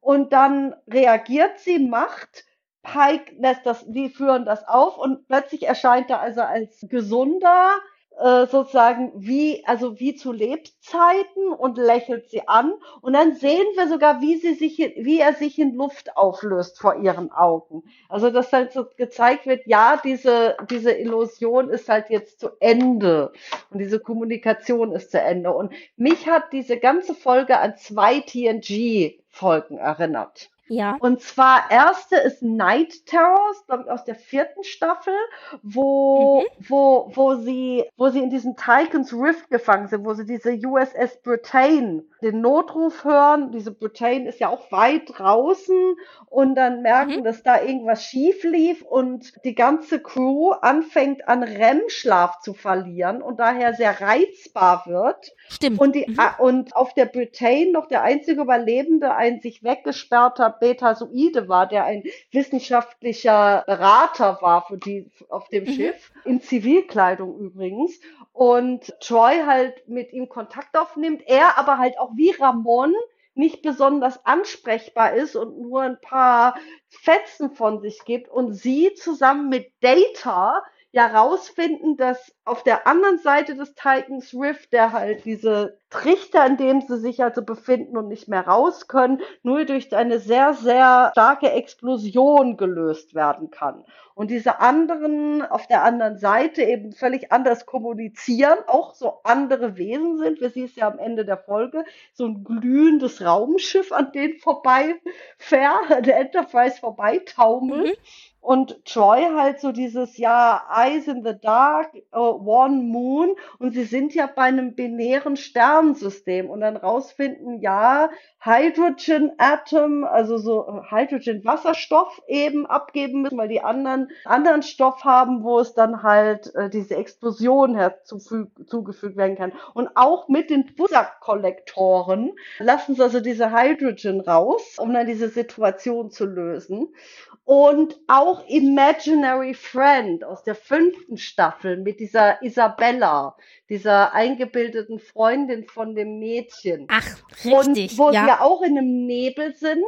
Und dann reagiert sie, macht. Pike lässt das, die führen das auf und plötzlich erscheint er also als gesunder, äh, sozusagen wie, also wie zu Lebzeiten und lächelt sie an. Und dann sehen wir sogar, wie sie sich, wie er sich in Luft auflöst vor ihren Augen. Also, dass halt so gezeigt wird, ja, diese, diese Illusion ist halt jetzt zu Ende. Und diese Kommunikation ist zu Ende. Und mich hat diese ganze Folge an zwei TNG-Folgen erinnert. Ja. Und zwar erste ist Night Terrors, glaube ich, aus der vierten Staffel, wo, wo, wo sie, wo sie in diesem Tychons Rift gefangen sind, wo sie diese USS Britain den Notruf hören. Diese Britain ist ja auch weit draußen und dann merken, Mhm. dass da irgendwas schief lief und die ganze Crew anfängt an REM-Schlaf zu verlieren und daher sehr reizbar wird. Stimmt. Und, die, Mhm. ah, und auf der Britain noch der einzige Überlebende ein sich weggesperrter Betasoide war, der ein wissenschaftlicher Berater war für die auf dem Mhm. Schiff, in Zivilkleidung übrigens. Und Troy halt mit ihm Kontakt aufnimmt, er aber halt auch wie Ramon nicht besonders ansprechbar ist und nur ein paar Fetzen von sich gibt und sie zusammen mit Data ja rausfinden, dass auf der anderen Seite des Titans Rift, der halt diese Trichter, in dem sie sich also befinden und nicht mehr raus können, nur durch eine sehr, sehr starke Explosion gelöst werden kann. Und diese anderen auf der anderen Seite eben völlig anders kommunizieren, auch so andere Wesen sind. Wir sehen es ja am Ende der Folge, so ein glühendes Raumschiff, an denen vorbeifährt, der Enterprise vorbeitaumelt. Mhm. Und Troy halt so dieses, ja, Eyes in the Dark, uh, One Moon. Und sie sind ja bei einem binären Sternensystem. Und dann rausfinden, ja, Hydrogen Atom, also so äh, Hydrogen Wasserstoff eben abgeben müssen, weil die anderen anderen Stoff haben, wo es dann halt äh, diese Explosion zugefügt werden kann. Und auch mit den Bussack-Kollektoren lassen sie also diese Hydrogen raus, um dann diese Situation zu lösen. Und auch Imaginary Friend aus der fünften Staffel mit dieser Isabella, dieser eingebildeten Freundin von dem Mädchen. Ach, Und richtig. wo sie ja. ja auch in einem Nebel sind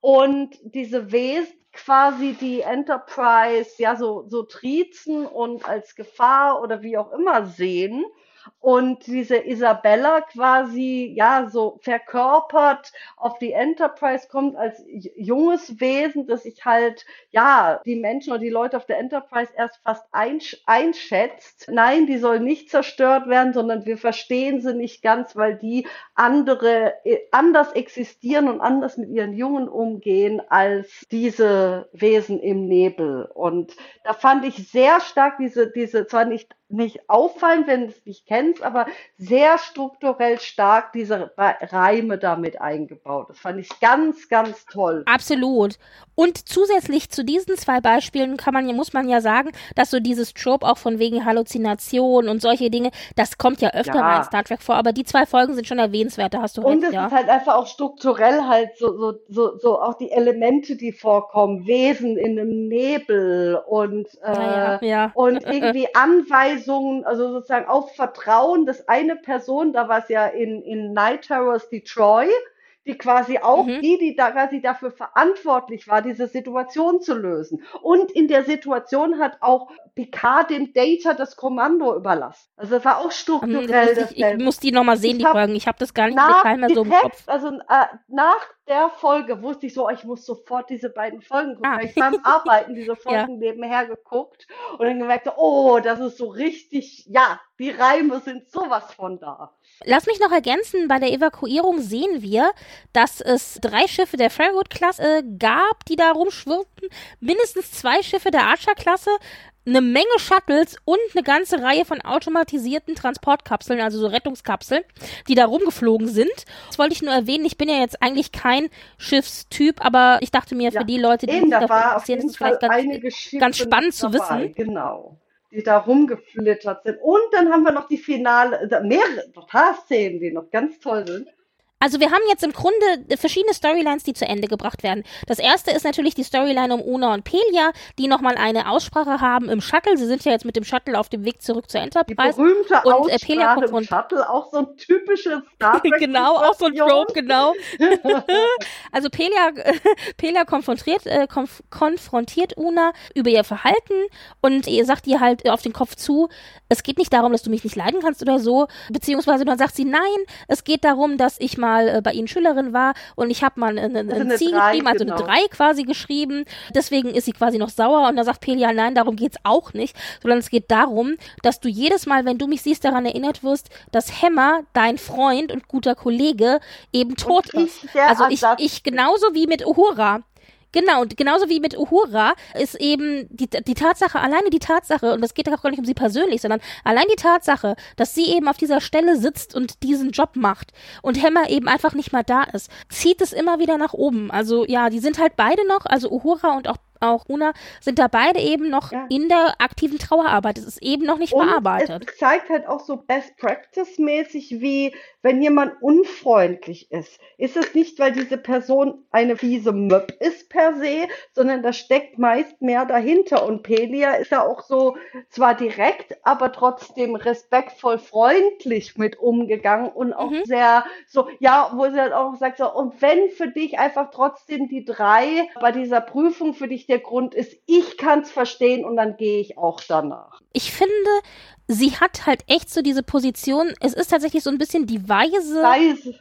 und diese Wesen quasi die Enterprise ja so, so triezen und als Gefahr oder wie auch immer sehen. Und diese Isabella quasi, ja, so verkörpert auf die Enterprise kommt als junges Wesen, das sich halt, ja, die Menschen oder die Leute auf der Enterprise erst fast einsch einschätzt. Nein, die soll nicht zerstört werden, sondern wir verstehen sie nicht ganz, weil die andere, äh, anders existieren und anders mit ihren Jungen umgehen als diese Wesen im Nebel. Und da fand ich sehr stark diese, diese, zwar nicht nicht auffallen, wenn du es nicht kennst, aber sehr strukturell stark diese Reime damit eingebaut. Das fand ich ganz, ganz toll. Absolut. Und zusätzlich zu diesen zwei Beispielen kann man, muss man ja sagen, dass so dieses Trope auch von wegen Halluzination und solche Dinge, das kommt ja öfter ja. mal in Star Trek vor, aber die zwei Folgen sind schon erwähnenswert, da hast du recht. Und es ja. ist halt einfach auch strukturell halt so, so, so, so auch die Elemente, die vorkommen, Wesen in einem Nebel und, äh, ja. und irgendwie Anweisungen, also sozusagen auf Vertrauen, dass eine Person, da war es ja in, in Night Terrors die Troy, die quasi auch mhm. die, die da quasi dafür verantwortlich war, diese Situation zu lösen. Und in der Situation hat auch Picard dem Data das Kommando überlassen. Also das war auch strukturell. Das ich, ich muss die nochmal sehen, ich die Folgen. Ich habe das gar nicht nach Detail mehr so im Kopf. Also äh, nach der Folge wusste ich so, oh, ich muss sofort diese beiden Folgen gucken. Ah. Ich beim Arbeiten diese Folgen ja. nebenher geguckt und dann gemerkt, oh, das ist so richtig, ja, die Reime sind sowas von da. Lass mich noch ergänzen, bei der Evakuierung sehen wir, dass es drei Schiffe der Farragut-Klasse gab, die da rumschwirrten, mindestens zwei Schiffe der Archer-Klasse, eine Menge Shuttles und eine ganze Reihe von automatisierten Transportkapseln, also so Rettungskapseln, die da rumgeflogen sind. Das wollte ich nur erwähnen. Ich bin ja jetzt eigentlich kein Schiffstyp, aber ich dachte mir, für ja, die Leute, die sich dafür interessieren, ist es vielleicht ganz, ganz spannend zu dabei, wissen. Genau die da rumgeflittert sind. Und dann haben wir noch die Finale, mehrere Totalszenen, die noch ganz toll sind. Also wir haben jetzt im Grunde verschiedene Storylines, die zu Ende gebracht werden. Das erste ist natürlich die Storyline um Una und Pelia, die nochmal eine Aussprache haben im Shuttle. Sie sind ja jetzt mit dem Shuttle auf dem Weg zurück zur Enterprise. Die berühmte und, Aussprache äh, Pelia im Shuttle, auch so ein typisches Star Trek Genau, auch so ein Trope, genau. also Pelia, Pelia konfrontiert, äh, konf konfrontiert Una über ihr Verhalten und ihr sagt ihr halt auf den Kopf zu, es geht nicht darum, dass du mich nicht leiden kannst oder so, beziehungsweise dann sagt sie, nein, es geht darum, dass ich mal mal äh, bei ihnen Schülerin war und ich habe mal eine, eine, also eine geschrieben, also genau. eine 3 quasi geschrieben. Deswegen ist sie quasi noch sauer und da sagt Pelia, nein, darum geht's auch nicht, sondern es geht darum, dass du jedes Mal, wenn du mich siehst, daran erinnert wirst, dass Hammer, dein Freund und guter Kollege, eben tot ist. Also ich, ich genauso wie mit Uhura. Genau, und genauso wie mit Uhura ist eben die, die Tatsache, alleine die Tatsache, und das geht auch gar nicht um sie persönlich, sondern allein die Tatsache, dass sie eben auf dieser Stelle sitzt und diesen Job macht und Hammer eben einfach nicht mal da ist, zieht es immer wieder nach oben. Also ja, die sind halt beide noch, also Uhura und auch auch Una, sind da beide eben noch ja. in der aktiven Trauerarbeit. Es ist eben noch nicht und verarbeitet. Es zeigt halt auch so Best Practice mäßig, wie wenn jemand unfreundlich ist, ist es nicht, weil diese Person eine fiese Möb ist per se, sondern da steckt meist mehr dahinter. Und Pelia ist ja auch so zwar direkt, aber trotzdem respektvoll freundlich mit umgegangen und auch mhm. sehr so, ja, wo sie halt auch sagt, so, und wenn für dich einfach trotzdem die drei bei dieser Prüfung für dich der Grund ist, ich kann es verstehen und dann gehe ich auch danach. Ich finde, sie hat halt echt so diese Position, es ist tatsächlich so ein bisschen die weise, weise.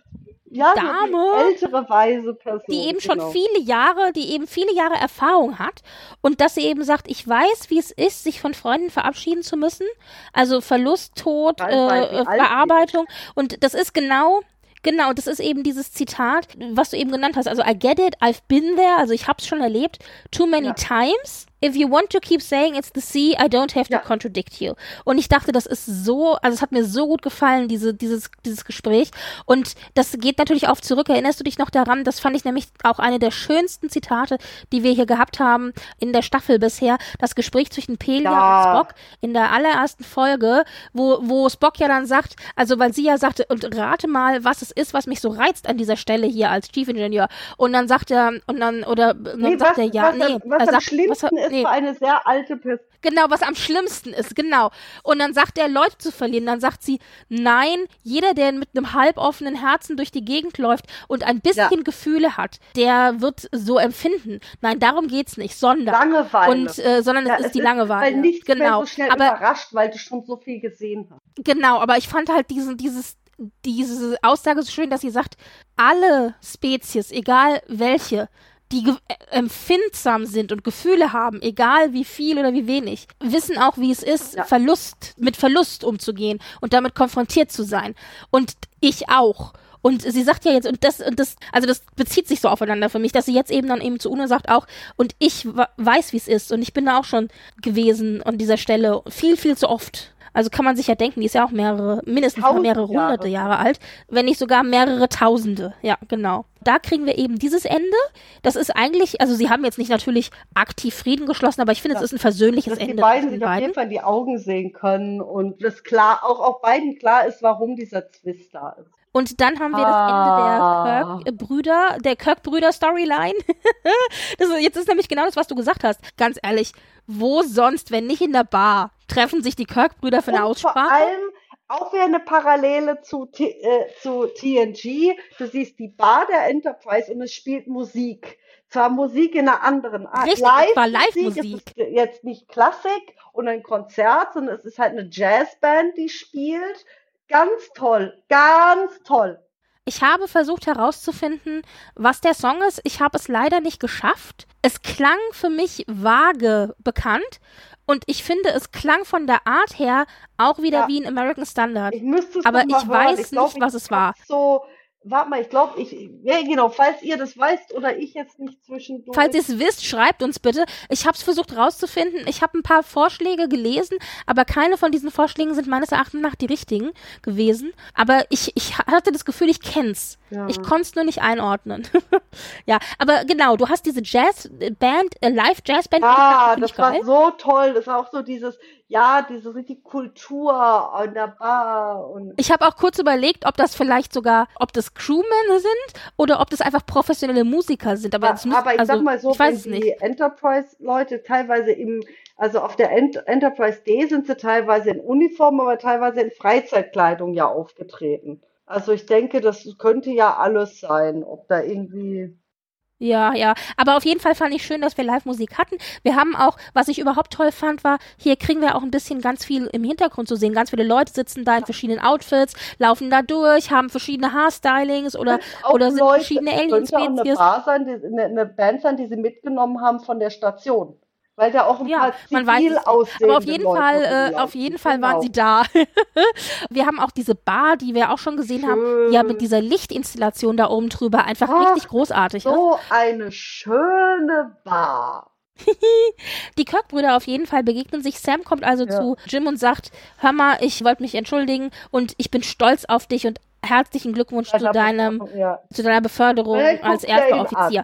Ja, Dame, so ältere weise Person, die eben genau. schon viele Jahre, die eben viele Jahre Erfahrung hat und dass sie eben sagt, ich weiß, wie es ist, sich von Freunden verabschieden zu müssen, also Verlust, Tod, äh, Verarbeitung und das ist genau Genau, das ist eben dieses Zitat, was du eben genannt hast. Also I get it, I've been there, also ich hab's schon erlebt, too many ja. times if you want to keep saying it's the sea, I don't have to contradict you. Und ich dachte, das ist so, also es hat mir so gut gefallen, diese, dieses, dieses Gespräch. Und das geht natürlich auf zurück. Erinnerst du dich noch daran? Das fand ich nämlich auch eine der schönsten Zitate, die wir hier gehabt haben in der Staffel bisher. Das Gespräch zwischen Pelia ja. und Spock in der allerersten Folge, wo, wo Spock ja dann sagt, also weil sie ja sagte, und rate mal, was es ist, was mich so reizt an dieser Stelle hier als Chief Engineer. Und dann sagt er, und dann, oder, dann nee, sagt was, er, ja, was, nee, was er sagt, was, ist nee. für eine sehr alte Person. Genau, was am schlimmsten ist, genau. Und dann sagt er, Leute zu verlieren. Dann sagt sie, nein, jeder, der mit einem halboffenen Herzen durch die Gegend läuft und ein bisschen ja. Gefühle hat, der wird so empfinden. Nein, darum geht's nicht, sondern. Langeweile. Und, äh, sondern ja, es ist die Langeweile. Weil nicht genau. so schnell aber, überrascht, weil du schon so viel gesehen hast. Genau, aber ich fand halt diesen, dieses, diese Aussage so schön, dass sie sagt, alle Spezies, egal welche, die äh, empfindsam sind und Gefühle haben, egal wie viel oder wie wenig, wissen auch, wie es ist, ja. Verlust, mit Verlust umzugehen und damit konfrontiert zu sein. Und ich auch. Und sie sagt ja jetzt, und das, und das, also das bezieht sich so aufeinander für mich, dass sie jetzt eben dann eben zu Uno sagt auch, und ich weiß, wie es ist, und ich bin da auch schon gewesen an dieser Stelle viel, viel zu oft Also kann man sich ja denken, die ist ja auch mehrere, mindestens mal mehrere Jahre. hunderte Jahre alt, wenn nicht sogar mehrere tausende. Ja, genau. Da kriegen wir eben dieses Ende. Das ist eigentlich, also sie haben jetzt nicht natürlich aktiv Frieden geschlossen, aber ich finde, es ist ein versöhnliches Dass die Ende. beiden zwischen sich auf jeden Fall in die Augen sehen können und das klar, auch auf beiden klar ist, warum dieser Twist da ist. Und dann haben wir das Ah. Ende der Kirk-Brüder, der Kirk-Brüder-Storyline. jetzt ist nämlich genau das, was du gesagt hast. Ganz ehrlich, wo sonst, wenn nicht in der Bar, treffen sich die Kirk-Brüder für eine Und vor Aussprache? allem auch wieder eine Parallele zu, T äh, zu TNG. Du siehst die Bar der Enterprise und es spielt Musik. Zwar Musik in einer anderen Art. Richtig, es war Live-Musik. Jetzt nicht Klassik und ein Konzert, sondern es ist halt eine Jazzband, die spielt. Ganz toll, ganz toll. Ich habe versucht herauszufinden, was der Song ist. Ich habe es leider nicht geschafft. Es klang für mich vage bekannt. Und ich finde, es klang von der Art her auch wieder Ja. wie ein American Standard. Ich müsste es Aber ich hören. weiß glaub, nicht, was ich es war. So, warte mal, ich glaube, ich, ja, genau, falls ihr das weißt oder ich jetzt nicht zwischendurch. Falls ihr es wisst, schreibt uns bitte. Ich habe es versucht rauszufinden. Ich habe ein paar Vorschläge gelesen, aber keine von diesen Vorschlägen sind meines Erachtens nach die richtigen gewesen. Aber ich, ich hatte das Gefühl, ich kenn's. Ja. Ich konnte es nur nicht einordnen. ja, aber genau, du hast diese Jazzband, äh, Live-Jazzband. Ich das war geil. so toll. Das war auch so dieses, ja, diese richtig Kultur an der Bar und Ich habe auch kurz überlegt, ob das vielleicht sogar, ob das Crewmen sind oder ob das einfach professionelle Musiker sind. Aber, es müsst- aber ich also, sag mal so, wenn die nicht. Enterprise-Leute teilweise im, also auf der Ent Enterprise D sind sie teilweise in Uniform, aber teilweise in Freizeitkleidung ja aufgetreten. Also ich denke, das könnte ja alles sein, ob da irgendwie. Ja, ja. Aber auf jeden Fall fand ich schön, dass wir Live-Musik hatten. Wir haben auch, was ich überhaupt toll fand, war, hier kriegen wir auch ein bisschen ganz viel im Hintergrund zu sehen. Ganz viele Leute sitzen da in verschiedenen Outfits, laufen da durch, haben verschiedene Haarstylings oder, oder sind Leute, verschiedene es könnte auch eine Alien-Spezies. Bar sein, die, eine, eine Band sein, die sie mitgenommen haben von der Station. Weil da auch ein Ja, paar man weiß Aber auf jeden Leute Fall, äh, auf jeden Fall waren Genau. sie da. wir haben auch diese Bar, die wir auch schon gesehen haben, die ja mit dieser Lichtinstallation da oben drüber einfach Ach, richtig großartig ist. So eine schöne Bar. Die Kirk-Brüder auf jeden Fall begegnen sich. Sam kommt also Ja. zu Jim und sagt, hör mal, ich wollte mich entschuldigen und ich bin stolz auf dich und herzlichen Glückwunsch zu, deinem, Ja. zu deiner Beförderung als erster Offizier.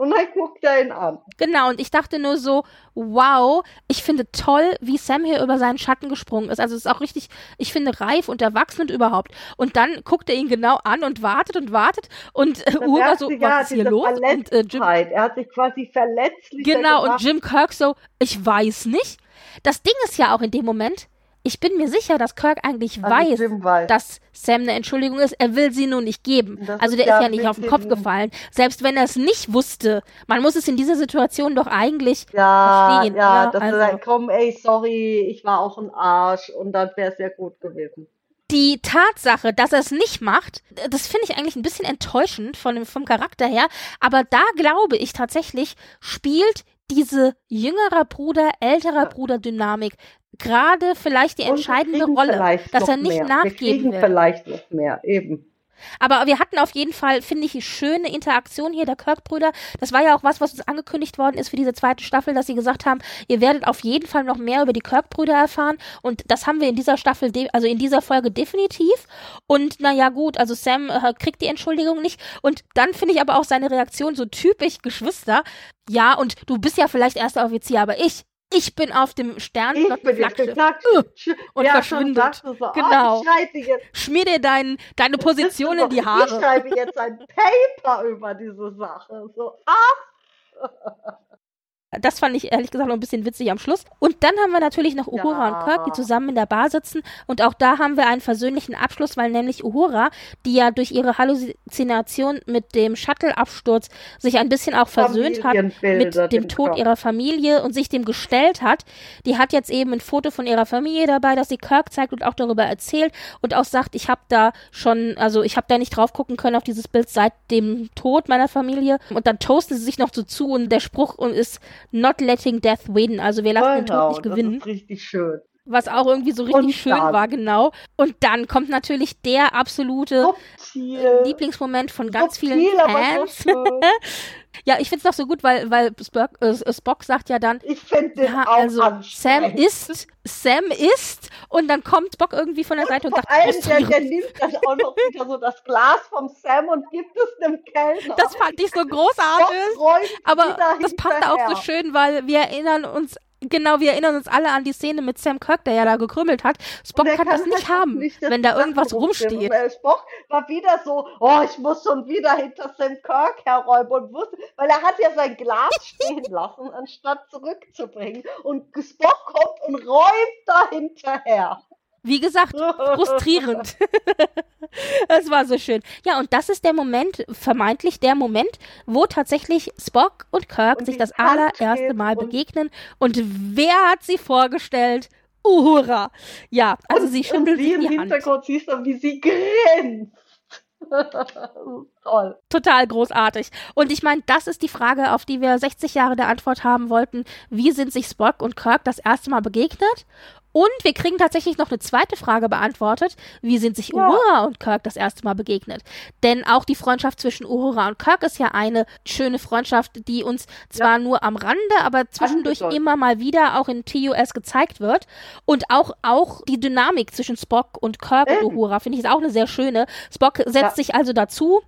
Und dann guckt er ihn an. Genau, und ich dachte nur so, wow, ich finde toll, wie Sam hier über seinen Schatten gesprungen ist. Also es ist auch richtig, ich finde, reif und erwachsen und überhaupt. Und dann guckt er ihn genau an und wartet und wartet und äh, Ura merkt so, was ist hier los? Und äh, Jim. Er hat sich quasi verletzlich Genau, und gemacht. Jim Kirk so, ich weiß nicht. Das Ding ist ja auch in dem Moment, ich bin mir sicher, dass Kirk eigentlich weiß, weiß. dass Sam eine Entschuldigung ist. Er will sie nur nicht geben. Das Also ist der ja ist ja nicht auf den Kopf gefallen. Selbst wenn er es nicht wusste. Man muss es in dieser Situation doch eigentlich ja, verstehen. ja, oder? dass also, er sagt, komm, ey, sorry, ich war auch ein Arsch und dann wäre es ja gut gewesen. die Tatsache, dass er es nicht macht, das finde ich eigentlich ein bisschen enttäuschend von dem, vom Charakter her. Aber da glaube ich tatsächlich, spielt diese jüngerer Bruder, älterer Bruder Dynamik gerade vielleicht die wir entscheidende Rolle, dass er nicht mehr. Wir nachgeben kriegen will. vielleicht noch mehr, eben. Aber wir hatten auf jeden Fall, finde ich, schöne Interaktion hier der Kirk-Brüder. Das war ja auch was, was uns angekündigt worden ist für diese zweite Staffel, dass sie gesagt haben, ihr werdet auf jeden Fall noch mehr über die Kirk-Brüder erfahren. Und das haben wir in dieser Staffel, also in dieser Folge definitiv. Und naja, gut, also Sam äh, kriegt die Entschuldigung nicht. Und dann finde ich aber auch seine Reaktion so typisch Geschwister. Ja, und du bist ja vielleicht erster Offizier, aber ich, ich bin auf dem Ich bin gesagt, Äh, und ja, verschwindet. So, Genau. Oh, ich Schmier dir dein, deine Position in die Ich Haare. schreibe jetzt ein Paper über diese Sache. So, ah, Das fand ich ehrlich gesagt noch ein bisschen witzig am Schluss. Und dann haben wir natürlich noch Uhura Ja. und Kirk, die zusammen in der Bar sitzen. Und auch da haben wir einen versöhnlichen Abschluss, weil nämlich Uhura, die ja durch ihre Halluzination mit dem Shuttle-Absturz sich ein bisschen auch versöhnt hat mit dem Tod ihrer Familie und sich dem gestellt hat, die hat jetzt eben ein Foto von ihrer Familie dabei, das sie Kirk zeigt und auch darüber erzählt und auch sagt, ich habe da schon, also ich habe da nicht drauf gucken können auf dieses Bild seit dem Tod meiner Familie und dann toasten sie sich noch so zu und der Spruch ist not letting death win, also wir lassen den Tod Genau, nicht das gewinnen ist richtig schön. was auch irgendwie so richtig schön war, genau. Und dann kommt natürlich der absolute. Lieblingsmoment von ganz vielen aber so Fans. schön. Ja, ich find's noch so gut, weil, weil Spock, äh, Spock sagt ja dann, Ich finde den ja, auch also Sam isst, Sam isst und dann kommt Spock irgendwie von der Seite und Vor sagt, allem, der, der nimmt dann auch noch wieder so das Glas vom Sam und gibt es einem Kellner. das fand ich so großartig. Aber das passt auch so schön, weil wir erinnern uns, genau, wir erinnern uns alle an die Szene mit Sam Kirk, der ja da gekrümmelt hat. Spock er kann, das nicht haben, nicht, wenn da irgendwas rumsteht. Spock war wieder so, oh, ich muss schon wieder hinter Sam Kirk herräumen und wusste, weil er hat ja sein Glas stehen lassen, anstatt zurückzubringen. Und Spock kommt und räumt da hinterher. Wie gesagt, frustrierend. das war so schön. Ja, und das ist der Moment, vermeintlich der Moment, wo tatsächlich Spock und Kirk Und sich das allererste Mal und- begegnen. Und wer hat sie vorgestellt? Uhura. Ja, also sie und schüttelt wie sich im Hand. Hintergrund siehst du, wie sie grinst. Toll. Total großartig. Und ich meine, das ist die Frage, auf die wir 60 Jahre der Antwort haben wollten. Wie sind sich Spock und Kirk das erste Mal begegnet? Und wir kriegen tatsächlich noch eine zweite Frage beantwortet. Wie sind sich Ja. Uhura und Kirk das erste Mal begegnet? Denn auch die Freundschaft zwischen Uhura und Kirk ist ja eine schöne Freundschaft, die uns zwar nur am Rande, aber zwischendurch immer mal wieder auch in TUS gezeigt wird. Und auch, auch die Dynamik zwischen Spock und Kirk und Eben. Uhura finde ich ist auch eine sehr schöne. Spock setzt Ja. sich also dazu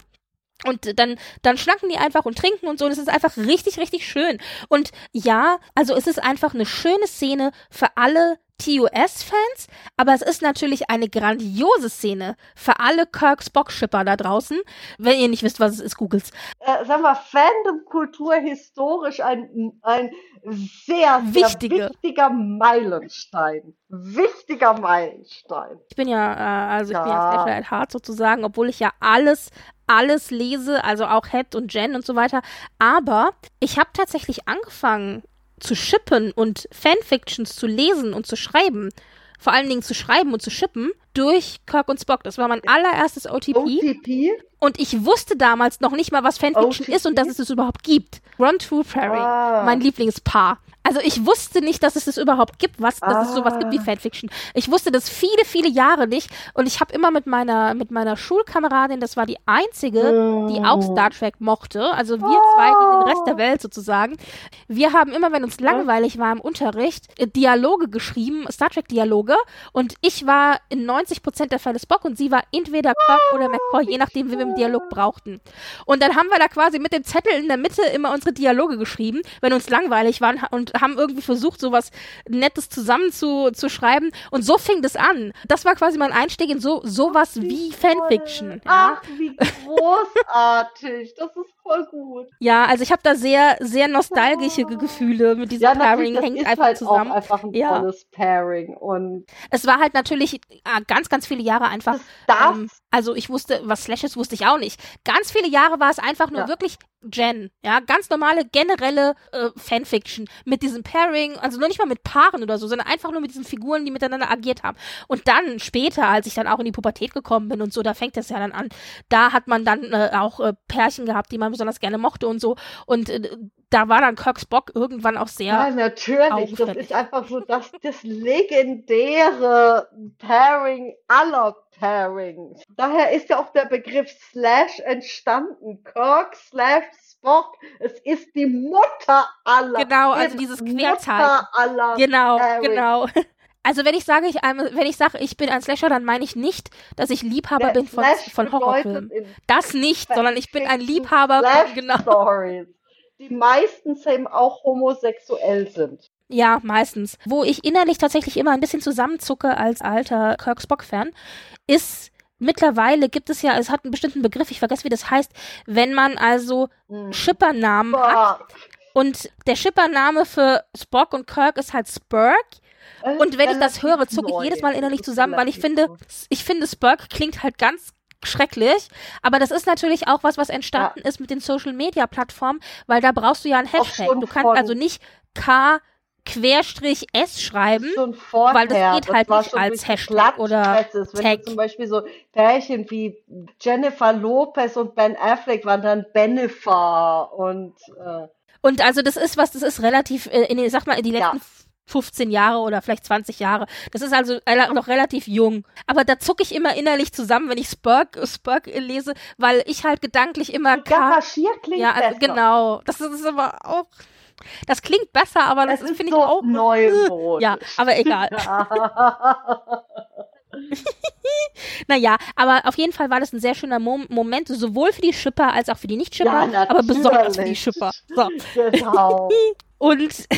und dann, dann schnacken die einfach und trinken und so. Das ist einfach richtig, richtig schön. Und ja, also es ist einfach eine schöne Szene für alle TOS-Fans, aber es ist natürlich eine grandiose Szene für alle Kirk-Spock-Schipper da draußen. Wenn ihr nicht wisst, was es ist, googelt's. Äh, sag mal, Fandom-Kultur historisch ein, ein sehr, sehr Wichtige. wichtiger Meilenstein. Wichtiger Meilenstein. Ich bin ja, äh, also ich bin ja Ja. Slasher at Heart sozusagen, obwohl ich ja alles, alles lese, also auch Head und Jen und so weiter. Aber ich habe tatsächlich angefangen zu shippen und Fanfictions zu lesen und zu schreiben. Vor allen Dingen zu schreiben und zu shippen durch Kirk und Spock. Das war mein allererstes OTP. OTP? Und ich wusste damals noch nicht mal, was Fanfiction OTP? ist und dass es es überhaupt gibt. Ron True Prairie, Ah. mein Lieblingspaar. Also ich wusste nicht, dass es es überhaupt gibt, was, dass es sowas gibt wie Ah. Fanfiction. Ich wusste das viele, viele Jahre nicht. Und ich habe immer mit meiner, mit meiner Schulkameradin, das war die einzige, die auch Oh. Star Trek mochte, also wir zwei gegen den Rest der Welt sozusagen. Wir haben immer, wenn uns langweilig war im Unterricht, Dialoge geschrieben, Star Trek Dialoge. Und ich war in 90% der Fälle Spock und sie war entweder Kirk oder McCoy, je nachdem, wie wir im Dialog brauchten. Und dann haben wir da quasi mit dem Zettel in der Mitte immer unsere Dialoge geschrieben, wenn uns langweilig waren und haben irgendwie versucht, sowas Nettes zusammen zu, zu schreiben. Und so fing das an. Das war quasi mein Einstieg in so sowas wie Fanfiction. Ja. Ach, wie großartig. Das ist voll gut. ja, also ich habe da sehr, sehr nostalgische Ge- Gefühle mit diesem Ja, Pairing, das hängt ist einfach halt zusammen. auch einfach ein Ja. tolles Pairing. Und Es war halt natürlich ah, ganz, ganz viele Jahre einfach. das darf Ähm, also ich wusste, was Slashes wusste ich auch nicht. Ganz viele Jahre war es einfach nur Ja. wirklich Gen, ja, ganz normale generelle äh, Fanfiction mit diesem Pairing, also nur nicht mal mit Paaren oder so, sondern einfach nur mit diesen Figuren, die miteinander agiert haben. Und dann später, als ich dann auch in die Pubertät gekommen bin und so, da fängt das ja dann an. Da hat man dann äh, auch äh, Pärchen gehabt, die man besonders gerne mochte und so. Und äh, da war dann Kirk Spock irgendwann auch sehr Ja, natürlich. Das ist einfach so das, das legendäre Pairing aller Pairings. Daher ist ja auch der Begriff Slash entstanden. Kirk slash Spock. Es ist die Mutter aller. Genau, also dieses Mutter Querzeichen. aller. Genau, Pairing. genau. Also wenn ich sage, ich, ähm, wenn ich sage, ich bin ein Slasher, dann meine ich nicht, dass ich Liebhaber Der bin von, von Horrorfilmen. Das nicht, sondern ich bin ein Liebhaber von, genau. Stories, die meistens eben auch homosexuell sind. Ja, meistens. Wo ich innerlich tatsächlich immer ein bisschen zusammenzucke als alter Kirk Spock-Fan, ist mittlerweile gibt es ja, es hat einen bestimmten Begriff, ich vergesse, wie das heißt, wenn man also Hm. Schippernamen hat Spock. und der Schippername für Spock und Kirk ist halt Spurk Und wenn ich das höre, zucke ich jedes Mal innerlich zusammen, weil ich finde, ich finde, Spurk klingt halt ganz schrecklich, aber das ist natürlich auch was, was entstanden ist mit den Social Media Plattformen, weil da brauchst du ja ein Hashtag. Du kannst also nicht K Querstrich S schreiben. schon vorher, weil das geht halt war nicht als Hashtag oder Tag. zum Beispiel so Pärchen wie Jennifer Lopez und Ben Affleck waren dann Bennifer und äh, Und also das ist was, das ist relativ, äh, in den, sag mal, in die Ja. letzten 15 Jahre oder vielleicht 20 Jahre. Das ist also noch relativ jung. Aber da zucke ich immer innerlich zusammen, wenn ich Spurk, Spurk lese, weil ich halt gedanklich immer. Garaschier klingt ja, also, genau. Das ist aber auch. Das klingt besser, aber das, das finde so ich auch. Neumodisch. Ja, aber egal. naja, aber auf jeden Fall war das ein sehr schöner Mom Moment, sowohl für die Schipper als auch für die Nicht-Schipper, ja, aber besonders für die Schipper. So. Genau. Und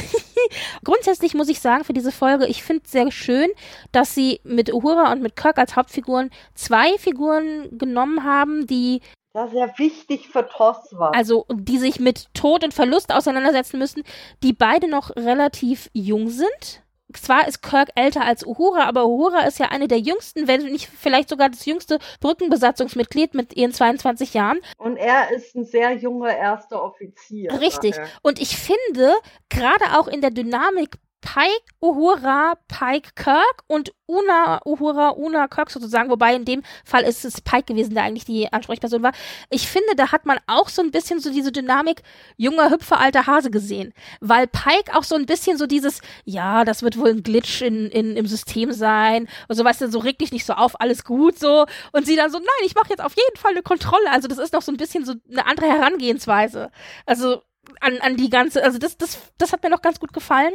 grundsätzlich muss ich sagen, für diese Folge, ich finde es sehr schön, dass sie mit Uhura und mit Kirk als Hauptfiguren zwei Figuren genommen haben, die ist ja wichtig für Toss war. Also, die sich mit Tod und Verlust auseinandersetzen müssen, die beide noch relativ jung sind zwar ist Kirk älter als Uhura, aber Uhura ist ja eine der jüngsten, wenn nicht vielleicht sogar das jüngste Brückenbesatzungsmitglied mit ihren 22 Jahren. Und er ist ein sehr junger erster Offizier. Richtig. Und ich finde, gerade auch in der Dynamik Pike Uhura, Pike Kirk und Una Uhura, Una Kirk sozusagen, wobei in dem Fall ist es Pike gewesen, der eigentlich die Ansprechperson war. Ich finde, da hat man auch so ein bisschen so diese Dynamik junger Hüpfer, alter Hase gesehen, weil Pike auch so ein bisschen so dieses, ja, das wird wohl ein Glitch in, in, im System sein und so, weißt du, so reg dich nicht so auf, alles gut so und sie dann so, nein, ich mache jetzt auf jeden Fall eine Kontrolle, also das ist noch so ein bisschen so eine andere Herangehensweise. Also an, an die ganze, also das, das, das hat mir noch ganz gut gefallen.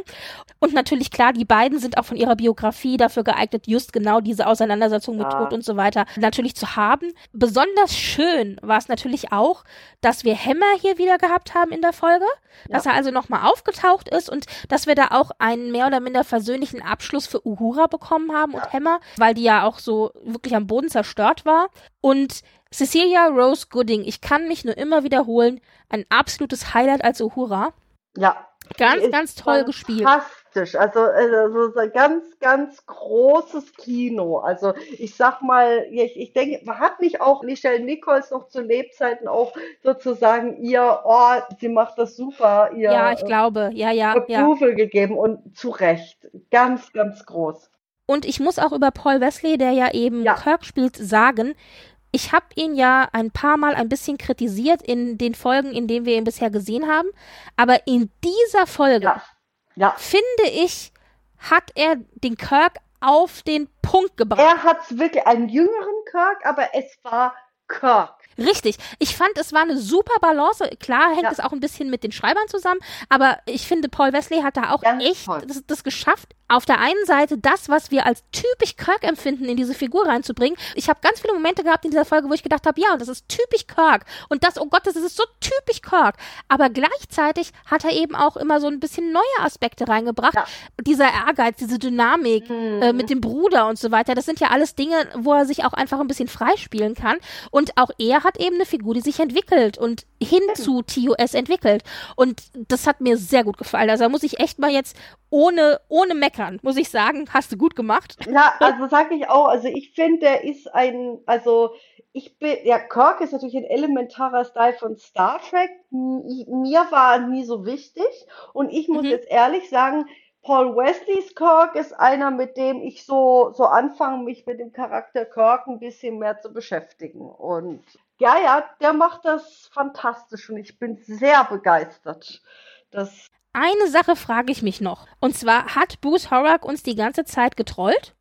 Und natürlich klar, die beiden sind auch von ihrer Biografie dafür geeignet, just genau diese Auseinandersetzung mit ja. Tod und so weiter natürlich zu haben. Besonders schön war es natürlich auch, dass wir Hämmer hier wieder gehabt haben in der Folge, ja. dass er also nochmal aufgetaucht ist und dass wir da auch einen mehr oder minder versöhnlichen Abschluss für Uhura bekommen haben und Hämmer, weil die ja auch so wirklich am Boden zerstört war. Und Cecilia Rose Gooding, ich kann mich nur immer wiederholen, ein absolutes Highlight als Uhura. Ja. Ganz, ganz toll gespielt. Fantastisch. Also, also ein ganz, ganz großes Kino. Also ich sag mal, ich, ich denke, hat nicht auch Michelle Nichols noch zu Lebzeiten auch sozusagen ihr, oh, sie macht das super, ihr Ja, ich glaube, ja, ja. Approval ja. gegeben und zu Recht. Ganz, ganz groß. Und ich muss auch über Paul Wesley, der ja eben ja. Kirk spielt, sagen, ich habe ihn ja ein paar Mal ein bisschen kritisiert in den Folgen, in denen wir ihn bisher gesehen haben. Aber in dieser Folge, ja. Ja. finde ich, hat er den Kirk auf den Punkt gebracht. Er hat wirklich einen jüngeren Kirk, aber es war Kirk. Richtig. Ich fand, es war eine super Balance. Klar hängt ja. es auch ein bisschen mit den Schreibern zusammen, aber ich finde, Paul Wesley hat da auch Ganz echt das, das, geschafft, auf der einen Seite das, was wir als typisch Kirk empfinden, in diese Figur reinzubringen. Ich habe ganz viele Momente gehabt in dieser Folge, wo ich gedacht habe, ja, und das ist typisch Kirk. Und das, oh Gott, das ist so typisch Kirk. Aber gleichzeitig hat er eben auch immer so ein bisschen neue Aspekte reingebracht. Ja. Dieser Ehrgeiz, diese Dynamik mhm. äh, mit dem Bruder und so weiter. Das sind ja alles Dinge, wo er sich auch einfach ein bisschen freispielen kann. Und auch er hat eben eine Figur, die sich entwickelt und hin zu TOS entwickelt. Und das hat mir sehr gut gefallen. Also da muss ich echt mal jetzt ohne, ohne meckern, muss ich sagen, hast du gut gemacht. Ja, also sage ich auch, also ich finde, der ist ein, also ich bin, ja, Kirk ist natürlich ein elementarer Style von Star Trek. Mir war nie so wichtig. Und ich muss mhm. jetzt ehrlich sagen, Paul Wesleys Kirk ist einer, mit dem ich so, so anfange, mich mit dem Charakter Kirk ein bisschen mehr zu beschäftigen. Und ja, ja, der macht das fantastisch und ich bin sehr begeistert. Das eine Sache frage ich mich noch. Und zwar hat Bruce Horak uns die ganze Zeit getrollt?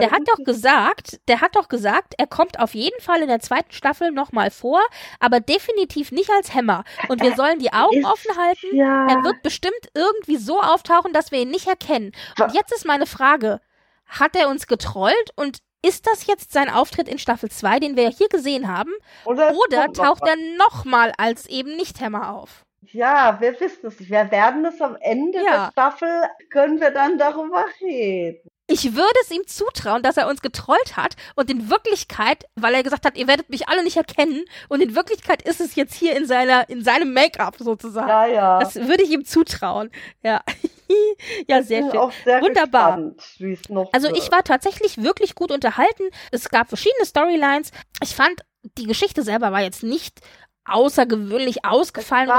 Der hat doch gesagt, der hat doch gesagt, er kommt auf jeden Fall in der zweiten Staffel nochmal vor, aber definitiv nicht als Hämmer. Und wir sollen die Augen ist, offen halten. Ja. Er wird bestimmt irgendwie so auftauchen, dass wir ihn nicht erkennen. Und jetzt ist meine Frage, hat er uns getrollt und ist das jetzt sein Auftritt in Staffel 2, den wir hier gesehen haben? Oder, oder taucht er nochmal als eben Nicht-Hämmer auf? Ja, wir wissen es nicht. Wir werden es am Ende ja. der Staffel, können wir dann darüber reden. Ich würde es ihm zutrauen, dass er uns getrollt hat und in Wirklichkeit, weil er gesagt hat, ihr werdet mich alle nicht erkennen und in Wirklichkeit ist es jetzt hier in seiner, in seinem Make-up sozusagen. Ja, ja. Das würde ich ihm zutrauen. Ja. ja, sehr schön. Auch sehr Wunderbar. Gespannt, also ich war tatsächlich wirklich gut unterhalten. Es gab verschiedene Storylines. Ich fand, die Geschichte selber war jetzt nicht außergewöhnlich ausgefallen.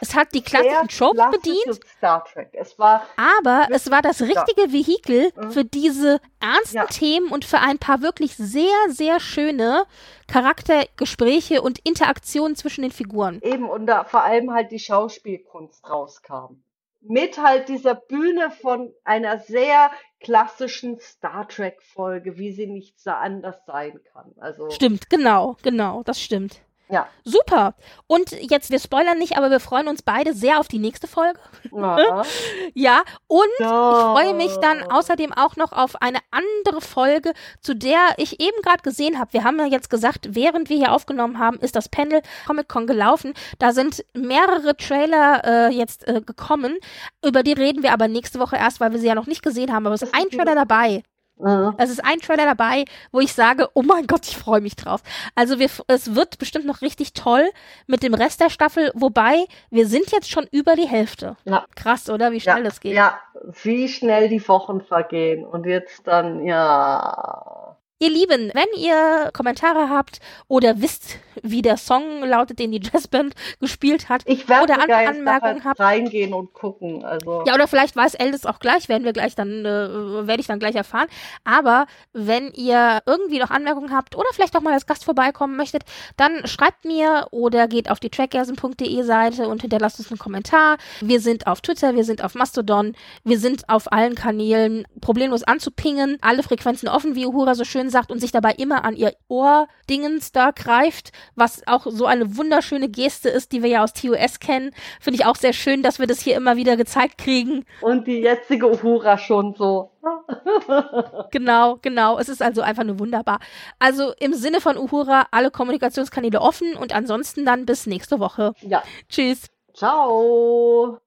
Es, es hat die klassischen Tropes bedient. Star Trek. Es war aber es war das richtige Vehikel mhm. für diese ernsten ja. Themen und für ein paar wirklich sehr, sehr schöne Charaktergespräche und Interaktionen zwischen den Figuren. Eben, und da vor allem halt die Schauspielkunst rauskam. mit halt dieser Bühne von einer sehr klassischen Star Trek Folge, wie sie nicht so anders sein kann. Also Stimmt, genau, genau, das stimmt. Ja. Super. Und jetzt, wir spoilern nicht, aber wir freuen uns beide sehr auf die nächste Folge. Ja. Ja, und ja. ich freue mich dann außerdem auch noch auf eine andere Folge, zu der ich eben gerade gesehen habe. Wir haben ja jetzt gesagt, während wir hier aufgenommen haben, ist das Panel Comic Con gelaufen. Da sind mehrere Trailer äh, jetzt äh, gekommen. Über die reden wir aber nächste Woche erst, weil wir sie ja noch nicht gesehen haben. Aber es ist ein Trailer dabei. Mhm. Es ist ein Trailer dabei, wo ich sage, oh mein Gott, ich freue mich drauf. Also wir, es wird bestimmt noch richtig toll mit dem Rest der Staffel, wobei wir sind jetzt schon über die Hälfte. Ja. Krass, oder? Wie schnell ja, das geht. Ja, wie schnell die Wochen vergehen. Und jetzt dann, ja. Ihr Lieben, wenn ihr Kommentare habt oder wisst, wie der Song lautet, den die Jazzband gespielt hat, Ich werde Oder jetzt Anmerkungen nachher habt. reingehen und gucken. Also ja, oder vielleicht weiß Eldis auch gleich, werden wir gleich dann, äh, werde ich dann gleich erfahren. Aber wenn ihr irgendwie noch Anmerkungen habt oder vielleicht auch mal als Gast vorbeikommen möchtet, dann schreibt mir oder geht auf die trackgasen.de Seite und hinterlasst uns einen Kommentar. Wir sind auf Twitter, wir sind auf Mastodon, wir sind auf allen Kanälen problemlos anzupingen, alle Frequenzen offen, wie Uhura so schön sagt und sich dabei immer an ihr Ohrdingens da greift, was auch so eine wunderschöne Geste ist, die wir ja aus TOS kennen. Finde ich auch sehr schön, dass wir das hier immer wieder gezeigt kriegen. und die jetzige Uhura schon so. Genau, genau. Es ist also einfach nur wunderbar. Also im Sinne von Uhura alle Kommunikationskanäle offen und ansonsten dann bis nächste Woche. Ja. Tschüss. Ciao.